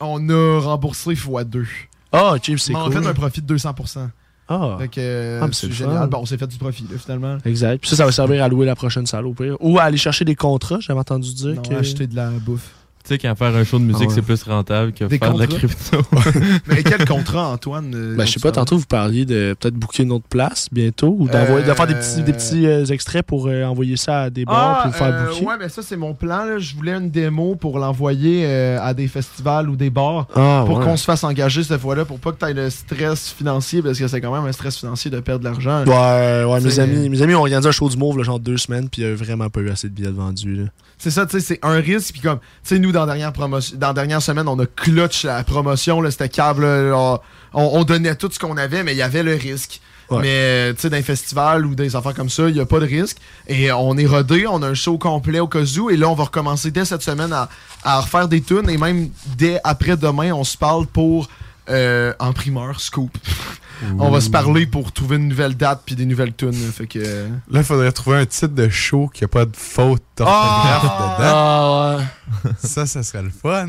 On a remboursé x2. Ah, ok, c'est Mais on a cool. fait un profit de 200%. Ah. Fait que euh, Ah, mais c'est génial. Bon, on s'est fait du profit, là, finalement. Exact. Puis ça, ça va servir à louer la prochaine salle au pire. Ou à aller chercher des contrats, j'avais entendu dire. Non, que... acheter de la bouffe. Tu sais, quand faire un show de musique, Ah ouais. c'est plus rentable que Des faire de la crypto. Mais quel contrat, Antoine euh, Ben, je sais pas, tantôt vous parliez de peut-être booker une autre place bientôt ou d'envoyer, de faire des petits, des petits euh, extraits pour euh, envoyer ça à des bars Ah, pour faire euh, booker? ouais, mais ça, c'est mon plan. là. Je voulais une démo pour l'envoyer euh, à des festivals ou des bars Ah, pour ouais. qu'on se fasse engager cette fois-là, pour pas que tu aies le stress financier, parce que c'est quand même un stress financier de perdre de l'argent. Ouais, ouais, mes amis, mes amis ont organisé un show du Mauve, là, genre deux semaines, puis il vraiment pas eu assez de billets de vendus. là. C'est ça, tu sais, c'est un risque. Puis comme, tu sais, nous, dans la dernière, promotion, dans la dernière semaine, on a clutch la promotion, là, c'était câble. là, on, on donnait tout ce qu'on avait, mais il y avait le risque. Ouais. Mais, euh, tu sais, dans un festival ou des affaires comme ça, il n'y a pas de risque. Et on est rodé, on a un show complet au cas où. Et là, on va recommencer dès cette semaine à, à refaire des tunes. Et même dès après-demain, on se parle pour, euh, en primeur, Scoop. on va se parler pour trouver une nouvelle date puis des nouvelles tunes. Fait que... Là, il faudrait trouver un titre de show qui a pas de faute d'orthographe Ah! dedans. Ah, ouais. Ça, ça serait le fun.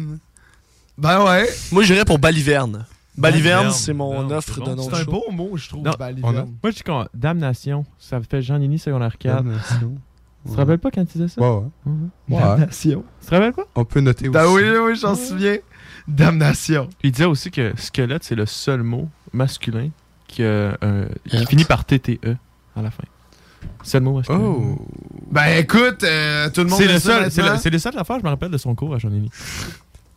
Ben ouais. Moi, j'irais pour Baliverne. Baliverne, c'est mon non, offre c'est de bon. nom C'est un beau mot, je trouve, Non, Baliverne. a- Moi, je dis qu'on. Damnation, ça fait Jean-Nini secondaire 4. Damnation. Tu te rappelles pas quand tu disais ça? Ouais, ouais. Mhm. Ouais. Damnation. Tu te rappelles pas? On peut noter aussi. Ben oui, oui, j'en souviens. Damnation. Il disait aussi que squelette, c'est le seul mot masculin qui, a, euh, qui finit par TTE à la fin. Seul mot masculin. Oh! Ben écoute, euh, tout le monde C'est le le seul, c'est le, c'est le seul affaire, je me rappelle de son cours à Jean-Nini.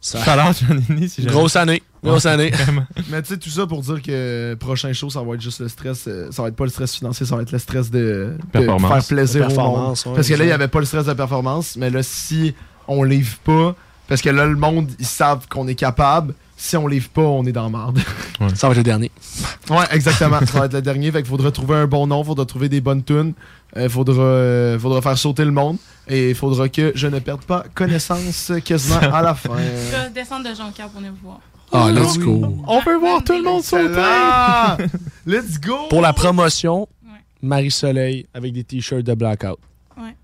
Ça- si jamais. Grosse année. Grosse Ouais, année. vraiment. Mais tu sais, tout ça pour dire que prochain show, ça va être juste le stress. euh, ça va être pas le stress financier, ça va être le stress de, de Performance. faire plaisir De au monde. performance, ouais, parce que là, c'est il n'y ça. avait pas le stress de performance. Mais là, si on livre pas, parce que là, le monde, ils savent qu'on est capable. Si on livre pas, on est dans la marde. Ça va être le dernier. Ouais, exactement. ça va être le dernier. Fait qu'il faudra trouver un bon nom, faudra trouver des bonnes tunes. Il faudra, euh, faudra faire sauter le monde. Et il faudra que je ne perde pas connaissance quasiment à la fin. Je vais descendre de Jonquière pour venir vous voir. Ah, let's go. On veut voir tout le monde sauter! Let's go! Pour la promotion, Marie-Soleil avec des t-shirts de Blackout.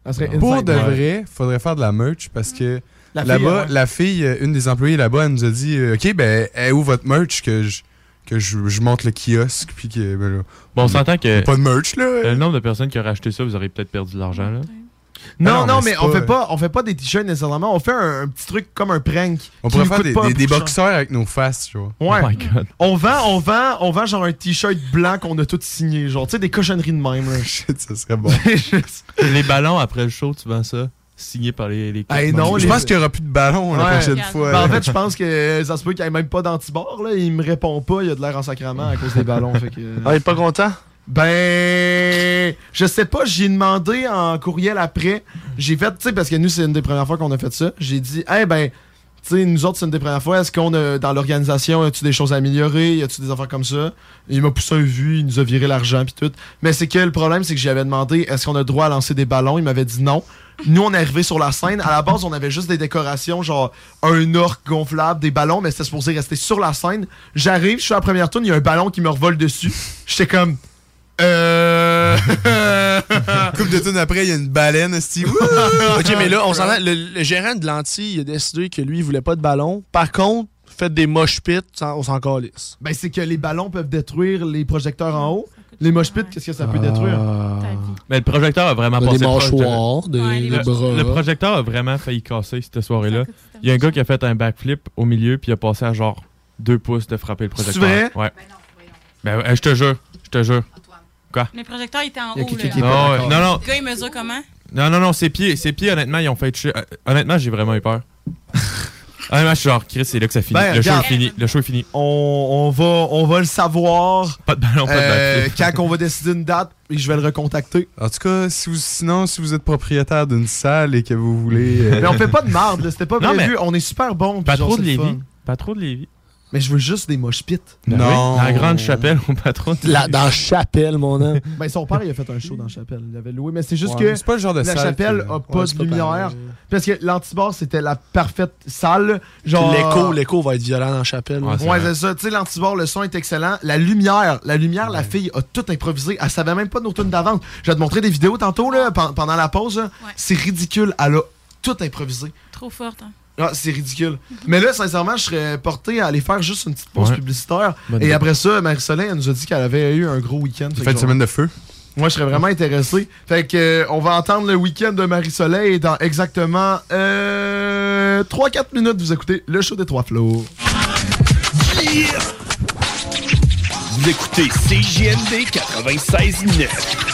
Ça serait Pour de vrai, faudrait faire de la merch parce que La fille, là-bas, ouais. la fille, euh, une des employées là-bas, elle nous a dit euh, Ok, ben, est où votre merch que je, que je, je monte le kiosque puis que. ben, là, Bon, on s'entend que. Pas de merch, là. Le nombre de personnes qui auraient acheté ça, vous aurez peut-être perdu de l'argent, là. Non, Non, non, mais on pas- fait pas, on fait pas des t-shirts nécessairement. On fait un, un petit truc comme un prank. On pourrait faire des, des, boxeurs avec nos faces, tu vois. Ouais. Oh my god. On vend, on vend, on vend genre un t-shirt blanc qu'on a tout signé, genre tu sais des cochonneries de même. Là. Shit, ça serait bon. les ballons après le show, tu vends ça, signé par les. les Hey, non, membres. Je les- pense qu'il y aura plus de ballons la prochaine fois. Ben, en fait, je pense que ça se peut qu'il n'y ait même pas d'antibord là. Il me répond pas, il a de l'air en sacrement à cause des ballons. fait que... Ah, il est pas content? Ben, je sais pas, j'ai demandé en courriel après. J'ai fait, tu sais, parce que nous, c'est une des premières fois qu'on a fait ça. J'ai dit, eh ben, tu sais, nous autres, c'est une des premières fois. Est-ce qu'on a, dans l'organisation, as-tu des choses à améliorer? Y a-tu des affaires comme ça? Il m'a poussé un vu, il nous a viré l'argent, puis tout. Mais c'est que le problème, c'est que j'avais demandé, est-ce qu'on a le droit à lancer des ballons? Il m'avait dit non. Nous, on est arrivé sur la scène. À la base, on avait juste des décorations, genre un orc gonflable, des ballons, mais c'était supposé rester sur la scène. J'arrive, je suis à la première tourne, il y a un ballon qui me revole dessus. J'étais comme. Euh. Coupe de tonnes après, il y a une baleine, Steve. ok, mais là, on s'entend. Le, le gérant de Lanty, il a décidé que lui, il voulait pas de ballon. Par contre, faites des mosh pits, on s'en calisse. Ben, c'est que les ballons peuvent détruire les projecteurs en haut. Les mosh pits, qu'est-ce que ça peut détruire? Mais le projecteur a vraiment Des passé proche de- mâchoires, des- Ouais, les des le, bras. le projecteur a vraiment failli casser cette soirée-là. Il y a un gars qui a fait un backflip au milieu puis il a passé à genre deux pouces de frapper le projecteur. vrai? Ouais. Ben, ouais, je te jure, je te jure. Quoi? Mais le projecteur était en haut. Non, non, non. Le gars, il mesure comment? Non, non, non, ses pieds, ses pieds, honnêtement, ils ont fait chier. Euh, Honnêtement, j'ai vraiment eu peur. je suis genre, Chris, c'est là que ça finit. Ben, le show est fini. Le show est fini. On, on va, on va le savoir. Pas de ballon, pas de euh, quand on va décider une date, et je vais le recontacter. En tout cas, si vous, sinon, si vous êtes propriétaire d'une salle et que vous voulez. euh, Mais on fait pas de marde, là, c'était pas Non, prévu. mais- On est super bon. Pas genre, trop de Lévis. Pas trop de Lévis. Mais je veux juste des mosh pits. Ben Non. oui, dans la grande chapelle, on pas trop de La- dans Chapelle, mon homme. Ben, son père, il a fait un show dans la chapelle. Il avait loué. Mais c'est juste Ouais, que c'est pas le genre de la salle chapelle que- a pas Ouais, de pas lumière. Parce que l'antibar, c'était la parfaite salle. Genre. L'écho, l'écho va être violent dans Chapelle. là. Ouais, Ouais, c'est ça. Tu sais, l'antibord, le son est excellent. La lumière, la lumière, la fille a tout improvisé. Elle savait même pas de nos tunes d'avance. Je vais te montrer des vidéos tantôt, là, pen- pendant la pause. C'est ridicule. Elle a tout improvisé. Trop forte. Hein. Ah, c'est ridicule. Mais là, sincèrement, je serais porté à aller faire juste une petite pause Ouais. publicitaire. Bonne Et idée. après ça, Marie-Soleil, elle nous a dit qu'elle avait eu un gros week-end. Fait Fait une semaine de feu. Moi, je serais vraiment intéressé. Fait que, euh, on va entendre le week-end de Marie-Soleil dans exactement euh, 3-4 minutes, vous écoutez le show des trois flots. Vous écoutez CJMD 96.9.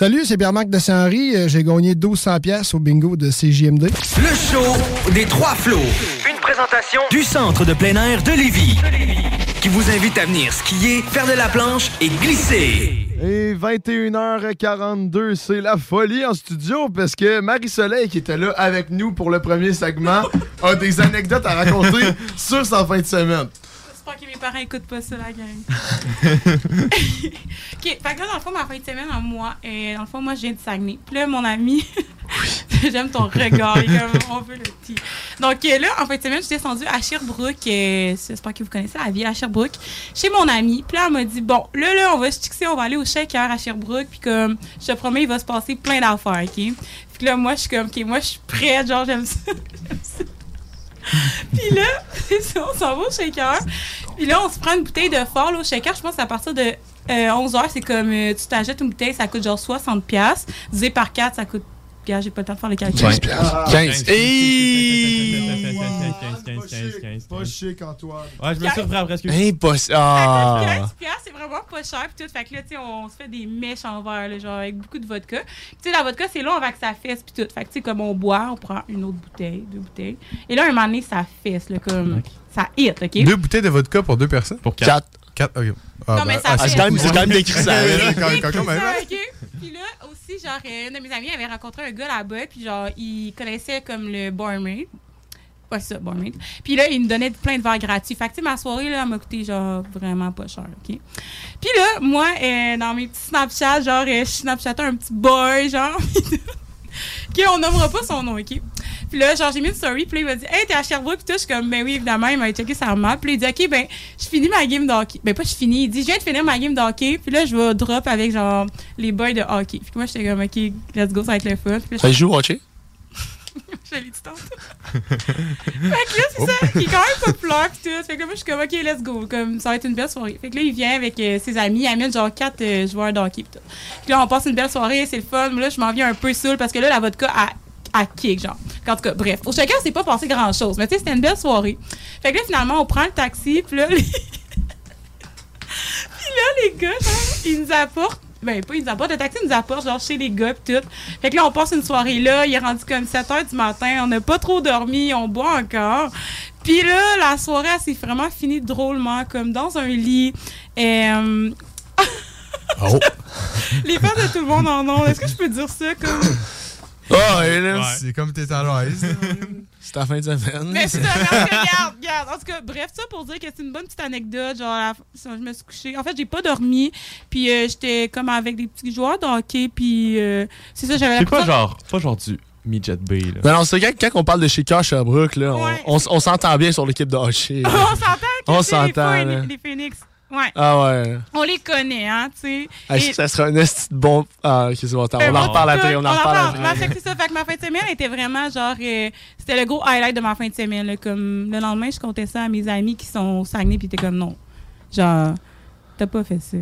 Salut, c'est Pierre-Marc de Saint-Henri. Euh, J'ai gagné 1200 pièces au bingo de CJMD. Le show des trois flots. Une présentation du centre de plein air de Lévis. Qui vous invite à venir skier, faire de la planche et glisser. Et 21h42, c'est la folie en studio parce que Marie-Soleil, qui était là avec nous pour le premier segment, a des anecdotes à raconter sur sa fin de semaine. Que mes parents écoutent pas ça, la gang. OK, fait que là, dans le fond, ma fin de semaine, en moi, et dans le fond, moi, je viens de Saguenay. Puis là, mon ami, j'aime ton regard, comme, on veut le petit. Donc euh, là, en fin de semaine, je suis descendue à Sherbrooke. euh, J'espère que vous connaissez la ville à Sherbrooke. Chez mon ami. Puis là, elle m'a dit Bon, là, là, on va se fixer, on va aller au shaker à Sherbrooke. Puis comme, je te promets, il va se passer plein d'affaires, OK? Puis là, moi, je suis comme, OK, moi, je suis prête. Genre, j'aime ça. J'aime ça. Puis là, on s'en va au shaker. Puis là, on se prend une bouteille de fort là, au shaker. Je pense qu'à partir de 11h, c'est comme euh, tu t'achètes une bouteille, ça coûte genre 60$. piastres. Divisé par 4, ça coûte. Regarde, j'ai pas le temps de faire le calcul. 15 piastres. 15. Pas chic, Antoine. Ouais, je me suis refait après. excuse. Impossible. Ça Ah. coûte 15 piastres, c'est vraiment pas cher pis tout. Fait que là, tu sais, on se fait des mèches en verre, là, genre avec beaucoup de vodka. Puis tu sais, la vodka, c'est long avant que ça fesse pis tout. Fait que tu sais, comme on boit, on prend une autre bouteille, deux bouteilles. Et là, un moment donné, ça fesse, là, comme. Ça hit, OK? Deux bouteilles de vodka pour deux personnes? Pour quatre. Quatre, ok. Non, mais ça ah, c'est quand quand même décrit ça, hein. Ça. Puis là, aussi, genre, euh, une de mes amies avait rencontré un gars là-bas, puis genre, il connaissait comme le barmaid. Ouais, c'est ça, barmaid. Puis là, il me donnait plein de verres gratuits. Fait que, tu sais, ma soirée, là, elle m'a coûté, genre, vraiment pas cher, OK? Puis là, moi, euh, dans mes petits Snapchat, genre, euh, je snapchatais un petit boy, genre. OK, on nommera pas son nom, OK? Puis là, genre, j'ai mis une story, puis il m'a dit, hey, t'es à Sherbrooke, puis tout. Je suis comme, ben oui, évidemment, il m'a checké sa map. Puis il dit, OK, ben, je finis ma game de hockey. Ben, pas je finis. Il dit, je viens de finir ma game de hockey, puis là, je vais drop avec, genre, les boys de hockey. Puis moi, j'étais comme, OK, let's go, ça va être le fun. Ça joue au? L'ai dit tantôt. fait que là, c'est ça, qui est quand même populaire pis tout. Fait que là, moi, je suis comme, OK, let's go. Comme, ça va être une belle soirée. Fait que là, il vient avec euh, ses amis. Il amène genre quatre euh, joueurs de hockey pis tout. Puis là, on passe une belle soirée, c'est le fun. Mais là, je m'en viens un peu saoul parce que là, la vodka a à kick, genre. En tout cas, bref. Au chacun, c'est pas passé grand chose. Mais tu sais, c'était une belle soirée. Fait que là, finalement, on prend le taxi, puis là, puis là, les gars, genre, ils nous apportent. Ben, pas ils nous apportent. Le taxi nous apporte, genre, chez les gars, pis tout. Fait que là, on passe une soirée là. Il est rendu comme 7 h du matin. On n'a pas trop dormi. On boit encore. Puis là, la soirée, elle s'est vraiment finie drôlement, comme dans un lit. Euh, Oh. les fans de tout le monde en ont. Est-ce que je peux dire ça comme. Ah, ouais, là. C'est comme t'es à l'aise. C'est ta fin de semaine. Mais que, regarde, regarde. En tout cas, bref, ça pour dire que c'est une bonne petite anecdote. Genre, la- je me suis couchée. En fait, j'ai pas dormi. Puis euh, j'étais comme avec des petits joueurs de hockey. Puis euh, c'est ça, j'avais C'est pas genre, pas genre du midget B, là? Ben non, c'est quand, quand on parle de Shaker Sherbrooke, là, on- on, s'entend bien sur l'équipe de hockey. on s'entend que On les s'entend, là. Les Phoenix. Ouais. Ah ouais. On les connaît, hein, tu sais. Ah, Et- Ça sera un bon. Ah, ok, c'est bon. On en reparle après. On en reparle après. c'est ça. Fait que ma fin de semaine était vraiment genre. euh, c'était le gros highlight de ma fin de semaine. là. comme le lendemain, je comptais ça à mes amis qui sont au Saguenay, puis étaient comme non. Genre, t'as pas fait ça.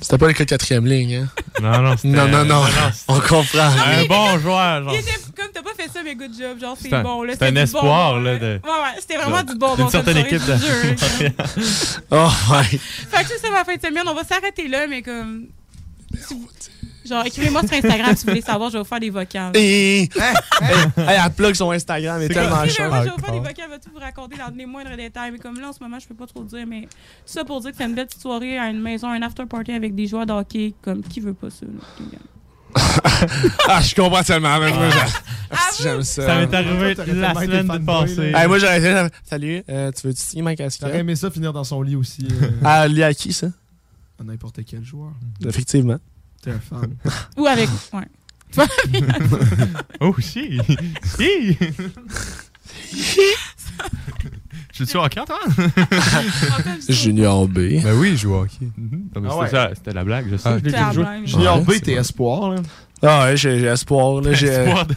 C'était pas l'école quatrième ligne, hein? Non, non, c'était- Non, non, non. On comprend. Un bon joueur, genre. Il était comme t'as pas fait ça, mais good job. Genre, c'est C'est un- bon. là, c'est un espoir, bon, là, Ouais, de- ouais, c'était vraiment du bon. D'une bon certaine équipe de. Oh, ouais. Fait que c'est ça ma fin de semaine. On va s'arrêter là, mais comme. Genre, écrivez-moi sur Instagram si vous voulez savoir, je vais vous faire des vocales. Et... hey, elle plug son Instagram, elle est tellement chère. je vais vous faire des vocales, je vais tout vous raconter dans les moindres détails. Mais comme là, en ce moment, je peux pas trop dire. Mais tout ça pour dire que c'est une belle petite soirée à une maison, un after party avec des joueurs de hockey. Comme qui veut pas ça, là? Ah, je comprends tellement. mais moi, j'a- Ah, J'aime ça. Ça m'est arrivé Toi, la semaine fanboy, passée. Hey, moi, j'aurais été. Salut, euh, tu veux-tu signer ma J'aurais casquette? aimé ça finir dans son lit aussi. euh, Ah, lié à qui, ça? à n'importe quel joueur. Effectivement. T'es un fan. Ou avec. Ouais. Oh, si! Si! Je suis hockey, toi? Junior B. Ben oui, il joue au hockey. Mais Ah c'était ouais. ça, c'était la blague, je sais. Ah, je la blague. Junior Ouais, B, t'es espoir, là. Ah ouais, j'ai espoir. Là, j'ai- Espoir de-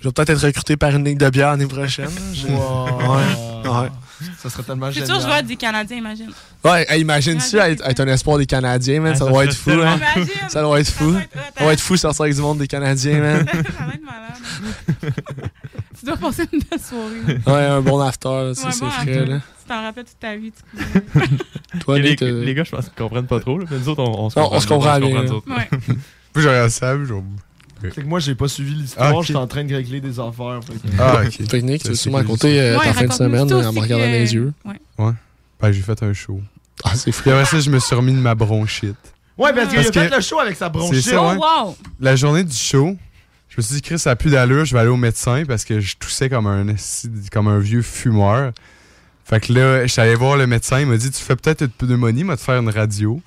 Je vais peut-être être recruté par une ligue de bière l'année prochaine. Wow. Ouais. Ouais. Ça serait tellement Futur génial. joueur des Canadiens, imagine. Ouais, hey, imagine-tu être, être un espoir des Canadiens, man? Ah, ça ça doit être fou, hein? Ça doit être fou. Ça doit être Ça doit être fou sortir avec du monde des Canadiens, man. Ça va être malade. tu dois passer une belle soirée. Ouais, un bon after, là, tu sais, Ouais, c'est bon, frais, là. Tu t'en rappelles toute ta vie. Tu. Toi, les, euh, les gars, je pense qu'ils comprennent pas trop. Là, mais nous autres, on, on se Non, comprend. on se comprend bien, autres. Ouais. Puis j'ai puis genre. C'est que moi, j'ai pas suivi l'histoire. Ah. J'étais en train de régler des affaires. que- Ah, ok. Fait que Nick, tu veux C'est sûrement raconter euh, Ouais, ta fin de semaine en me regardant dans les yeux. Ouais. Ouais. Ben, j'ai fait un show. Ah, c'est Puis fou. après ça, je me suis remis de ma bronchite. Ouais, parce qu'il a fait que- le show avec sa bronchite. C'est ça, ouais. Oh, wow! La journée du show, je me suis dit, Chris, ça a plus d'allure, je vais aller au médecin parce que je toussais comme un, comme un vieux fumeur. Fait que là, je suis allé voir le médecin, il m'a dit, tu fais peut-être une pneumonie, il m'a te faire une radio.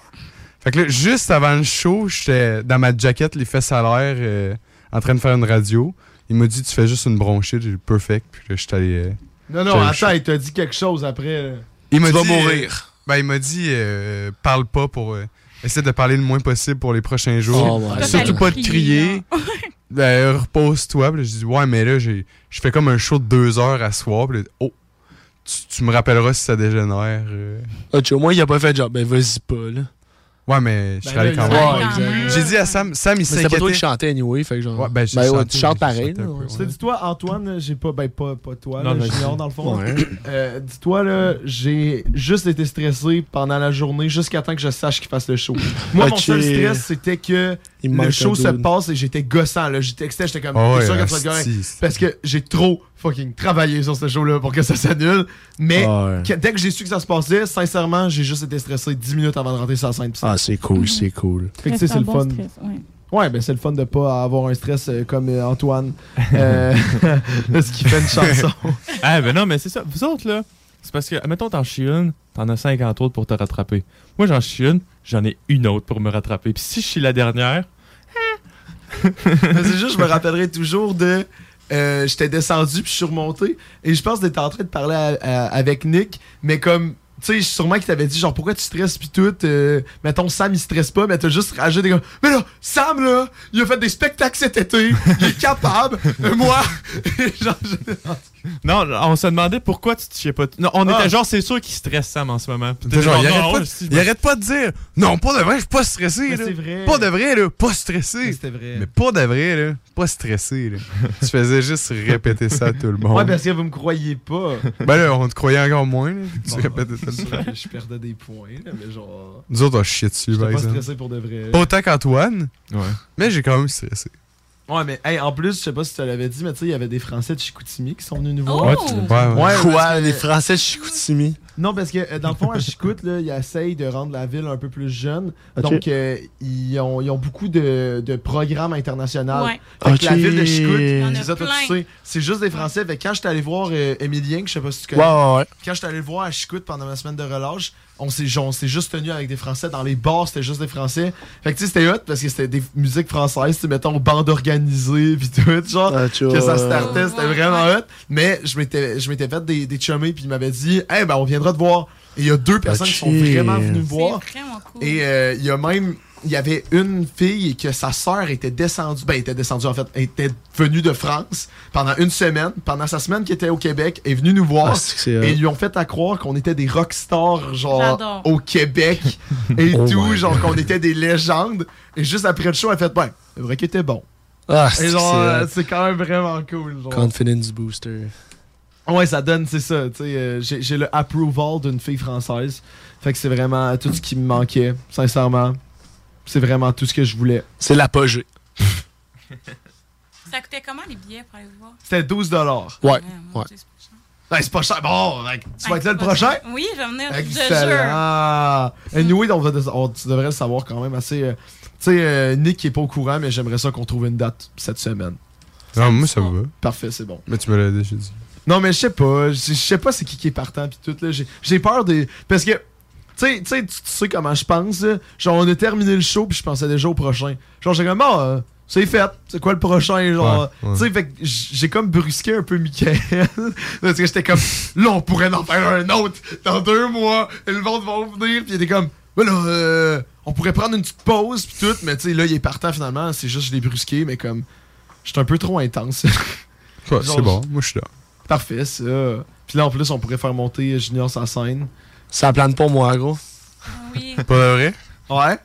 Fait que là, juste avant le show, j'étais dans ma jaquette, les fesses à l'air, euh, en train de faire une radio. Il m'a dit, tu fais juste une bronchite. J'ai dit, perfect. Puis là, je suis allé. euh, Non, non, j'étais- attends, il t'a dit quelque chose après. là. Il m'a Tu vas dit, mourir. euh, ben, il m'a dit, euh, parle pas pour. euh, essaie de parler le moins possible pour les prochains jours. Oh, ouais. Surtout pas de crier. Ben, repose-toi. Puis là, j'ai dit, ouais, mais là, j'ai, je fais comme un show de deux heures à soir. Puis là, oh, tu, tu me rappelleras si ça dégénère. euh. Ah, tu sais, au moins, il a pas fait genre, ben vas-y pas, là. Ouais, mais je Ben serais allé quand même. J'ai dit à Sam, Sam, il Mais c'était pas toi s'inquiétait. qui chantais anyway, fait que genre. Ouais, ben, ouais, chanté, tu chantes pareil, chanté ouais. ouais. C'est dis-toi, Antoine, j'ai pas. Ben, pas, pas toi, Non, là, Junior, dans le fond. Ouais. Euh, dis-toi, là, j'ai juste été stressé pendant la journée jusqu'à temps que je sache qu'il fasse le show. Moi, mon seul stress, c'était que le show se passe et j'étais gossant, là. J'étais textais, j'étais comme. Ouais, sûr que tu vas Parce que j'ai trop fucking travaillé sur ce show-là pour que ça s'annule. Mais Ah ouais. que- dès que j'ai su que ça se passait, sincèrement, j'ai juste été stressé 10 minutes avant de rentrer sur la scène. Ah, c'est cool, c'est cool. Fait que, tu sais, c'est le fun. Ouais, ben c'est le fun de pas avoir un stress euh, comme euh, Antoine. Euh, ce qui fait une chanson. Ah, ben non, mais c'est ça. Vous autres, là, c'est parce que, admettons, t'en chies une, t'en as 50 autres pour te rattraper. Moi, j'en chie une, j'en ai une autre pour me rattraper. Puis si je suis la dernière, Mais c'est juste, je me rappellerai toujours de. euh, J'étais descendu puis je suis remonté. Et je pense t'étais en train de parler avec Nick, mais comme. Tu sais, sûrement qu'il t'avait dit, genre, pourquoi tu stresses puis tout. euh, mettons, Sam, il stresse pas, mais t'as juste ragé des gars. Mais là, Sam, là, il a fait des spectacles cet été. Il est capable. Euh, moi. genre, j'étais- Non, on se demandait pourquoi tu te chiais pas. Non, on Ah. était genre, c'est sûr qu'il stresse Sam en ce moment. Genre, il non, arrête, pas, de- il arrête pas de dire Non, pas de vrai, je suis pas stressé. Mais là. vrai. Pas de vrai, là, pas stressé. C'était vrai. Mais pas de vrai, là, pas stressé. Là. tu faisais juste répéter ça à tout le monde. Ouais, parce que vous me croyez pas. Ben là, on te croyait encore moins. Là, que tu Bon, répétais ça. sûr je perdais des points, là, mais genre. Nous autres, on chiait dessus, par pas exemple. stressé pour de vrai. Pas autant qu'Antoine, Ouais. mais j'ai quand même stressé. Ouais, mais hey, en plus, je sais pas si tu l'avais dit, mais tu sais, il y avait des Français de Chicoutimi qui sont venus nous voir. Ouais, tu- Ouais, ouais. Ouais, Quoi, les Français de Chicoutimi? Non, parce que euh, dans le fond, à Chicout, là, ils essayent de rendre la ville un peu plus jeune. Donc, euh, ils, ont, ils ont beaucoup de, de programmes internationaux. Ouais. Que la ville de Chicout, tu c'est juste des Français. Fait quand j'étais allé voir euh, Emilien, que je sais pas si tu connais, ouais, ouais. quand j'étais allé le voir à Chicout pendant ma semaine de relâche, on s'est genre, on s'est juste tenu avec des Français. Dans les bars, c'était juste des Français. Fait que tu sais, c'était hot parce que c'était des musiques françaises, tu mettons, bandes organisées, pis tout, genre, Ah, que ça startait, c'était Ouais, vraiment hot. Mais je m'étais, je m'étais fait des, des chummés, puis ils m'avaient dit, hey, ben, on viendra te voir. Et il y a deux personnes qui sont vraiment venues me voir. vraiment cool. Et euh, il y a même. Il y avait une fille que sa sœur était descendue. Ben, était descendue en fait. Elle était venue de France pendant une semaine. Pendant sa semaine qui était au Québec, elle est venue nous voir. Ah, c'est que c'est hot. et ils lui ont fait à croire qu'on était des rockstars, genre, au Québec et Oh tout. Genre, qu'on était des légendes. Et juste après le show, elle a fait, ben, c'est vrai qu'il était bon. Ah, Et c'est genre, c'est euh, c'est quand même vraiment cool. Genre. Confidence booster. Ouais, ça donne, c'est ça. tu sais, euh, J'ai j'ai le approval d'une fille française. Fait que c'est vraiment tout ce qui me manquait, sincèrement. C'est vraiment tout ce que je voulais. C'est l'apogée. Ça coûtait comment les billets pour aller vous voir? C'était 12 dollars. Ouais, mon ouais. C'est pas cher. Ben, c'est pas cher. Bon, tu vas être là le prochain? cher. Oui, je vais venir, je te Excellent. jure. Ah. Anyway, on va, on- tu devrais le savoir quand même assez. euh, tu sais, euh, Nick qui est pas au courant, mais j'aimerais ça qu'on trouve une date cette semaine. Non, moi, ça va. Parfait, c'est bon. Mais tu me l'as déjà dit. Non, mais je sais pas. Je je sais pas c'est qui qui est partant pis tout. là. J'ai j'ai peur des. Parce que. Tu sais, tu comment je pense. là. Genre, on a terminé le show puis je pensais déjà au prochain. Genre, j'ai comme, bon, euh, c'est fait. C'est quoi le prochain? Genre, Ouais, ouais. tu sais, fait que j'ai comme brusqué un peu Michael. parce que j'étais comme, là, on pourrait en faire un autre dans deux mois. Et le monde va venir. Puis il était comme, voilà, euh, on pourrait prendre une petite pause puis tout. Mais tu sais, là, il est partant finalement. C'est juste, je l'ai brusqué, mais comme, j'étais un peu trop intense. Ouais, c'est bon, moi, je suis là. Parfait, ça. Puis là, en plus, on pourrait faire monter Junior sa scène. Ça plane pas moi, gros. Oui. Pas vrai? Ouais.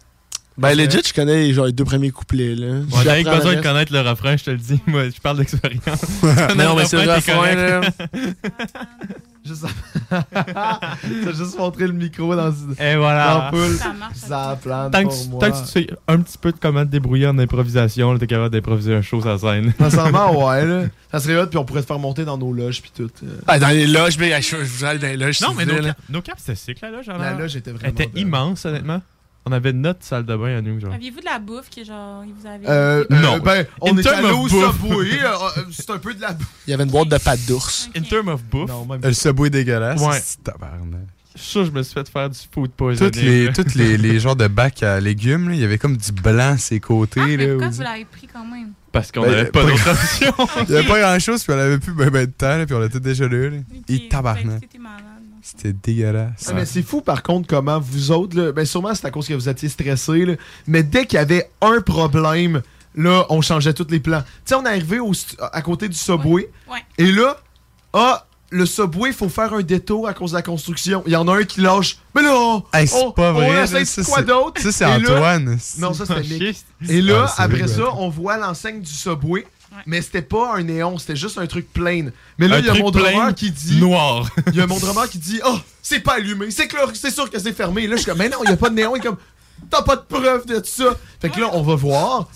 Ben, legit, je connais genre, les deux premiers couplets, là. Ouais, J'apprends T'as le besoin de connaître le refrain, je te le dis. Moi, je parle d'expérience. Non, mais c'est le refrain, là. Juste... T'as juste montré le micro dans, Et voilà. la. Ça marche, Ça plane Tant que, pour tu, moi. tant que tu sais un petit peu de comment te débrouiller en improvisation, t'es capable d'improviser un show sur la scène. Sincèrement, ouais, là. Ça serait hot, puis on pourrait te faire monter dans nos loges, puis tout. euh. Ah, dans les loges, mais je je vous allez dans les loges. Non, mais nos, cap- nos caps, c'était sick, la loge. La alors. loge était Elle vraiment. était belle. immense, honnêtement. On avait notre salle de bain à nous, genre. Aviez-vous de la bouffe que genre, ils vous avaient. Euh, Non. euh, ben, on In est term allé au bouffe. Subway. euh, euh, c'est un peu de la bouffe. Il y avait une boîte de pâtes d'ours. In terms of bouffe, Non, même Le subway dégueulasse. Ouais. C'est tabarnak. Je suis sûr que je me suis fait faire du food poisoning. Toutes les, toutes les, les genres de bacs à légumes, là, il y avait comme du blanc à ses côtés. Ah, mais là, pourquoi tu l'avais pris quand même? Parce qu'on Ben, n'avait pas pas- d'autre option. Il n'y avait pas grand chose, puis on avait plus ben, ben de temps, là, puis on était déjà là. là. Et tabarnak. C'était dégueulasse. Ah, mais c'est fou par contre comment vous autres, là, ben sûrement c'est à cause que vous étiez stressés, là, mais dès qu'il y avait un problème, là, on changeait tous les plans. Tu sais, on est arrivé au stu- à côté du Subway, Ouais. et là, ah, le Subway, il faut faire un détour à cause de la construction. Il y en a un qui lâche, mais là, on, Hey, c'est on- pas vrai, on là, essaie ça, de quoi c'est- d'autre? ça, c'est Et là- Antoine. non, ça c'était Ah, Nick. shit. Et là, Ah, c'est après vrai, ça, ouais. on voit l'enseigne du Subway. Mais c'était pas un néon, c'était juste un truc plain. Mais là, il y a mon drummer qui dit. noir. Il y a mon drummer qui dit Oh, c'est pas allumé, c'est clair, c'est sûr que c'est fermé. Et là, je suis comme Mais non, il y a pas de néon. Il est comme T'as pas de preuve de ça. Fait que là, on va voir.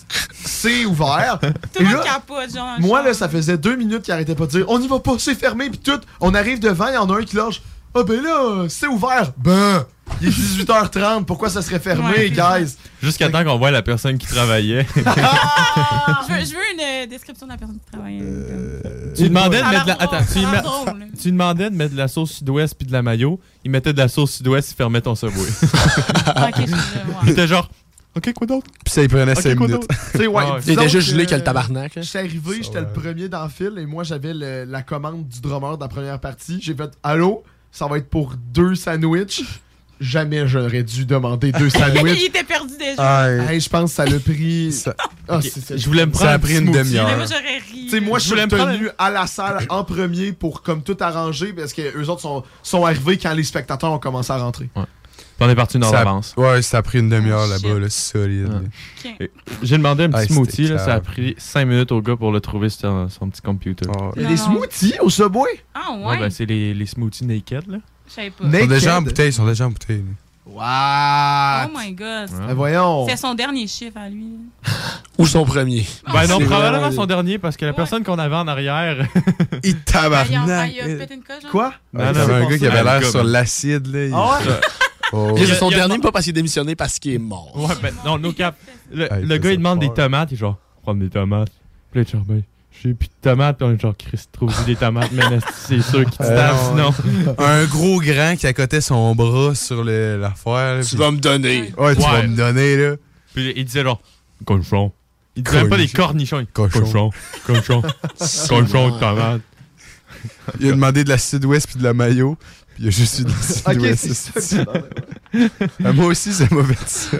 C'est ouvert. Tout le monde capote, genre. moi, là, ça faisait deux minutes qu'il arrêtait pas de dire On y va pas, c'est fermé. Puis tout, on arrive devant, il y en a un qui lâche Ah, ben là, c'est ouvert. Ben, il est 18h30. Pourquoi ça serait fermé, Ouais, guys? Jusqu'à temps qu'on voit la personne qui travaillait. Je veux, je veux une euh, description de la personne qui travaille. tu lui demandais de mettre la... Attends, tu tu demandais de mettre de la sauce sud-ouest puis de la mayo. Il mettait de la sauce sud-ouest, il fermait ton subway. ok, je Il était genre, OK, quoi d'autre? Puis ça, il prenait Ok, 5 quoi minutes. Tu ouais, Ah Il était juste gelé que le tabarnak. J'étais arrivé, j'étais le premier dans le fil et moi j'avais la commande du drummer de la première partie. J'ai fait Allô, ça va être pour deux sandwichs. Jamais j'aurais dû demander deux Il sandwichs. était perdu déjà. Hey, je pense que ça l'a pris. Ah, c'est- c'est- Je voulais me Ça prendre a un pris une demi-heure. Moi, j'aurais ri. Tu sais, moi, je suis tenu à la salle en premier pour comme tout arranger parce que eux autres sont, sont arrivés quand les spectateurs ont commencé à rentrer. On est parti une heure Ça a- d'avance. Ouais, ça a pris une demi-heure Oh, là-bas, là, solide. J'ai demandé un petit Ah, smoothie, là, ça a pris 5 minutes au gars pour le trouver sur son, petit computer. Ah, Il a des non. smoothies au Subway? Ah, Ouais, ouais. ben, c'est les, les smoothies naked, là. Je savais pas. Ils sont déjà en bouteille, ils sont déjà en bouteille. What? Oh my god. Ouais. Ben voyons. C'est son dernier chiffre à lui. Ou son premier. Ben non, probablement son dernier, parce que la Ouais. personne qu'on avait en arrière... Il il a- tabarnak. il a pété une coche, genre? Quoi? Ouais, Non, il y non, avait un gars qui avait l'air sur l'acide, là. il- Ah ouais? Oh. C'est son Il a- dernier, pas parce qu'il est démissionné, parce qu'il est mort. Ouais, ben non, no cap. Le, Ah, il gars, il demande des tomates, il est genre, prendre des tomates. Puis là, j'ai plus de tomates. Puis on est genre, Chris, trouve des tomates, mais c'est sûr qu'il te Euh, tape, non. sinon? Un gros grand qui accotait son bras sur le- l'affaire. Tu vas me donner. Ouais, tu vas me donner, là. Puis il disait genre, cochon. Il disait même pas des cornichons. il- Cochon. Cochon. Cochon. Cochon de tomates. Il a demandé de la sud-ouest puis de la mayo. Puis il a juste eu de la sud-ouest. c'est c'est Ah, moi aussi, ça m'a fait ça.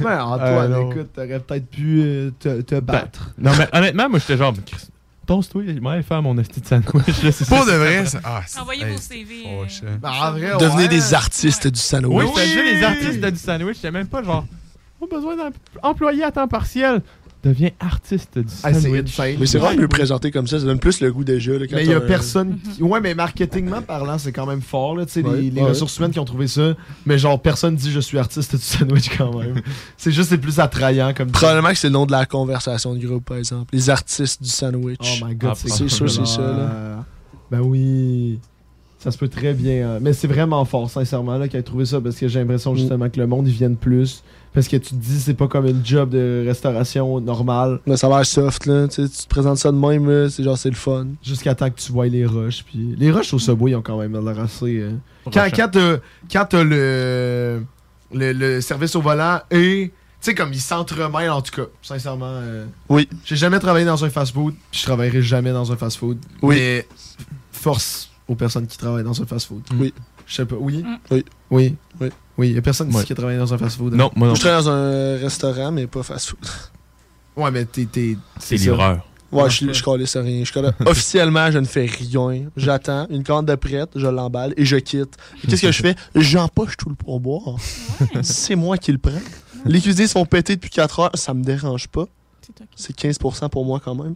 Ben, Antoine, non. écoute, t'aurais peut-être pu euh, te, te battre. Non, mais honnêtement, moi, j'étais genre, Chris, toast-toi, moi, faire mon esti de sandwich. Là, c'est Pour ça, de c'est vrai, ça. Ah, c'est- Envoyez hey, vos CV. oh, euh, shit. Ben, en vrai, Devenez ouais. des artistes du Oui, sandwich. j'étais juste les artistes du sandwich. J'étais même pas genre, on a besoin d'un employé à temps partiel. Deviens artiste du Ah, sandwich. Mais c'est vraiment mieux présenté comme ça, ça donne plus le goût déjà. Là, quand Mais il y a personne qui... Ouais, mais marketingment parlant, c'est quand même fort, là, tu sais, Ouais, les, les ouais. ressources humaines qui ont trouvé ça. Mais genre, personne dit je suis artiste du sandwich quand même. c'est juste, c'est plus attrayant comme Probablement que c'est le nom de la conversation du groupe, par exemple. Les artistes du sandwich. Oh my god, Ah, c'est c'est sûr, c'est ça, là. Ben oui. Ça se peut très bien. hein. Mais c'est vraiment fort, sincèrement, là, qu'il ait trouvé ça, parce que j'ai l'impression justement que le monde, ils viennent plus. Parce que tu te dis, c'est pas comme une job de restauration normale. Mais ça a l'air soft, là. Tu sais, tu te présentes ça de même, là. C'est genre, c'est le fun. Jusqu'à temps que tu vois les rushs. Puis les rushs au Subway, ils ont quand même l'air assez. euh, Quand, quand t'as quand t'as le, le, le service au volant et. Tu sais, comme ils s'entremêlent en tout cas, sincèrement. euh, Oui. J'ai jamais travaillé dans un fast-food, puis je travaillerai jamais dans un fast-food. Oui. Mais force aux personnes qui travaillent dans un fast-food. Oui. Je sais pas, oui? Mm. Oui. Oui. Oui. Oui, y a personne ici Ouais. qui a travaillé dans un fast-food. hein? Non, moi non. Je travaille dans un restaurant, mais pas fast-food. Ouais, mais t'es. t'es- C'est ça. livreur. Ouais, je, je calisse rien. Je Officiellement, je ne fais rien. J'attends une commande de prête, je l'emballe et je quitte. Et Qu'est-ce que je fais? J'empoche tout le pourboire. C'est moi qui le prends. Les cuisiniers sont pétés depuis 4 heures, ça me dérange pas. C'est ok. C'est 15% pour moi quand même.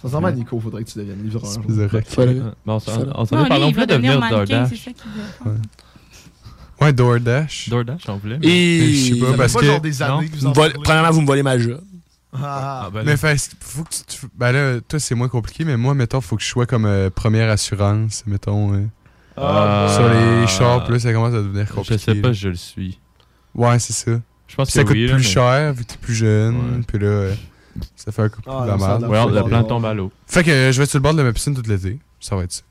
Sincèrement, Nico, faudrait que tu deviennes livreur. C'est. Faudrait- bon, on s'en est parlé. On il voulait devenir devenir mannequin, DoorDash. c'est ça qu'il veut. Ouais. DoorDash. DoorDash, on voulait. Et Je sais pas, Ça parce pas que- genre des années non. que vous en volez- premièrement, vous me volez ma job. Ah, Ah, ben Mais fait, faut que tu, tu- Ben là, toi, c'est moins compliqué, mais moi, mettons, faut que je sois comme euh, première assurance, mettons. euh, Ah. sur les shops, là, ça commence à devenir Je compliqué. sais pas là. si je le suis. Ouais, c'est ça. Je pense que ça coûte oui, là, plus mais- cher, vu que t'es plus jeune. Ouais. Puis là, euh, ça fait un coup de Ah, de la la merde. Ouais, le Faut plan voir. tombe à l'eau. Fait que euh, je vais être sur le bord de ma piscine tout l'été. Ça va être ça.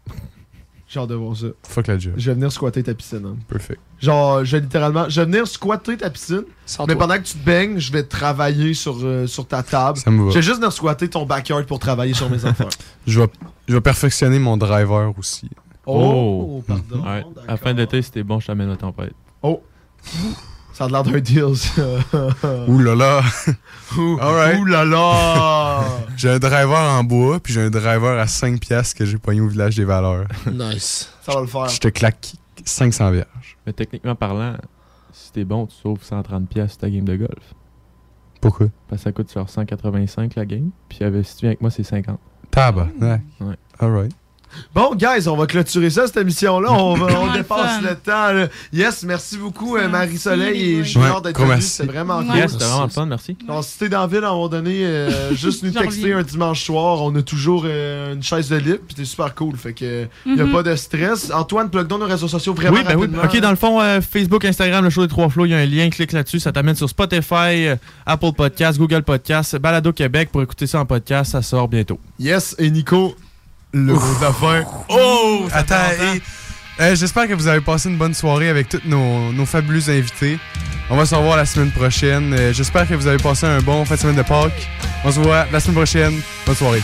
J'ai hâte de voir ça. Fuck la job. Je vais venir squatter ta piscine. hein. Perfect. Genre, je vais littéralement. Je vais venir squatter ta piscine. mais toi. pendant que tu te baignes, je vais travailler sur, euh, sur ta table. Ça me va. Je vais juste venir squatter ton backyard pour travailler sur mes affaires. Je vais, je vais perfectionner mon driver aussi. Oh, pardon. Ouais. À la fin de l'été, c'était bon, je t'amène la tempête. Oh. Ça a l'air d'un deal, ça. Ouh là là. Ouh, Alright. ouh là là. j'ai un driver en bois, puis j'ai un driver à 5 piastres que j'ai pogné au village des valeurs. Nice. Ça va le faire. Je te claque 500 vierges. Mais techniquement parlant, si t'es bon, tu sauves 130 pièces ta game de golf. Pourquoi? Parce que ça coûte genre 185 la game, puis avec, si tu viens avec moi, c'est 50. Tabac. Ouais. Ouais. Alright. Bon, guys, on va clôturer ça, cette émission-là. On, va- dépasse le temps. là. Yes, merci beaucoup, euh, Marie-Soleil et Junior d'être venus. C'était vraiment Ouais. cool. Yes, c'était vraiment le fun, merci. Donc, si t'es dans la ville à un moment donné, euh, juste nous texter un dimanche soir. On a toujours euh, une chaise de libre, puis c'est super cool. Fait que y a Mhm. pas de stress. Antoine, plug dans nos réseaux sociaux vraiment oui, ben oui. Ok, dans le fond, euh, Facebook, Instagram, le show des trois flots, il y a un lien, clique là-dessus, ça t'amène sur Spotify, euh, Apple Podcast, Google Podcast, Balado Québec pour écouter ça en podcast, ça sort bientôt. Yes, et Nico, le la fin. Oh! Attends, euh, j'espère que vous avez passé une bonne soirée avec tous nos, nos fabuleux invités. On va se revoir la semaine prochaine. Euh, j'espère que vous avez passé un bon fin de semaine de Pâques. On se voit la semaine prochaine. Bonne soirée.